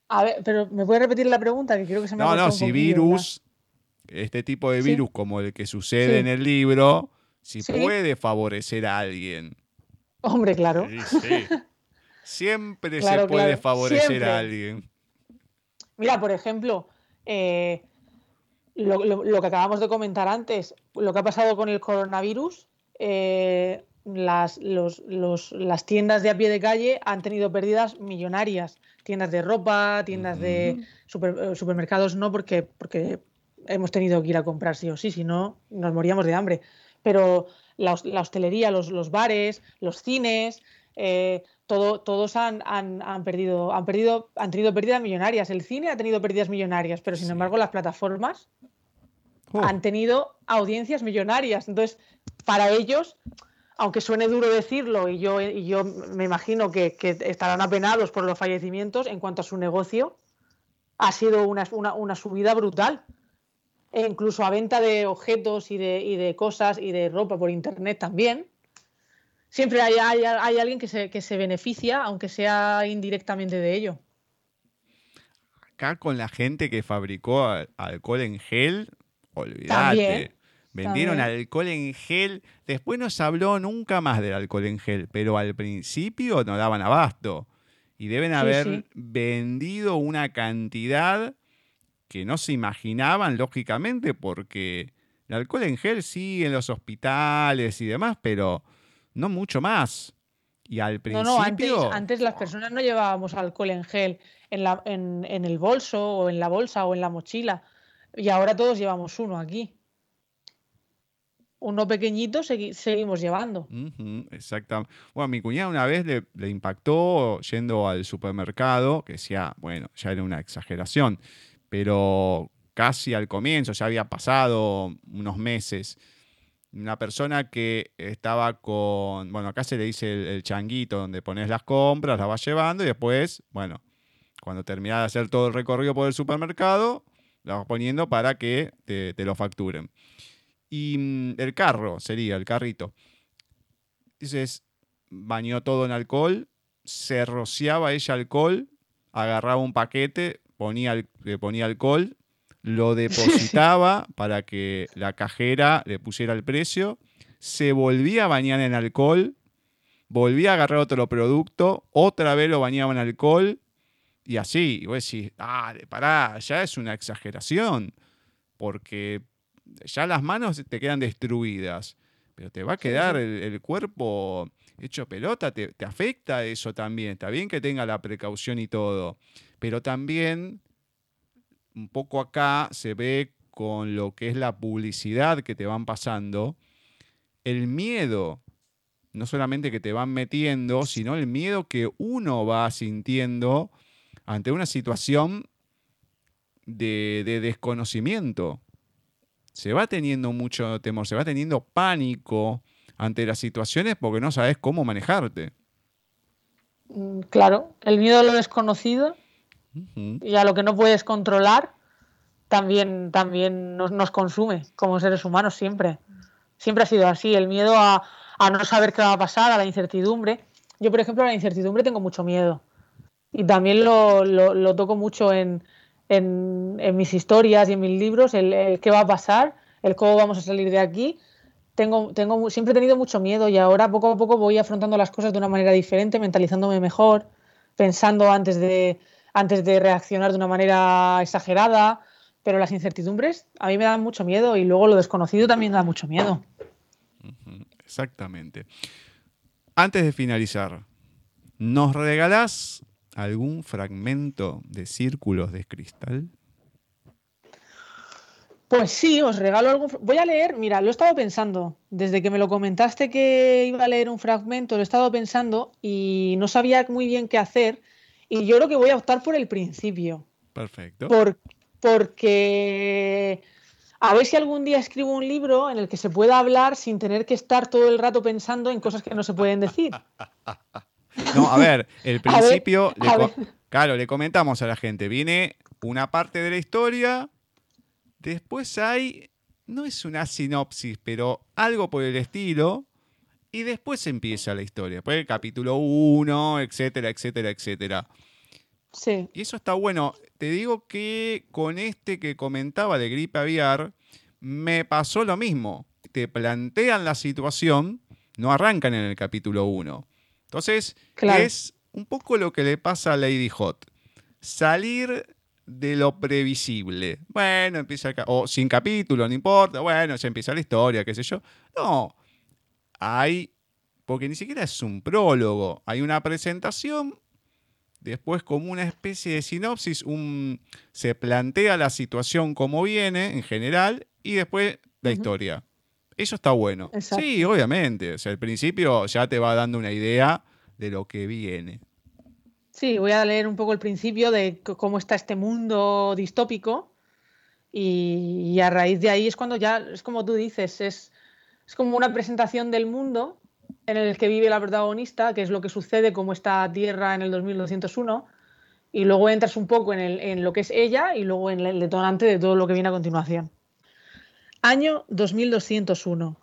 A ver, pero ¿me puedes repetir la pregunta? Que creo que se me No, no, si virus, este tipo de virus como el que sucede en el libro, si puede favorecer a alguien. Hombre, claro. Sí, sí. <laughs> Siempre se puede favorecer a alguien. Mira, por ejemplo, eh, lo, que acabamos de comentar antes, lo que ha pasado con el coronavirus, eh, las, las, tiendas de a pie de calle han tenido pérdidas millonarias. Tiendas de ropa, tiendas de eh, supermercados no, porque, porque hemos tenido que ir a comprar sí o sí, si no nos moríamos de hambre. Pero la, hostelería, los, los, bares, los cines, todos han, perdido, han perdido, han tenido pérdidas millonarias. El cine ha tenido pérdidas millonarias, pero sin embargo las plataformas oh. han tenido audiencias millonarias. Entonces, para ellos, aunque suene duro decirlo, y yo, y yo me imagino que, estarán apenados por los fallecimientos, en cuanto a su negocio, ha sido una, una, subida brutal. E incluso a venta de objetos y de, y de cosas y de ropa por internet también siempre hay, alguien que se, que se beneficia, aunque sea indirectamente de ello. Acá con la gente que fabricó alcohol en gel, olvídate. Vendieron alcohol en gel. Después no se habló nunca más del alcohol en gel, pero al principio no daban abasto. Y deben haber vendido una cantidad que no se imaginaban, lógicamente, porque el alcohol en gel sí en los hospitales y demás, pero no mucho más. Y al principio. No, no, antes, las personas no llevábamos alcohol en gel en, la, en, el bolso o en la bolsa o en la mochila. Y ahora todos llevamos uno aquí. Uno pequeñito seguimos llevando. exactamente. Bueno, mi cuñada una vez le, le, impactó yendo al supermercado, que decía, bueno, ya era una exageración, pero casi al comienzo, ya había pasado unos meses una persona que estaba con, bueno, acá se le dice el, changuito donde pones las compras, las vas llevando y después, bueno, cuando terminas de hacer todo el recorrido por el supermercado, la vas poniendo para que te, lo facturen. Y mm, el carro sería, el carrito. Dices, bañó todo en alcohol, se rociaba ella alcohol, agarraba un paquete, ponía, le ponía alcohol, lo <laughs> depositaba para que la cajera le pusiera el precio, se volvía a bañar en alcohol, volvía a agarrar otro producto, otra vez lo bañaba en alcohol y así. Y vos decís, ah, pará, ya es una exageración, porque ya las manos te quedan destruidas, pero te va a quedar el, cuerpo hecho pelota, te, te afecta eso también. Está bien que tenga la precaución y todo, pero también un poco acá se ve con lo que es la publicidad que te van pasando, el miedo, no solamente que te van metiendo, sino el miedo que uno va sintiendo ante una situación de, desconocimiento. Se va teniendo mucho temor, se va teniendo pánico ante las situaciones porque no sabes cómo manejarte. Mm, claro, el miedo a lo desconocido y a lo que no puedes controlar también, también nos, consume como seres humanos siempre. Siempre ha sido así, el miedo a, no saber qué va a pasar, a la incertidumbre. Yo, por ejemplo, a la incertidumbre tengo mucho miedo. Y también lo, toco mucho en, mis historias y en mis libros, el, qué va a pasar, el cómo vamos a salir de aquí. Tengo, tengo, siempre he tenido mucho miedo y ahora poco a poco voy afrontando las cosas de una manera diferente, mentalizándome mejor, pensando antes de, antes de reaccionar de una manera exagerada, pero las incertidumbres a mí me dan mucho miedo y luego lo desconocido también da mucho miedo. Exactamente. Antes de finalizar, ¿nos regalás algún fragmento de Círculos de Cristal? Pues sí, os regalo algún. Voy a leer, mira, lo he estado pensando. Desde que me lo comentaste que iba a leer un fragmento, lo he estado pensando y no sabía muy bien qué hacer. Y yo creo que voy a optar por el principio. Perfecto. porque a ver si algún día escribo un libro en el que se pueda hablar sin tener que estar todo el rato pensando en cosas que no se pueden decir. No, a ver, el <laughs> principio, claro, le comentamos a la gente, viene una parte de la historia, después hay, no es una sinopsis, pero algo por el estilo, y después empieza la historia. Después el capítulo 1, etcétera, etcétera, etcétera. Sí. Y eso está bueno. Te digo que con este que comentaba de gripe aviar, me pasó lo mismo. Te plantean la situación, no arrancan en el capítulo 1. Entonces, es un poco lo que le pasa a Lady Hot. Salir de lo previsible. Bueno, empieza o sin capítulo, no importa, bueno, ya empieza la historia, qué sé yo. No, hay, porque ni siquiera es un prólogo, hay una presentación, después como una especie de sinopsis, un, se plantea la situación como viene en general y después la historia. Eso está bueno. Sí, obviamente. O sea, al principio ya te va dando una idea de lo que viene. Sí, voy a leer un poco el principio de cómo está este mundo distópico y, a raíz de ahí es cuando ya, es como tú dices, es, es como una presentación del mundo en el que vive la protagonista, que es lo que sucede, como esta Tierra en el 2201, y luego entras un poco en, en lo que es ella y luego en el detonante de todo lo que viene a continuación. Año 2201.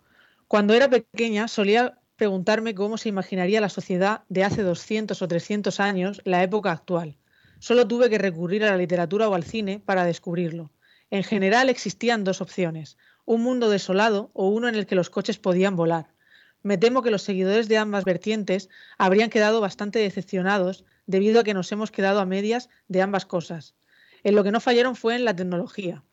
Cuando era pequeña solía preguntarme cómo se imaginaría la sociedad de hace 200 o 300 años, la época actual. Solo tuve que recurrir a la literatura o al cine para descubrirlo. En general existían dos opciones, un mundo desolado o uno en el que los coches podían volar. Me temo que los seguidores de ambas vertientes habrían quedado bastante decepcionados debido a que nos hemos quedado a medias de ambas cosas. En lo que no fallaron fue en la tecnología.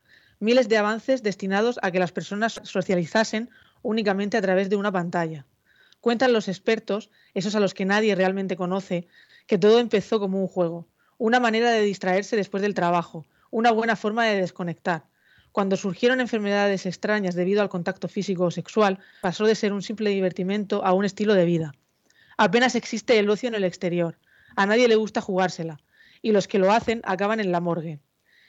Miles de avances destinados a que las personas socializasen únicamente a través de una pantalla. Cuentan los expertos, esos a los que nadie realmente conoce, que todo empezó como un juego, una manera de distraerse después del trabajo, una buena forma de desconectar, cuando surgieron enfermedades extrañas debido al contacto físico o sexual, pasó de ser un simple divertimento a un estilo de vida. Apenas existe el ocio en el exterior. A nadie le gusta jugársela. Y los que lo hacen acaban en la morgue.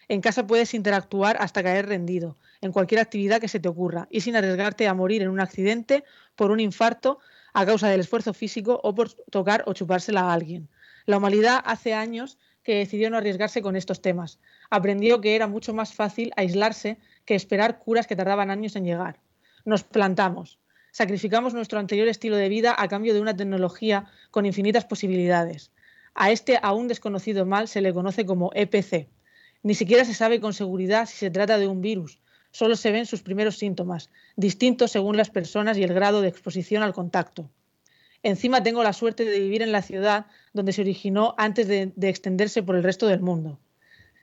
En casa puedes interactuar hasta caer rendido, en cualquier actividad que se te ocurra, y sin arriesgarte a morir en un accidente, por un infarto, a causa del esfuerzo físico o por tocar o chupársela a alguien. La humanidad hace años que decidió no arriesgarse con estos temas. Aprendió que era mucho más fácil aislarse que esperar curas que tardaban años en llegar. nos plantamos. Sacrificamos nuestro anterior estilo de vida a cambio de una tecnología con infinitas posibilidades. A este aún desconocido mal se le conoce como EPC. Ni siquiera se sabe con seguridad si se trata de un virus. Solo se ven sus primeros síntomas, distintos según las personas y el grado de exposición al contacto. Encima tengo la suerte de vivir en la ciudad donde se originó antes de, de extenderse por el resto del mundo.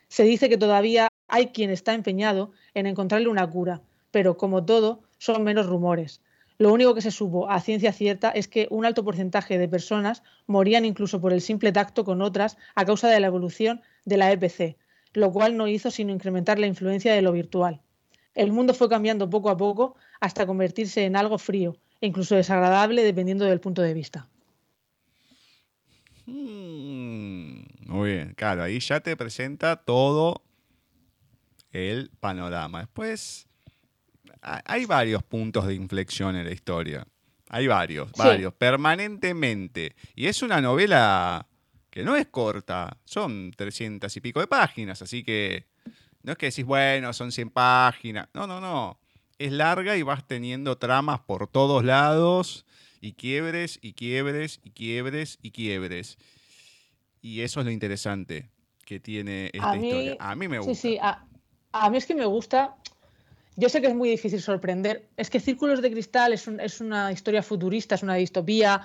Se dice que todavía hay quien está empeñado en encontrarle una cura, pero como todo, son menos rumores. Lo único que se supo a ciencia cierta es que un alto porcentaje de personas morían incluso por el simple tacto con otras a causa de la evolución de la EPC, lo cual no hizo sino incrementar la influencia de lo virtual. El mundo fue cambiando poco a poco hasta convertirse en algo frío e incluso desagradable dependiendo del punto de vista. Mm, muy bien, claro, ahí ya te presenta todo el panorama. Después, hay varios puntos de inflexión en la historia. Hay varios, varios, permanentemente. Y es una novela que no es corta, son 300 y pico de páginas, así que no es que decís, bueno, son 100 páginas. No, no, no. Es larga y vas teniendo tramas por todos lados y quiebres y quiebres y quiebres y quiebres. Y eso es lo interesante que tiene esta historia. A mí me gusta. Sí, sí, a, a, mí es que me gusta. Yo sé que es muy difícil sorprender. Es que Círculos de Cristal es, un, es una historia futurista, es una distopía.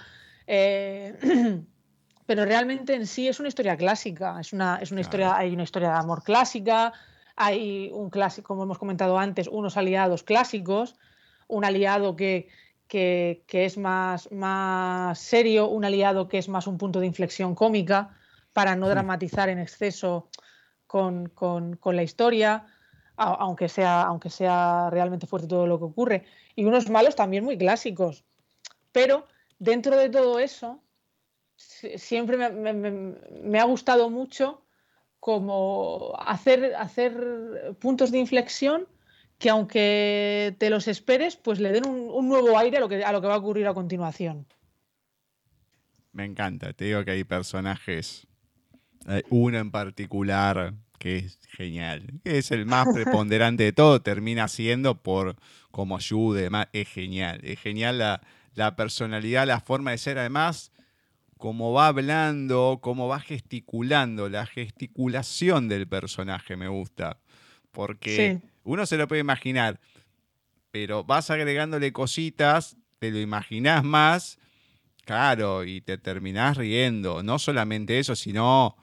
Eh, <clears throat> pero realmente en sí es una historia clásica. Es una, es una historia, hay una historia de amor clásica, hay un clásico, como hemos comentado antes, unos aliados clásicos, un aliado que, que, que es más, más serio, un aliado que es más un punto de inflexión cómica para no dramatizar en exceso con, con, con la historia, aunque sea, aunque sea realmente fuerte todo lo que ocurre. Y unos malos también muy clásicos. Pero dentro de todo eso, siempre me, me, me, ha gustado mucho como hacer, hacer puntos de inflexión que aunque te los esperes, pues le den un, un, nuevo aire a lo, que, a lo que va a ocurrir a continuación. Me encanta, te digo que hay personajes, hay uno en particular que es genial, es el más preponderante de todo, termina siendo por como ayude, es genial, es genial la, la personalidad, la forma de ser, además cómo va hablando, cómo va gesticulando, la gesticulación del personaje me gusta. Porque sí. uno se lo puede imaginar, pero vas agregándole cositas, te lo imaginás más, claro, y te terminás riendo. No solamente eso, sino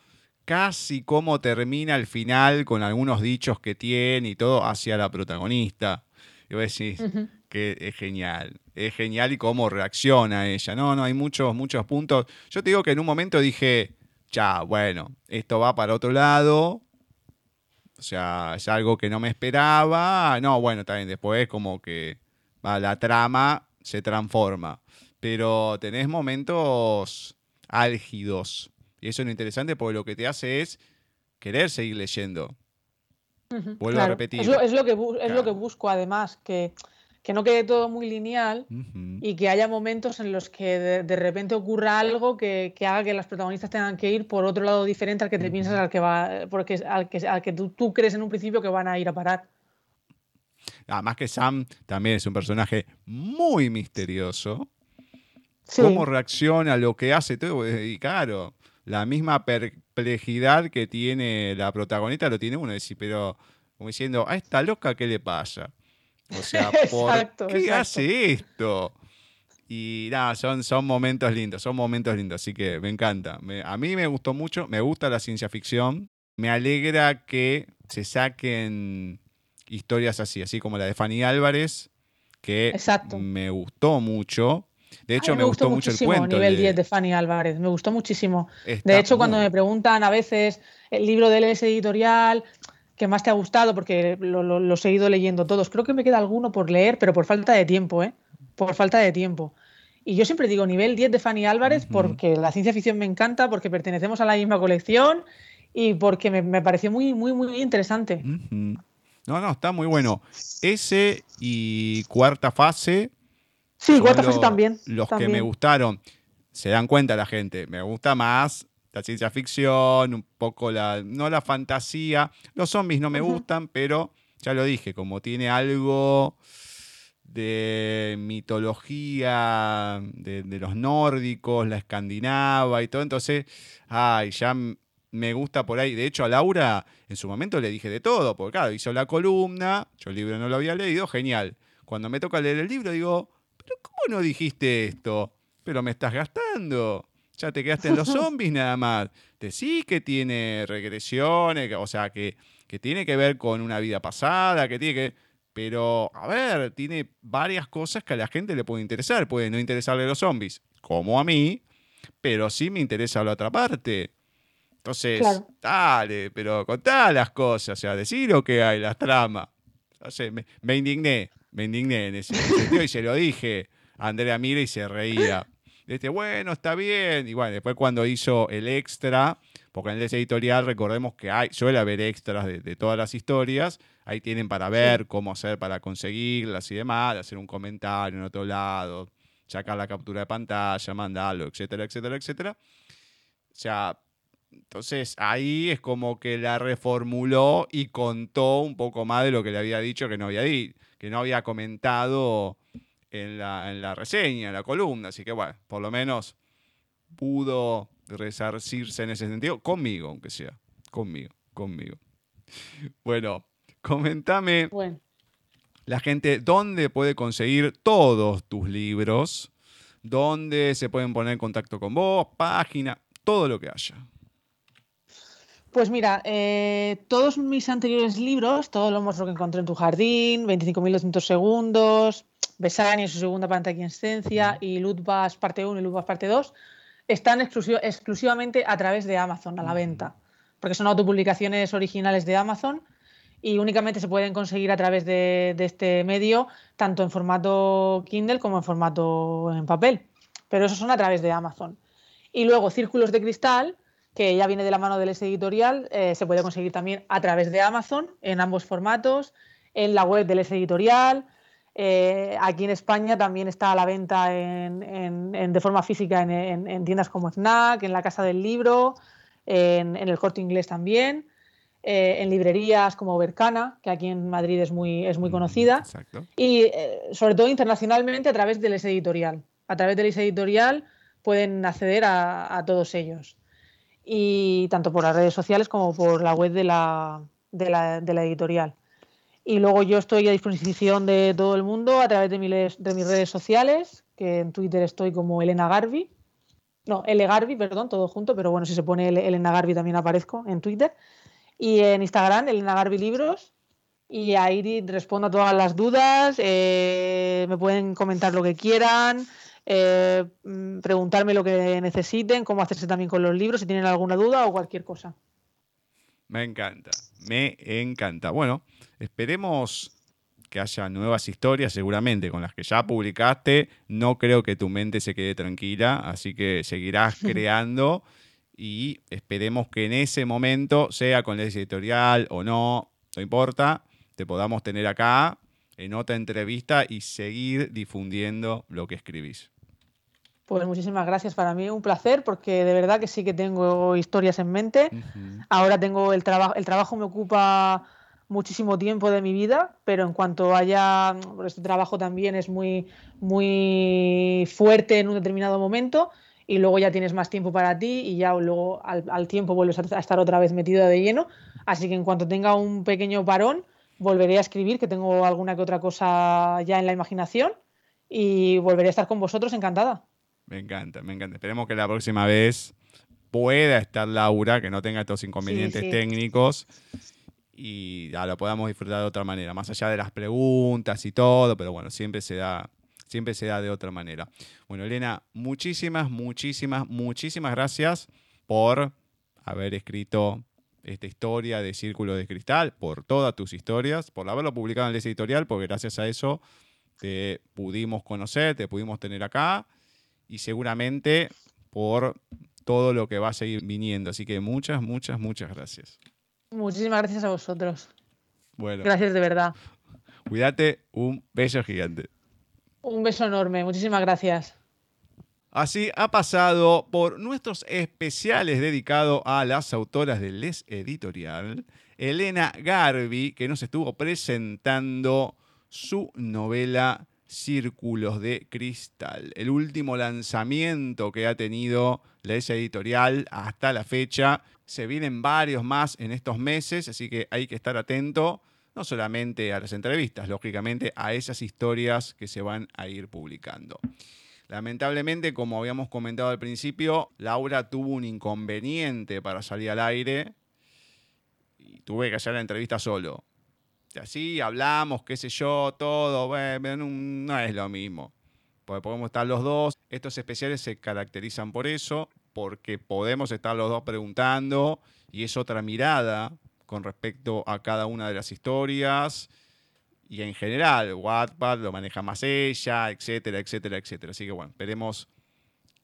casi cómo termina al final con algunos dichos que tiene y todo hacia la protagonista. Y vos decís, uh -huh que es genial. Es genial y cómo reacciona ella. No, no, hay muchos, muchos puntos. Yo te digo que en un momento dije, ya, bueno, esto va para otro lado. O sea, es algo que no me esperaba. No, bueno, también después como que va, la trama se transforma. Pero tenés momentos álgidos. Y eso es lo interesante porque lo que te hace es querer seguir leyendo. Uh -huh, Vuelvo claro. a repetir. Es lo, es lo que, es lo que busco además, que que no quede todo muy lineal uh -huh. y que haya momentos en los que de, de repente ocurra algo que, que, haga que las protagonistas tengan que ir por otro lado diferente al que te uh -huh. piensas al que va porque al que, al que tú, tú, crees en un principio que van a ir a parar. Además que Sam también es un personaje muy misterioso. Sí. Cómo reacciona, lo que hace todo. Y claro, la misma perplejidad que tiene la protagonista lo tiene uno. Decir, pero como diciendo, a esta loca, ¿qué le pasa? O <laughs> sea, ¿por exacto, qué exacto. hace esto? Y nada, son, son momentos lindos, son momentos lindos, así que me encanta. Me, a mí me gustó mucho, me gusta la ciencia ficción. Me alegra que se saquen historias así, así como la de Fanny Álvarez, que exacto. me gustó mucho. De hecho, Ay, me, me, gustó, gustó mucho el cuento. nivel de... 10 de Fanny Álvarez, me gustó muchísimo. Está de hecho, cuando me preguntan a veces el libro de él es editorial, que más te ha gustado, porque lo, lo, los he ido leyendo todos. Creo que me queda alguno por leer, pero por falta de tiempo, ¿eh? Por falta de tiempo. Y yo siempre digo nivel 10 de Fanny Álvarez uh -huh. porque la ciencia ficción me encanta, porque pertenecemos a la misma colección y porque me, me pareció muy, muy, muy interesante. Uh -huh. No, no, está muy bueno. Ese y cuarta fase. Sí, cuarta fase también. Los también. que me gustaron. Se dan cuenta la gente. Me gusta más la ciencia ficción, un poco la, no la fantasía. Los zombies no me uh -huh. gustan, pero ya lo dije, como tiene algo de mitología de, de los nórdicos, la escandinava y todo. Entonces, ay, ya me gusta por ahí. De hecho, a Laura en su momento le dije de todo, porque claro, hizo la columna, yo el libro no lo había leído, genial. Cuando me toca leer el libro, digo, pero ¿cómo no dijiste esto? Pero me estás gastando. Ya te quedaste en los <laughs> zombies nada más. Te sí que tiene regresiones, o sea, que, que tiene que ver con una vida pasada, que tiene que... Pero, a ver, tiene varias cosas que a la gente le puede interesar. Puede no interesarle los zombies, como a mí, pero sí me interesa la otra parte. Entonces, Claro. dale, pero contá las cosas, o sea, decir lo que hay, las tramas. No sé, me, me indigné, me indigné en ese sentido y se lo dije a Andrea Mira y se reía. Este, bueno, está bien. Y bueno, después cuando hizo el extra, porque en ese editorial recordemos que hay, suele haber extras de, de todas las historias, ahí tienen para ver cómo hacer para conseguirlas y demás, hacer un comentario en otro lado, sacar la captura de pantalla, mandarlo, etcétera, etcétera, etcétera. O sea, entonces ahí es como que la reformuló y contó un poco más de lo que le había dicho que no había, di- que no había comentado en la, en la reseña, en la columna. Así que bueno, por lo menos pudo resarcirse en ese sentido, conmigo, aunque sea. Conmigo, conmigo. Bueno, comentame Bueno, la gente dónde puede conseguir todos tus libros, dónde se pueden poner en contacto con vos, página, todo lo que haya. Pues mira, eh, todos mis anteriores libros, todo lo monstruo que encontré en tu jardín, 25.200 segundos, Besani en su segunda pantaquiescencia y Ludbas parte 1 y Ludbas parte 2, están exclusi- exclusivamente a través de Amazon a la venta, porque son autopublicaciones originales de Amazon y únicamente se pueden conseguir a través de, de este medio, tanto en formato Kindle como en formato en papel. Pero esos son a través de Amazon. Y luego Círculos de Cristal, que ya viene de la mano del S Editorial, eh, se puede conseguir también a través de Amazon, en ambos formatos, en la web del S Editorial. Eh, aquí en España también está a la venta en- en- en- de forma física en, en- en tiendas como Snack, en la Casa del Libro, en, el Corte Inglés también, eh, en librerías como Bercana, que aquí en Madrid es muy, es muy conocida, Exacto. y sobre todo internacionalmente a través del S Editorial. A través del S Editorial pueden acceder a, a todos ellos. Y tanto por las redes sociales como por la web de la, de la, editorial. Y luego yo estoy a disposición de todo el mundo a través de, mis redes sociales, que en Twitter estoy como Elena Garbi. No, L Garbi, perdón, todo junto, pero bueno, si se pone Ele- Elena Garbi también aparezco en Twitter. Y en Instagram, Elena Garbi Libros. Y ahí respondo a todas las dudas, eh, me pueden comentar lo que quieran, eh, mm, preguntarme lo que necesiten, cómo hacerse también con los libros, si tienen alguna duda o cualquier cosa. Me encanta, me encanta. Bueno, esperemos que haya nuevas historias, seguramente con las que ya publicaste. No creo que tu mente se quede tranquila, así que seguirás <laughs> creando y esperemos que en ese momento, sea con la editorial o no, no importa, te podamos tener acá en otra entrevista y seguir difundiendo lo que escribís. Pues muchísimas gracias para mí, un placer, porque de verdad que sí que tengo historias en mente. Ahora tengo el trabajo, el trabajo me ocupa muchísimo tiempo de mi vida, pero en cuanto haya, este trabajo también es muy, muy fuerte en un determinado momento y luego ya tienes más tiempo para ti y ya luego al, al tiempo vuelves a, a estar otra vez metido de lleno. Así que en cuanto tenga un pequeño parón, volveré a escribir, que tengo alguna que otra cosa ya en la imaginación y volveré a estar con vosotros encantada. Me encanta, me encanta. Esperemos que la próxima vez pueda estar Laura, que no tenga estos inconvenientes sí. técnicos y ya lo podamos disfrutar de otra manera, más allá de las preguntas y todo, pero bueno, siempre se da, siempre se da de otra manera. Bueno, Elena, muchísimas, muchísimas, muchísimas gracias por haber escrito esta historia de Círculo de Cristal, por todas tus historias, por haberlo publicado en el editorial, porque gracias a eso te pudimos conocer, te pudimos tener acá y seguramente por todo lo que va a seguir viniendo. Así que muchas, muchas, muchas gracias. Muchísimas gracias a vosotros. Bueno, Gracias de verdad. cuídate, un beso gigante. Un beso enorme. Muchísimas gracias. Así ha pasado por nuestros especiales dedicados a las autoras de Les Editorial, Elena Garbi, que nos estuvo presentando su novela Círculos de Cristal, el último lanzamiento que ha tenido la S editorial hasta la fecha. Se vienen varios más en estos meses, así que hay que estar atento no solamente a las entrevistas, lógicamente a esas historias que se van a ir publicando. Lamentablemente, como habíamos comentado al principio, Laura tuvo un inconveniente para salir al aire y tuve que hacer la entrevista solo. Así hablamos, qué sé yo, todo, no es lo mismo. Porque podemos estar los dos. Estos especiales se caracterizan por eso, porque podemos estar los dos preguntando y es otra mirada con respecto a cada una de las historias y en general, Wattpad lo maneja más ella, etcétera, etcétera, etcétera. Así que bueno, esperemos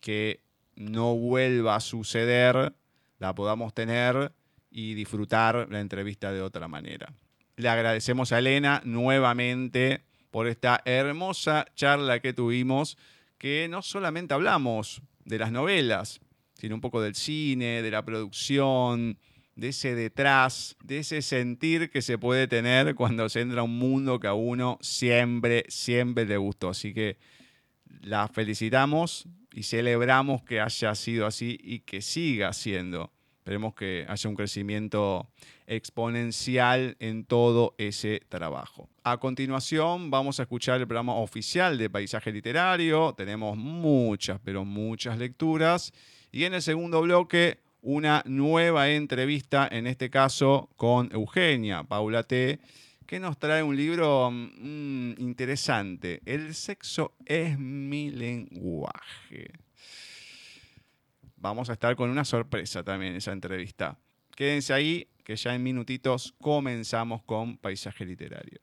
que no vuelva a suceder, la podamos tener y disfrutar la entrevista de otra manera. Le agradecemos a Elena nuevamente por esta hermosa charla que tuvimos, que no solamente hablamos de las novelas, sino un poco del cine, de la producción, de ese detrás, de ese sentir que se puede tener cuando se entra a un mundo que a uno siempre, siempre le gustó. Así que la felicitamos y celebramos que haya sido así y que siga siendo. Esperemos que haya un crecimiento exponencial en todo ese trabajo. A continuación vamos a escuchar el programa oficial de Paisaje Literario. Tenemos muchas, pero muchas lecturas. Y en el segundo bloque una nueva entrevista, en este caso con Eugenia Paula T., que nos trae un libro mm, interesante. El sexo es mi lenguaje. Vamos a estar con una sorpresa también en esa entrevista. Quédense ahí, que ya en minutitos comenzamos con Paisaje Literario.